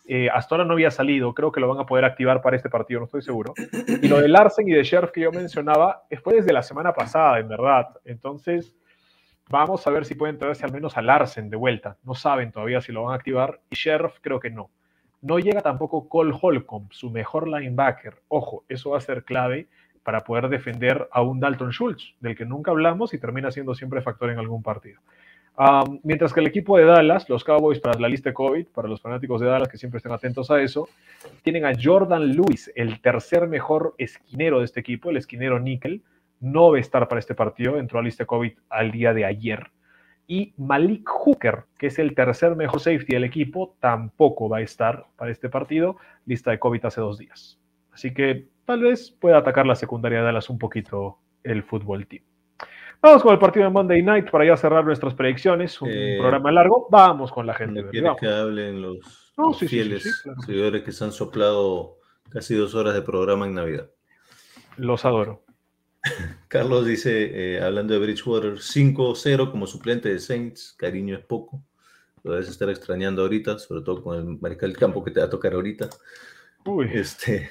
Speaker 1: Eh, hasta ahora no había salido, creo que lo van a poder activar para este partido, no estoy seguro. Y lo de Larsen y de Sheriff que yo mencionaba fue desde la semana pasada, en verdad. Entonces, vamos a ver si pueden traerse al menos a Larsen de vuelta. No saben todavía si lo van a activar. Y Sheriff creo que no. No llega tampoco Cole Holcomb, su mejor linebacker. Ojo, eso va a ser clave para poder defender a un Dalton Schultz, del que nunca hablamos y termina siendo siempre factor en algún partido. Mientras que el equipo de Dallas, los Cowboys para la lista COVID, para los fanáticos de Dallas que siempre estén atentos a eso, tienen a Jordan Lewis, el tercer mejor esquinero de este equipo, el esquinero Nickel, no va a estar para este partido, entró a lista de COVID al día de ayer. Y Malik Hooker, que es el tercer mejor safety del equipo, tampoco va a estar para este partido, lista de COVID hace dos días. Así que tal vez pueda atacar la secundaria de Dallas un poquito el fútbol team. Vamos con el partido de Monday Night para ya cerrar nuestras predicciones. Un
Speaker 2: Eh,
Speaker 1: programa largo. Vamos con la gente.
Speaker 2: No quiere que hablen los,
Speaker 1: No,
Speaker 2: los
Speaker 1: sí, sí, sí,
Speaker 2: fieles
Speaker 1: sí, claro.
Speaker 2: seguidores que se han soplado casi dos horas de programa en Navidad.
Speaker 1: Los adoro.
Speaker 2: Carlos dice, eh, hablando de Bridgewater, 5-0 como suplente de Saints, cariño es poco. Lo debes estar extrañando ahorita, sobre todo con el mariscal del campo que te va a tocar ahorita.
Speaker 1: Uy,
Speaker 2: Este,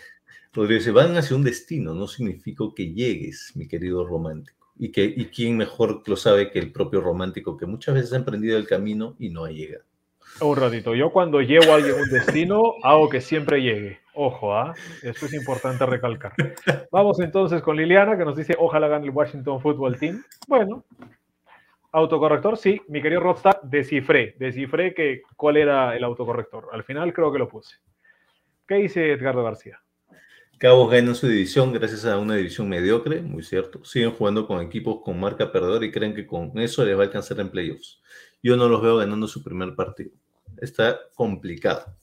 Speaker 2: Rodrigo dice, van hacia un destino, no significa que llegues, mi querido romántico. Y, que, y quién mejor lo sabe que el propio romántico, que muchas veces ha emprendido el camino y no ha llegado.
Speaker 1: Un ratito. Yo cuando llevo a alguien un destino, hago que siempre llegue. Ojo, ¿ah? Esto es importante recalcar. Vamos entonces con Liliana, que nos dice, ojalá gane el Washington Football Team. Bueno, autocorrector, sí. Mi querido Rodstad, descifré. Descifré que, cuál era el autocorrector. Al final creo que lo puse. ¿Qué dice Edgardo García?
Speaker 2: Cabos ganan su división gracias a una división mediocre, muy cierto. Siguen jugando con equipos con marca perdedora y creen que con eso les va a alcanzar en playoffs. Yo no los veo ganando su primer partido. Está complicado.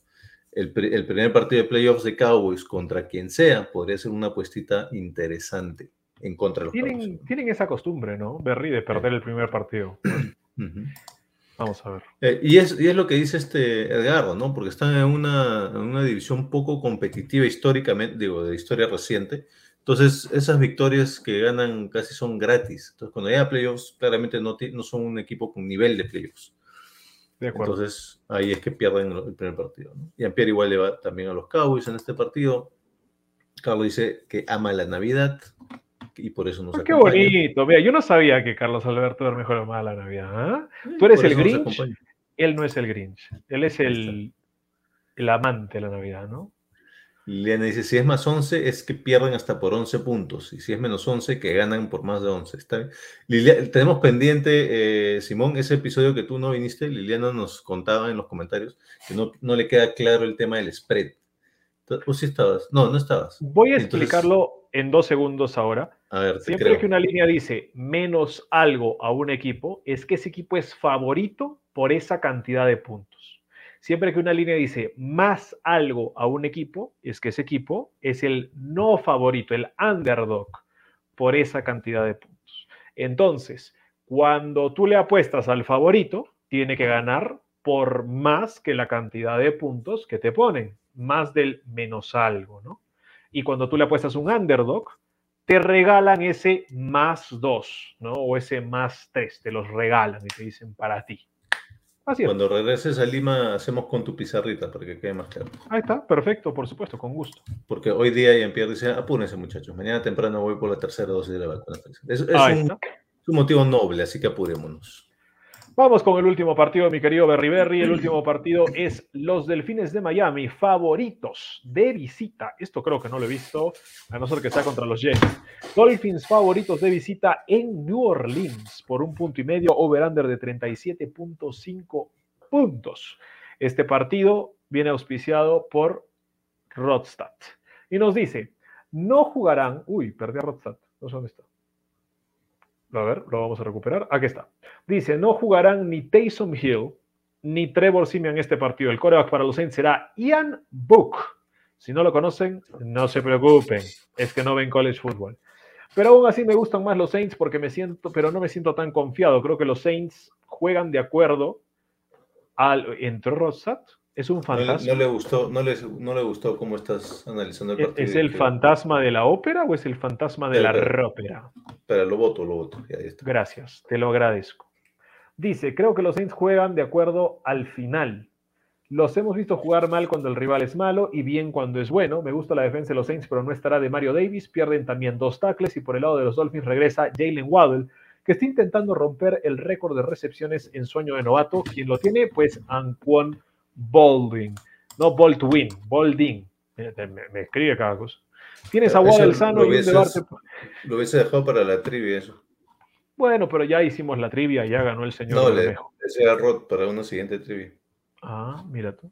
Speaker 2: El, pri- el primer partido de playoffs de Cowboys contra quien sea podría ser una apuestita interesante en contra de los
Speaker 1: Tienen,
Speaker 2: Cowboys.
Speaker 1: tienen esa costumbre, ¿no? Berry, de perder el primer partido. Vamos a ver.
Speaker 2: Eh, y, es, y es lo que dice este Edgardo, ¿no? Porque están en una, en una división poco competitiva históricamente, digo, de historia reciente. Entonces, esas victorias que ganan casi son gratis. Entonces, cuando llega a playoffs, claramente no, son un equipo con nivel de playoffs.
Speaker 1: De acuerdo.
Speaker 2: Entonces, ahí es que pierden el primer partido. ¿no? Y Pierre igual le va también a los Cowboys en este partido. Carlos dice que ama la Navidad y por eso nos
Speaker 1: Ah, qué
Speaker 2: acompaña.
Speaker 1: bonito. Mira, yo no sabía que Carlos Alberto era mejor o mala la Navidad. ¿ah?
Speaker 2: Eh,
Speaker 1: Tú eres el Grinch. Él no es el Grinch. Él es el, el amante de la Navidad, ¿no?
Speaker 2: Liliana dice, si es más 11 es que pierden hasta por 11 puntos y si es menos 11 que ganan por más de 11. ¿Está bien? Lilia- tenemos pendiente, eh, Simón, ese episodio que tú no viniste, Liliana nos contaba en los comentarios que no, no le queda claro el tema del spread. ¿Tú sí estabas? No, no estabas.
Speaker 1: Voy a
Speaker 2: Entonces-
Speaker 1: explicarlo en dos segundos ahora.
Speaker 2: A ver, te
Speaker 1: Siempre
Speaker 2: creo.
Speaker 1: que una línea dice menos algo a un equipo, es que ese equipo es favorito por esa cantidad de puntos. Siempre que una línea dice más algo a un equipo, es que ese equipo es el no favorito, el underdog, por esa cantidad de puntos. Entonces, cuando tú le apuestas al favorito, tiene que ganar por más que la cantidad de puntos que te ponen, más del menos algo, ¿no? Y cuando tú le apuestas un underdog, te regalan ese más 2, ¿no? O ese más 3, te los regalan y te dicen para ti. Así es.
Speaker 2: Cuando regreses a Lima, hacemos con tu pizarrita para que quede más claro.
Speaker 1: Ahí está, perfecto, por supuesto, con gusto.
Speaker 2: Porque hoy día Jean-Pierre dice, apúrense muchachos, mañana temprano voy por la tercera dosis de la vacuna. Es, un, es un motivo noble, así que apurémonos.
Speaker 1: Vamos con el último partido, mi querido Berry Berry. El último partido es los Delfines de Miami, favoritos de visita. Esto creo que no lo he visto, a no ser que sea contra los Jets. Dolphins favoritos de visita en New Orleans por un punto y medio, over-under de 37.5 puntos. Este partido viene auspiciado por Rodstad. Y nos dice, no jugarán... Uy, perdí a Rodstad. No sé dónde está. A ver, lo vamos a recuperar. Aquí está. Dice, no jugarán ni Taysom Hill ni Trevor Simeon este partido. El coreback para los Saints será Ian Book. Si no lo conocen, no se preocupen. Es que no ven college football. Pero aún así me gustan más los Saints porque me siento, pero no me siento tan confiado. Creo que los Saints juegan de acuerdo al. ¿Entró Rosat? Es un
Speaker 2: No le,
Speaker 1: fantasma.
Speaker 2: no le gustó, no le, no le gustó cómo estás analizando el
Speaker 1: ¿Es-
Speaker 2: partido.
Speaker 1: ¿Es el fantasma de la ópera o es el fantasma de la rópera?
Speaker 2: Espera, lo voto, lo voto. Ya, ya está.
Speaker 1: Gracias, te lo agradezco. Dice, creo que los Saints juegan de acuerdo al final. Los hemos visto jugar mal cuando el rival es malo y bien cuando es bueno. Me gusta la defensa de los Saints, pero no estará de Mario Davis. Pierden también dos tackles y por el lado de los Dolphins regresa Jalen Waddell, que está intentando romper el récord de recepciones en sueño de novato. Quien lo tiene, pues Anquan Bolding. No Baldwin, Bolding. Me, me- escribe cada cosa. Tienes a
Speaker 2: lo
Speaker 1: sano y un debate.
Speaker 2: Lo hubiese dejado para la trivia eso.
Speaker 1: Bueno, pero ya hicimos la trivia, ya ganó el señor
Speaker 2: No, le, ese era Rod para una siguiente trivia.
Speaker 1: Ah, mira tú.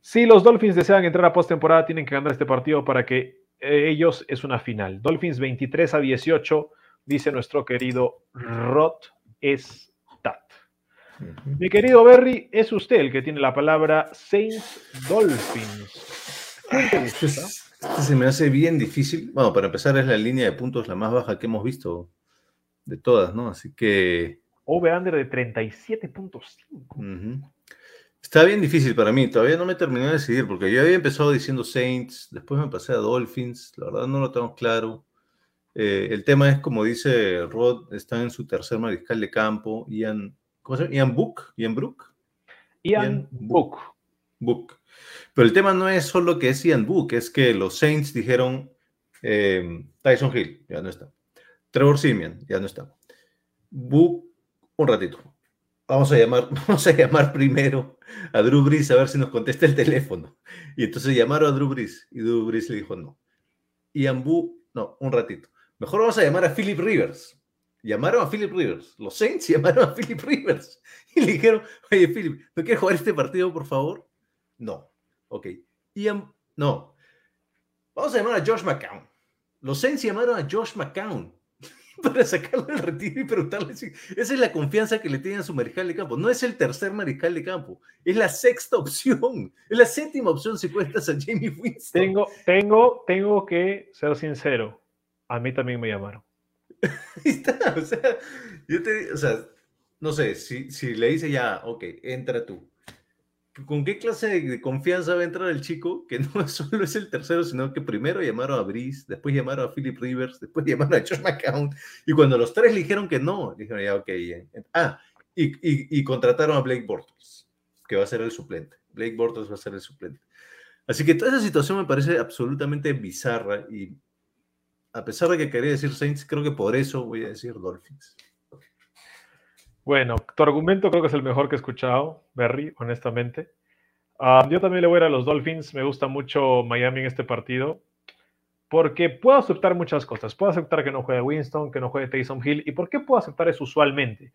Speaker 1: Si los Dolphins desean entrar a postemporada, tienen que ganar este partido para que eh, ellos es una final. Dolphins 23 a 18, dice nuestro querido Rod Stat. Mi querido Berry, es usted el que tiene la palabra Saints Dolphins. ¿Quién te gusta?
Speaker 2: Este se me hace bien difícil. Bueno, para empezar es la línea de puntos la más baja que hemos visto de todas, ¿no? Así que
Speaker 1: Over-under de 37.5.
Speaker 2: ujú. está bien difícil para mí. Todavía no me terminé de decidir porque yo había empezado diciendo Saints, después me pasé a Dolphins. La verdad no lo tengo claro. Eh, el tema es, como dice Rod, está en su tercer mariscal de campo, Ian, ¿cómo se llama? Ian Book, Ian Brook.
Speaker 1: Ian
Speaker 2: Ian
Speaker 1: Book.
Speaker 2: Book. Pero el tema no es solo que es Ian Book, es que los Saints dijeron eh, Tyson Hill, ya no está. Trevor Simeon, ya no está. Book, un ratito. Vamos a llamar, vamos a llamar primero a Drew Brees a ver si nos contesta el teléfono. Y entonces llamaron a Drew Brees y Drew Brees le dijo no. Ian Book, no, un ratito. Mejor vamos a llamar a Philip Rivers. Llamaron a Philip Rivers. Los Saints llamaron a Philip Rivers. Y le dijeron, oye, Philip, ¿no quieres jugar este partido, por favor? No. Ok. Ian, no. Vamos a llamar a Josh McCown. Los Saints llamaron a Josh McCown para sacarlo del retiro y preguntarle si... Esa es la confianza que le tienen a su mariscal de campo. No es el tercer mariscal de campo. Es la sexta opción. Es la séptima opción si cuentas a Jamie Winston.
Speaker 1: Tengo, tengo, tengo que ser sincero. A mí también me llamaron.
Speaker 2: O sea, no sé, si, si le dice ya, ok, entra tú. ¿Con qué clase de, confianza va a entrar el chico que no solo es el tercero, sino que primero llamaron a Brice, después llamaron a Philip Rivers, después llamaron a Josh McCown, y cuando los tres dijeron que no, dijeron ya, ok, ah, y, y, y contrataron a Blake Bortles, que va a ser el suplente. Blake Bortles va a ser el suplente. Así que toda esa situación me parece absolutamente bizarra y a pesar de que quería decir Saints, creo que por eso voy a decir Dolphins.
Speaker 1: Bueno, tu argumento creo que es el mejor que he escuchado, Berry, honestamente. Ah, yo también le voy a ir a los Dolphins. Me gusta mucho Miami en este partido. Porque puedo aceptar muchas cosas. Puedo aceptar que no juegue Winston, que no juegue Taysom Hill. ¿Y por qué puedo aceptar eso usualmente?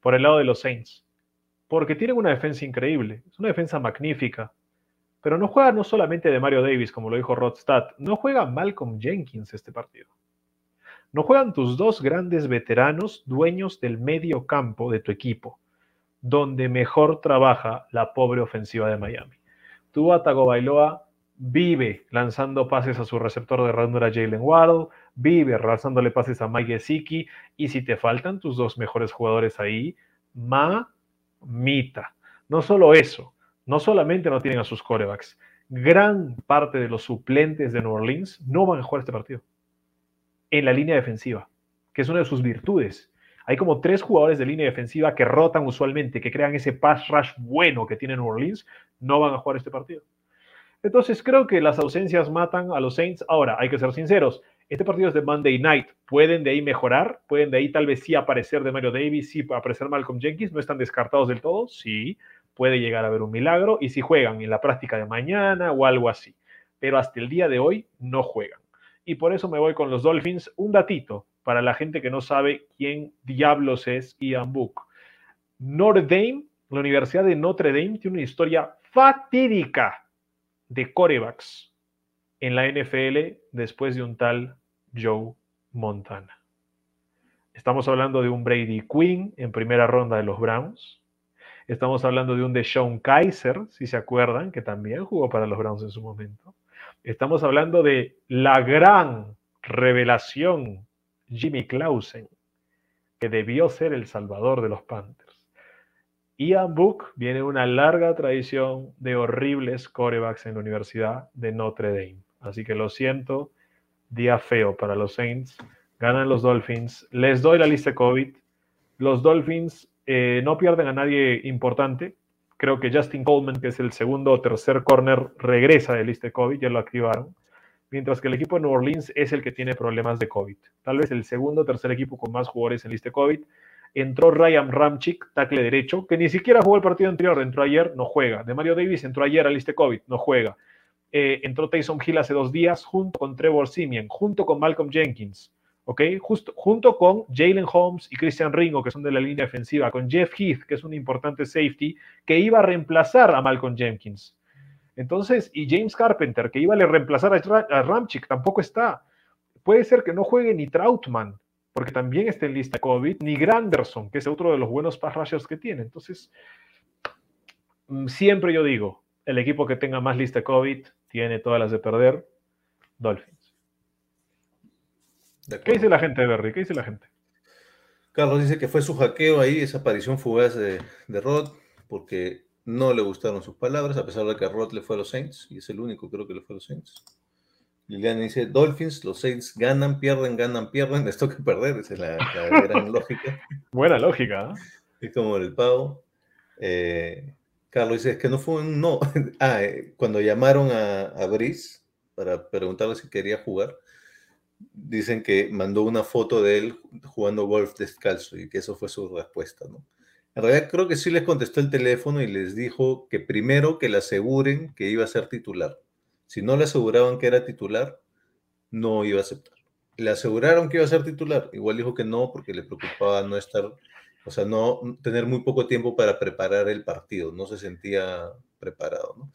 Speaker 1: Por el lado de los Saints. Porque tienen una defensa increíble. Es una defensa magnífica. Pero no juega no solamente de Mario Davis, como lo dijo Rodstad. No juega Malcolm Jenkins este partido. No juegan tus dos grandes veteranos, dueños del medio campo de tu equipo, donde mejor trabaja la pobre ofensiva de Miami. Tua Tagovailoa vive lanzando pases a su receptor de ranura Jalen Waddle, vive lanzándole pases a Mike Gesicki, y si te faltan tus dos mejores jugadores ahí, mamita. No solo eso, no solamente no tienen a sus corebacks, gran parte de los suplentes de New Orleans no van a jugar este partido en la línea defensiva, que es una de sus virtudes. Hay como tres jugadores de línea defensiva que rotan usualmente, que crean ese pass rush bueno que tiene New Orleans, no van a jugar este partido. Entonces creo que las ausencias matan a los Saints. Ahora, hay que ser sinceros, este partido es de Monday Night. ¿Pueden de ahí mejorar? ¿Pueden de ahí tal vez sí aparecer de Mario Davis, sí aparecer Malcolm Jenkins? ¿No están descartados del todo? Sí, puede llegar a haber un milagro. Y si juegan en la práctica de mañana o algo así. Pero hasta el día de hoy no juegan y por eso me voy con los Dolphins. Un datito para la gente que no sabe quién diablos es Ian Book. Notre Dame, la Universidad de Notre Dame, tiene una historia fatídica de corebacks en la NFL después de un tal Joe Montana. Estamos hablando de un Brady Quinn en primera ronda de los Browns. Estamos hablando de un Deshaun Kaiser, si se acuerdan, que también jugó para los Browns en su momento. Estamos hablando de la gran revelación Jimmy Clausen, que debió ser el salvador de los Panthers. Ian Book viene de una larga tradición de horribles corebacks en la Universidad de Notre Dame. Así que lo siento, día feo para los Saints. Ganan los Dolphins. Les doy la lista de COVID. Los Dolphins eh, no pierden a nadie importante creo que Justin Coleman, que es el segundo o tercer corner, regresa de lista COVID, ya lo activaron. Mientras que el equipo de New Orleans es el que tiene problemas de COVID. Tal vez el segundo o tercer equipo con más jugadores en lista de COVID. Entró Ryan Ramchick, tackle derecho, que ni siquiera jugó el partido anterior, entró ayer, no juega. De Mario Davis entró ayer a lista COVID, no juega. eh, entró Taysom Hill hace dos días junto con Trevor Simeon, junto con Malcolm Jenkins, ¿ok? Junto con Jalen Holmes y Christian Ringo, que son de la línea defensiva, con Jeff Heath, que es un importante safety, que iba a reemplazar a Malcolm Jenkins. Entonces, y James Carpenter, que iba a reemplazar a, Ra- a Ramchick, tampoco está. Puede ser que no juegue ni Troutman, porque también está en lista COVID, ni Granderson, que es otro de los buenos pass rushers que tiene. Entonces, mm, siempre yo digo, el equipo que tenga más lista COVID tiene todas las de perder. Dolphins. ¿Qué dice la gente de Berry? ¿Qué dice la gente?
Speaker 2: Carlos dice que fue su hackeo ahí, esa aparición fugaz de, de Rod, porque no le gustaron sus palabras, a pesar de que Rod le fue a los Saints, y es el único creo que le fue a los Saints. Liliana dice, Dolphins, los Saints ganan, pierden, ganan, pierden, les toca perder, esa es la, la gran lógica.
Speaker 1: Buena lógica. ¿eh?
Speaker 2: Es como el pavo. Eh, Carlos dice, es que no fue un no. ah, eh, cuando llamaron a, a Brice para preguntarle si quería jugar, dicen que mandó una foto de él jugando golf descalzo y que eso fue su respuesta, ¿no? En realidad creo que sí les contestó el teléfono y les dijo que primero que le aseguren que iba a ser titular. Si no le aseguraban que era titular, no iba a aceptar. Le aseguraron que iba a ser titular. Igual dijo que no porque le preocupaba no estar, o sea, no tener muy poco tiempo para preparar el partido. No se sentía preparado.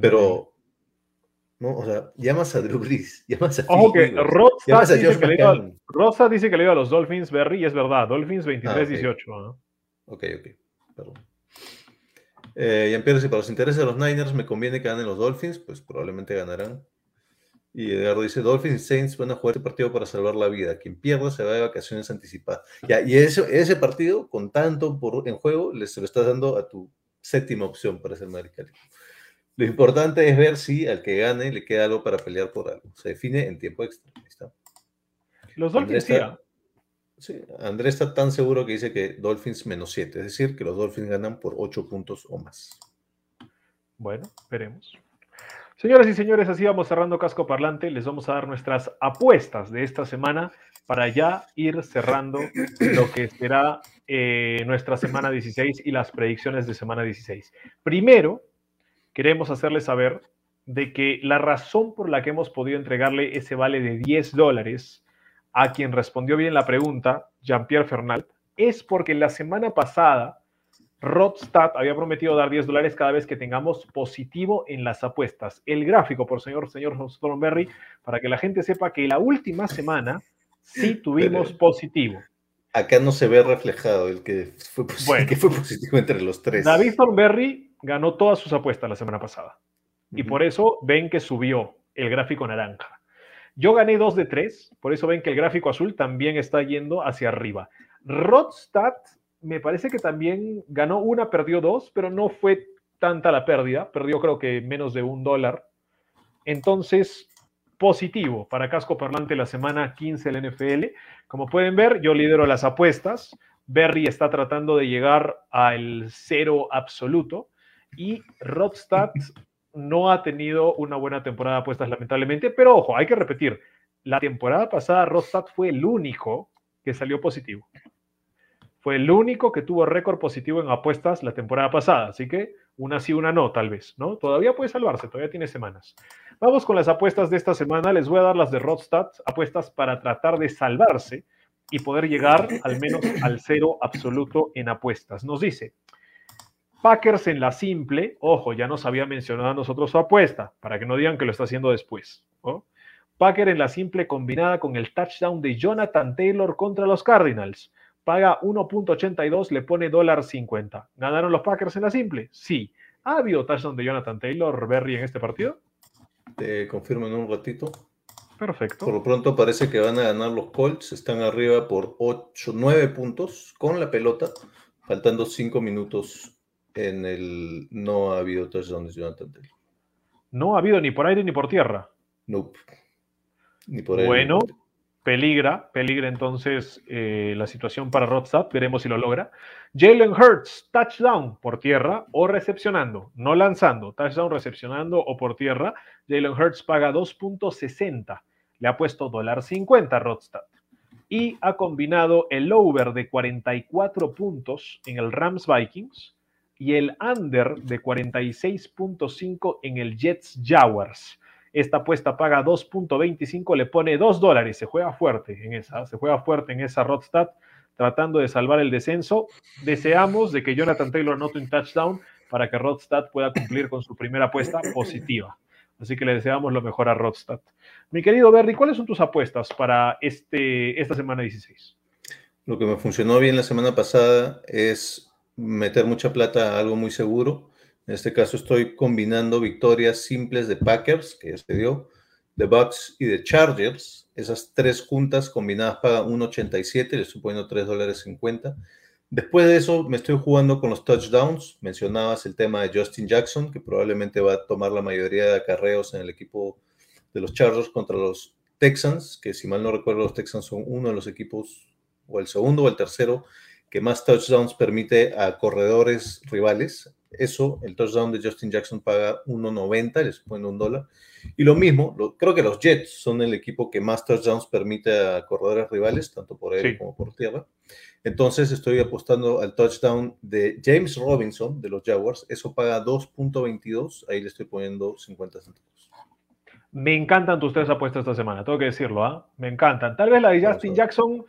Speaker 2: Pero, no, o sea, llamas a Drew Brees, llamas a
Speaker 1: Ojo que Rosa dice, que le iba,
Speaker 2: McCown.
Speaker 1: Rosa dice que le iba a los Dolphins, Berry, y es verdad. Dolphins
Speaker 2: Ah,
Speaker 1: 23-18. ¿no?
Speaker 2: Ok, ok, perdón. Eh, Jean-Pierre, si para los intereses de los Niners me conviene que ganen los Dolphins, pues probablemente ganarán. Y Edgardo dice, Dolphins y Saints van a jugar este partido para salvar la vida. Quien pierda se va de vacaciones anticipadas. Ya, y ese, ese partido, con tanto por, en juego, les, se lo estás dando a tu séptima opción para ser American. Lo importante es ver si al que gane le queda algo para pelear por algo. Se define en tiempo extra. Ahí está.
Speaker 1: Los Dolphins sí.
Speaker 2: está-
Speaker 1: ¿ah?
Speaker 2: Sí, Andrés está tan seguro que dice que Dolphins menos 7, es decir, que los Dolphins ganan por 8 puntos o más.
Speaker 1: Bueno, veremos. Señoras y señores, así vamos cerrando casco parlante. Les vamos a dar nuestras apuestas de esta semana para ya ir cerrando lo que será eh, nuestra semana 16 y las predicciones de semana 16. Primero, queremos hacerles saber de que la razón por la que hemos podido entregarle ese vale de 10 dólares a quien respondió bien la pregunta, Jean-Pierre Fernald, es porque la semana pasada Rodstad había prometido dar 10 dólares cada vez que tengamos positivo en las apuestas. El gráfico, por señor, señor Stormberry, para que la gente sepa que la última semana sí tuvimos
Speaker 2: Pero-
Speaker 1: positivo.
Speaker 2: Acá no se ve reflejado el fue, que fue positivo entre los tres.
Speaker 1: David Thornberry ganó todas sus apuestas la semana pasada. Y por eso ven que subió el gráfico naranja. Yo gané 2 de 3, por eso ven que el gráfico azul también está yendo hacia arriba. Rodstad me parece que también ganó una, perdió dos, pero no fue tanta la pérdida. Perdió creo que menos de un dólar. Entonces, positivo para Casco Parlante la semana 15 del NFL. Como pueden ver, yo lidero las apuestas. Berry está tratando de llegar al cero absoluto y Rodstad no ha tenido una buena temporada de apuestas, lamentablemente, pero ojo, hay que repetir, la temporada pasada Rodstad fue el único que salió positivo. Fue el único que tuvo récord positivo en apuestas la temporada pasada, así que una sí, una no, tal vez, ¿no? Todavía puede salvarse, todavía tiene semanas. Vamos con las apuestas de esta semana, les voy a dar las de Rodstad, apuestas para tratar de salvarse y poder llegar al menos al cero absoluto en apuestas. Nos dice, Packers en la simple, ojo, ya nos había mencionado a nosotros su apuesta, para que no digan que lo está haciendo después. ¿no? Packer en la simple combinada con el touchdown de Jonathan Taylor contra los Cardinals. Paga 1.82, le pone dólar 50. ¿Ganaron los Packers en la simple? Sí. ¿Ha habido touchdown de Jonathan Taylor, Berry, en este partido?
Speaker 2: Te confirmo en un ratito.
Speaker 1: Perfecto.
Speaker 2: Por lo pronto parece que van a ganar los Colts. Están arriba por 8, 9 puntos con la pelota. Faltando 5 minutos en el... No ha habido touchdown de Jonathan Taylor.
Speaker 1: No ha habido ni por aire ni por tierra.
Speaker 2: Nope. Ni por ahí.
Speaker 1: Bueno, peligra, peligra entonces eh, la situación para Rodstad, veremos si lo logra. Jalen Hurts, touchdown por tierra o recepcionando, no lanzando, touchdown recepcionando o por tierra. Jalen Hurts paga 2.60, le ha puesto dólar 50 a Rodstad. Y ha combinado el over de 44 puntos en el Rams Vikings y el under de 46.5 en el Jets Jaguars. Esta apuesta paga 2.25, le pone 2 dólares. Se juega fuerte en esa, se juega fuerte en esa Rodstad, tratando de salvar el descenso. Deseamos de que Jonathan Taylor anote un touchdown para que Rodstad pueda cumplir con su primera apuesta positiva. Así que le deseamos lo mejor a Rodstad. Mi querido Berry, ¿cuáles son tus apuestas para este, esta semana 16?
Speaker 2: Lo que me funcionó bien la semana pasada es meter mucha plata a algo muy seguro. En este caso estoy combinando victorias simples de Packers, que ya se dio, de Bucks y de Chargers. Esas tres juntas combinadas pagan 1.87, le estoy poniendo 3 dólares 50. Después de eso me estoy jugando con los touchdowns. Mencionabas el tema de Justin Jackson, que probablemente va a tomar la mayoría de acarreos en el equipo de los Chargers contra los Texans, que si mal no recuerdo los Texans son uno de los equipos, o el segundo o el tercero, que más touchdowns permite a corredores rivales. Eso, el touchdown de Justin Jackson paga 1.90, les pone un dólar. Y lo mismo, creo que los Jets son el equipo que más touchdowns permite a corredores rivales, tanto por aire como por tierra. Entonces estoy apostando al touchdown de James Robinson de los Jaguars. Eso paga 2.22. Ahí le estoy poniendo 50 centavos.
Speaker 1: Me encantan tus tres apuestas esta semana, tengo que decirlo, ¿ah? Me encantan. Tal vez la de Justin Jackson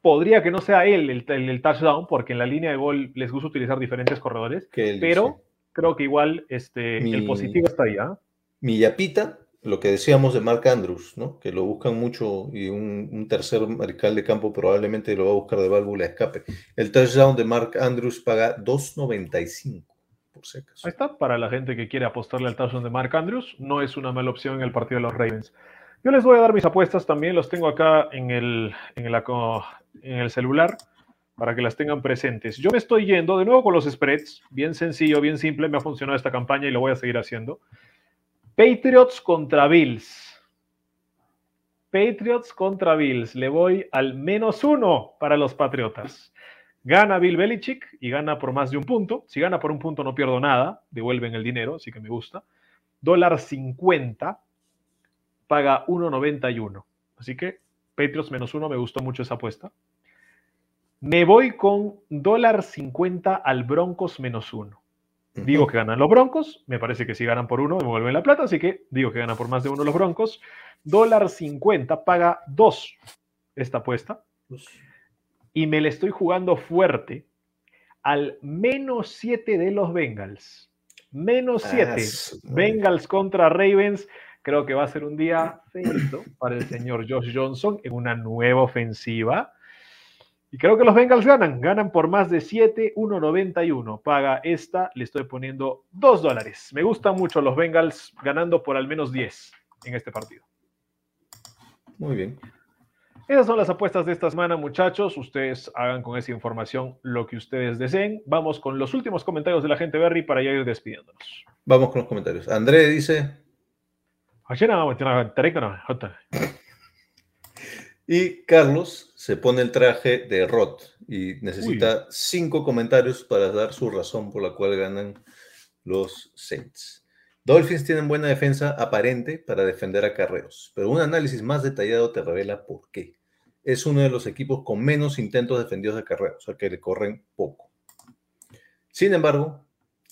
Speaker 1: podría que no sea él el, touchdown, porque en la línea de gol les gusta utilizar diferentes corredores, pero creo que igual este, el positivo está ahí. ¿ah?
Speaker 2: Mi yapita, lo que decíamos de Mark Andrews, ¿no? que lo buscan mucho y un, tercer mariscal de campo probablemente lo va a buscar de válvula de escape. El touchdown de Mark Andrews paga 2.95. Por si acaso.
Speaker 1: Ahí está, para la gente que quiere apostarle al touchdown de Mark Andrews, no es una mala opción en el partido de los Ravens. Yo les voy a dar mis apuestas también, los tengo acá en el, en el, celular para que las tengan presentes. Yo me estoy yendo de nuevo con los spreads, bien sencillo, bien simple, me ha funcionado esta campaña y lo voy a seguir haciendo. Patriots contra Bills. Patriots contra Bills. Le voy al menos uno para los Patriotas. Gana Bill Belichick y gana por más de un punto. Si gana por un punto no pierdo nada, devuelven el dinero, así que me gusta. Dólar 50 paga 1.91. Así que Patriots menos uno, me gustó mucho esa apuesta. Me voy con dólar 50 al Broncos menos uno. Digo que ganan los Broncos, me parece que si ganan por uno me vuelven la plata, así que digo que ganan por más de uno los Broncos. Dólar 50 paga 2 esta apuesta. Y me le estoy jugando fuerte al menos 7 de los Bengals. Menos 7. Ah, Bengals contra Ravens. Creo que va a ser un día feliz para el señor Josh Johnson en una nueva ofensiva. Y creo que los Bengals ganan, ganan por más de 7, 1.91. Paga esta, le estoy poniendo 2 dólares. Me gustan mucho los Bengals ganando por al menos 10 en este partido.
Speaker 2: Muy bien.
Speaker 1: Esas son las apuestas de esta semana, muchachos. Ustedes hagan con esa información lo que ustedes deseen. Vamos con los últimos comentarios de la gente Berry para ya ir despidiéndonos.
Speaker 2: Vamos con los comentarios. André dice, y Carlos se pone el traje de Rod y necesita cinco comentarios para dar su razón por la cual ganan los Saints. Dolphins tienen buena defensa aparente para defender a carreros, pero un análisis más detallado te revela por qué. Es uno de los equipos con menos intentos defendidos de carreros, o sea que le corren poco. Sin embargo,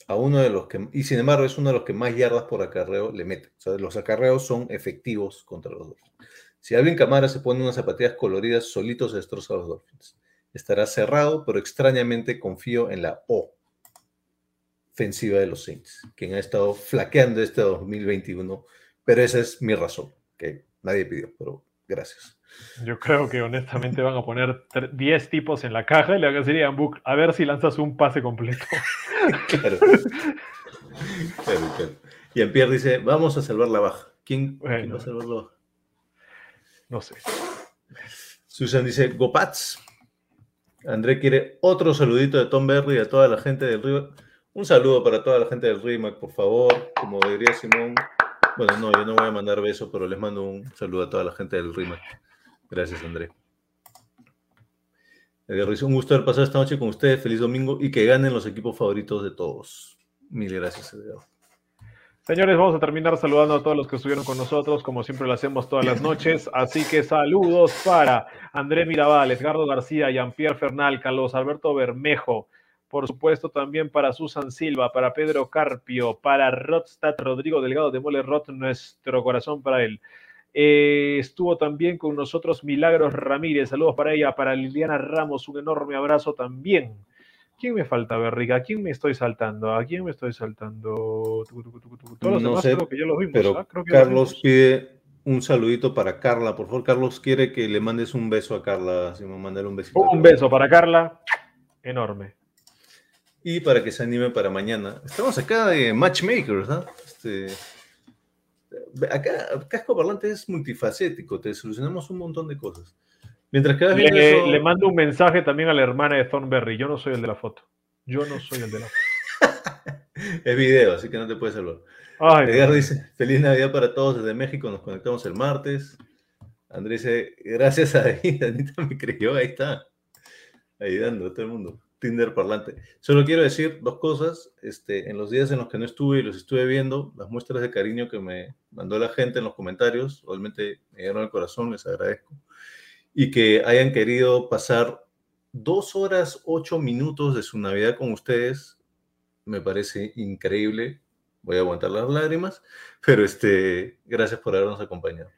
Speaker 2: a uno de los que, y sin embargo es uno de los que más yardas por acarreo le mete. O sea, los acarreos son efectivos contra los Dolphins. Si Alvin Camara se pone unas zapatillas coloridas, solitos se destroza a los Dolphins. Estará cerrado, pero extrañamente confío en la O ofensiva de los Saints, quien ha estado flaqueando este 2021, pero esa es mi razón, que nadie pidió, pero gracias.
Speaker 1: Yo creo que honestamente van a poner 10 tipos en la caja y le van a decir a Book, a ver si lanzas un pase completo. claro.
Speaker 2: Y en Pierre dice, vamos a salvar la baja. ¿Quién, va a salvar la baja?
Speaker 1: No sé.
Speaker 2: Susan dice, Gopats. André quiere otro saludito de Tom Berry y a toda la gente del Río. Un saludo para toda la gente del RIMAC, por favor. Como diría Simón. Bueno, no, yo no voy a mandar besos, pero les mando un saludo a toda la gente del RIMAC. Gracias, André. Un gusto haber pasado esta noche con ustedes. Feliz domingo y que ganen los equipos favoritos de todos. Mil gracias, Edgar.
Speaker 1: Señores, vamos a terminar saludando a todos los que estuvieron con nosotros, como siempre lo hacemos todas las noches. Así que saludos para André Mirabal, Edgardo García, Jean-Pierre Fernal, Carlos Alberto Bermejo, Por supuesto, también para Susan Silva, para Pedro Carpio, para Rodstad Rodrigo Delgado de Mole Rot, nuestro corazón para él. Eh, estuvo también con nosotros Milagros Ramírez, saludos para ella, para Liliana Ramos, un enorme abrazo también. ¿Quién me falta, Berriga? ¿A quién me estoy saltando? ¿A quién me estoy saltando? Todos los
Speaker 2: No
Speaker 1: demás
Speaker 2: sé,
Speaker 1: creo que ya los vimos.
Speaker 2: Pero
Speaker 1: ¿ah? Creo que
Speaker 2: Carlos
Speaker 1: vimos.
Speaker 2: pide un saludito para Carla. Por favor, Carlos quiere que le mandes un beso a Carla. Si me mandar un besito.
Speaker 1: Un beso para Carla, enorme.
Speaker 2: Y para que se anime para mañana. Estamos acá de Matchmakers, ¿no? Este, acá, Casco Parlante es multifacético, te solucionamos un montón de cosas. Mientras que
Speaker 1: Le,
Speaker 2: eso-
Speaker 1: le mando un mensaje también a la hermana de Thornberry. Yo no soy el de la foto. Yo no soy el de la foto.
Speaker 2: es video, así que no te puedes salvar.
Speaker 1: Ay,
Speaker 2: Edgar dice, feliz Navidad para todos desde México, nos conectamos el martes. Andrés dice, gracias a ahí, Anita me creyó, ahí está. Ayudando a todo el mundo. Tinder parlante. Solo quiero decir dos cosas. Este, en los días en los que no estuve y los estuve viendo, las muestras de cariño que me mandó la gente en los comentarios, realmente me dieron al corazón, les agradezco. Y que hayan querido pasar dos horas, ocho minutos de su Navidad con ustedes, me parece increíble. Voy a aguantar las lágrimas, pero este, gracias por habernos acompañado.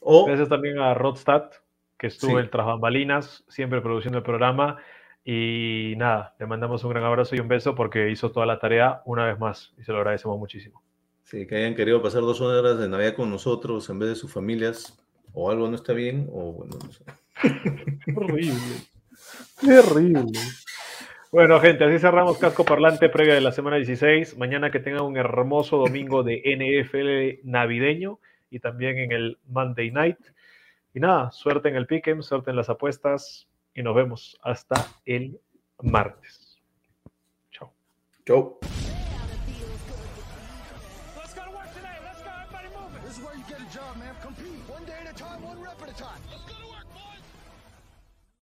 Speaker 2: O,
Speaker 1: Gracias también a Rodstad, que estuvo
Speaker 2: Sí.
Speaker 1: en tras bambalinas, siempre produciendo el programa. Y nada, le mandamos un gran abrazo y un beso porque hizo toda la tarea una vez más y se lo agradecemos muchísimo.
Speaker 2: sí, que hayan querido pasar dos horas de Navidad con nosotros en vez de sus familias, o algo no está bien, o bueno, no sé.
Speaker 1: Horrible. Terrible. Bueno, gente, así cerramos Casco Parlante previa de la semana 16. Mañana que tengan un hermoso domingo de NFL navideño y también en el Monday Night. Y nada, suerte en el pick'em, suerte en las apuestas y nos vemos hasta el martes. Chao.
Speaker 2: Chau.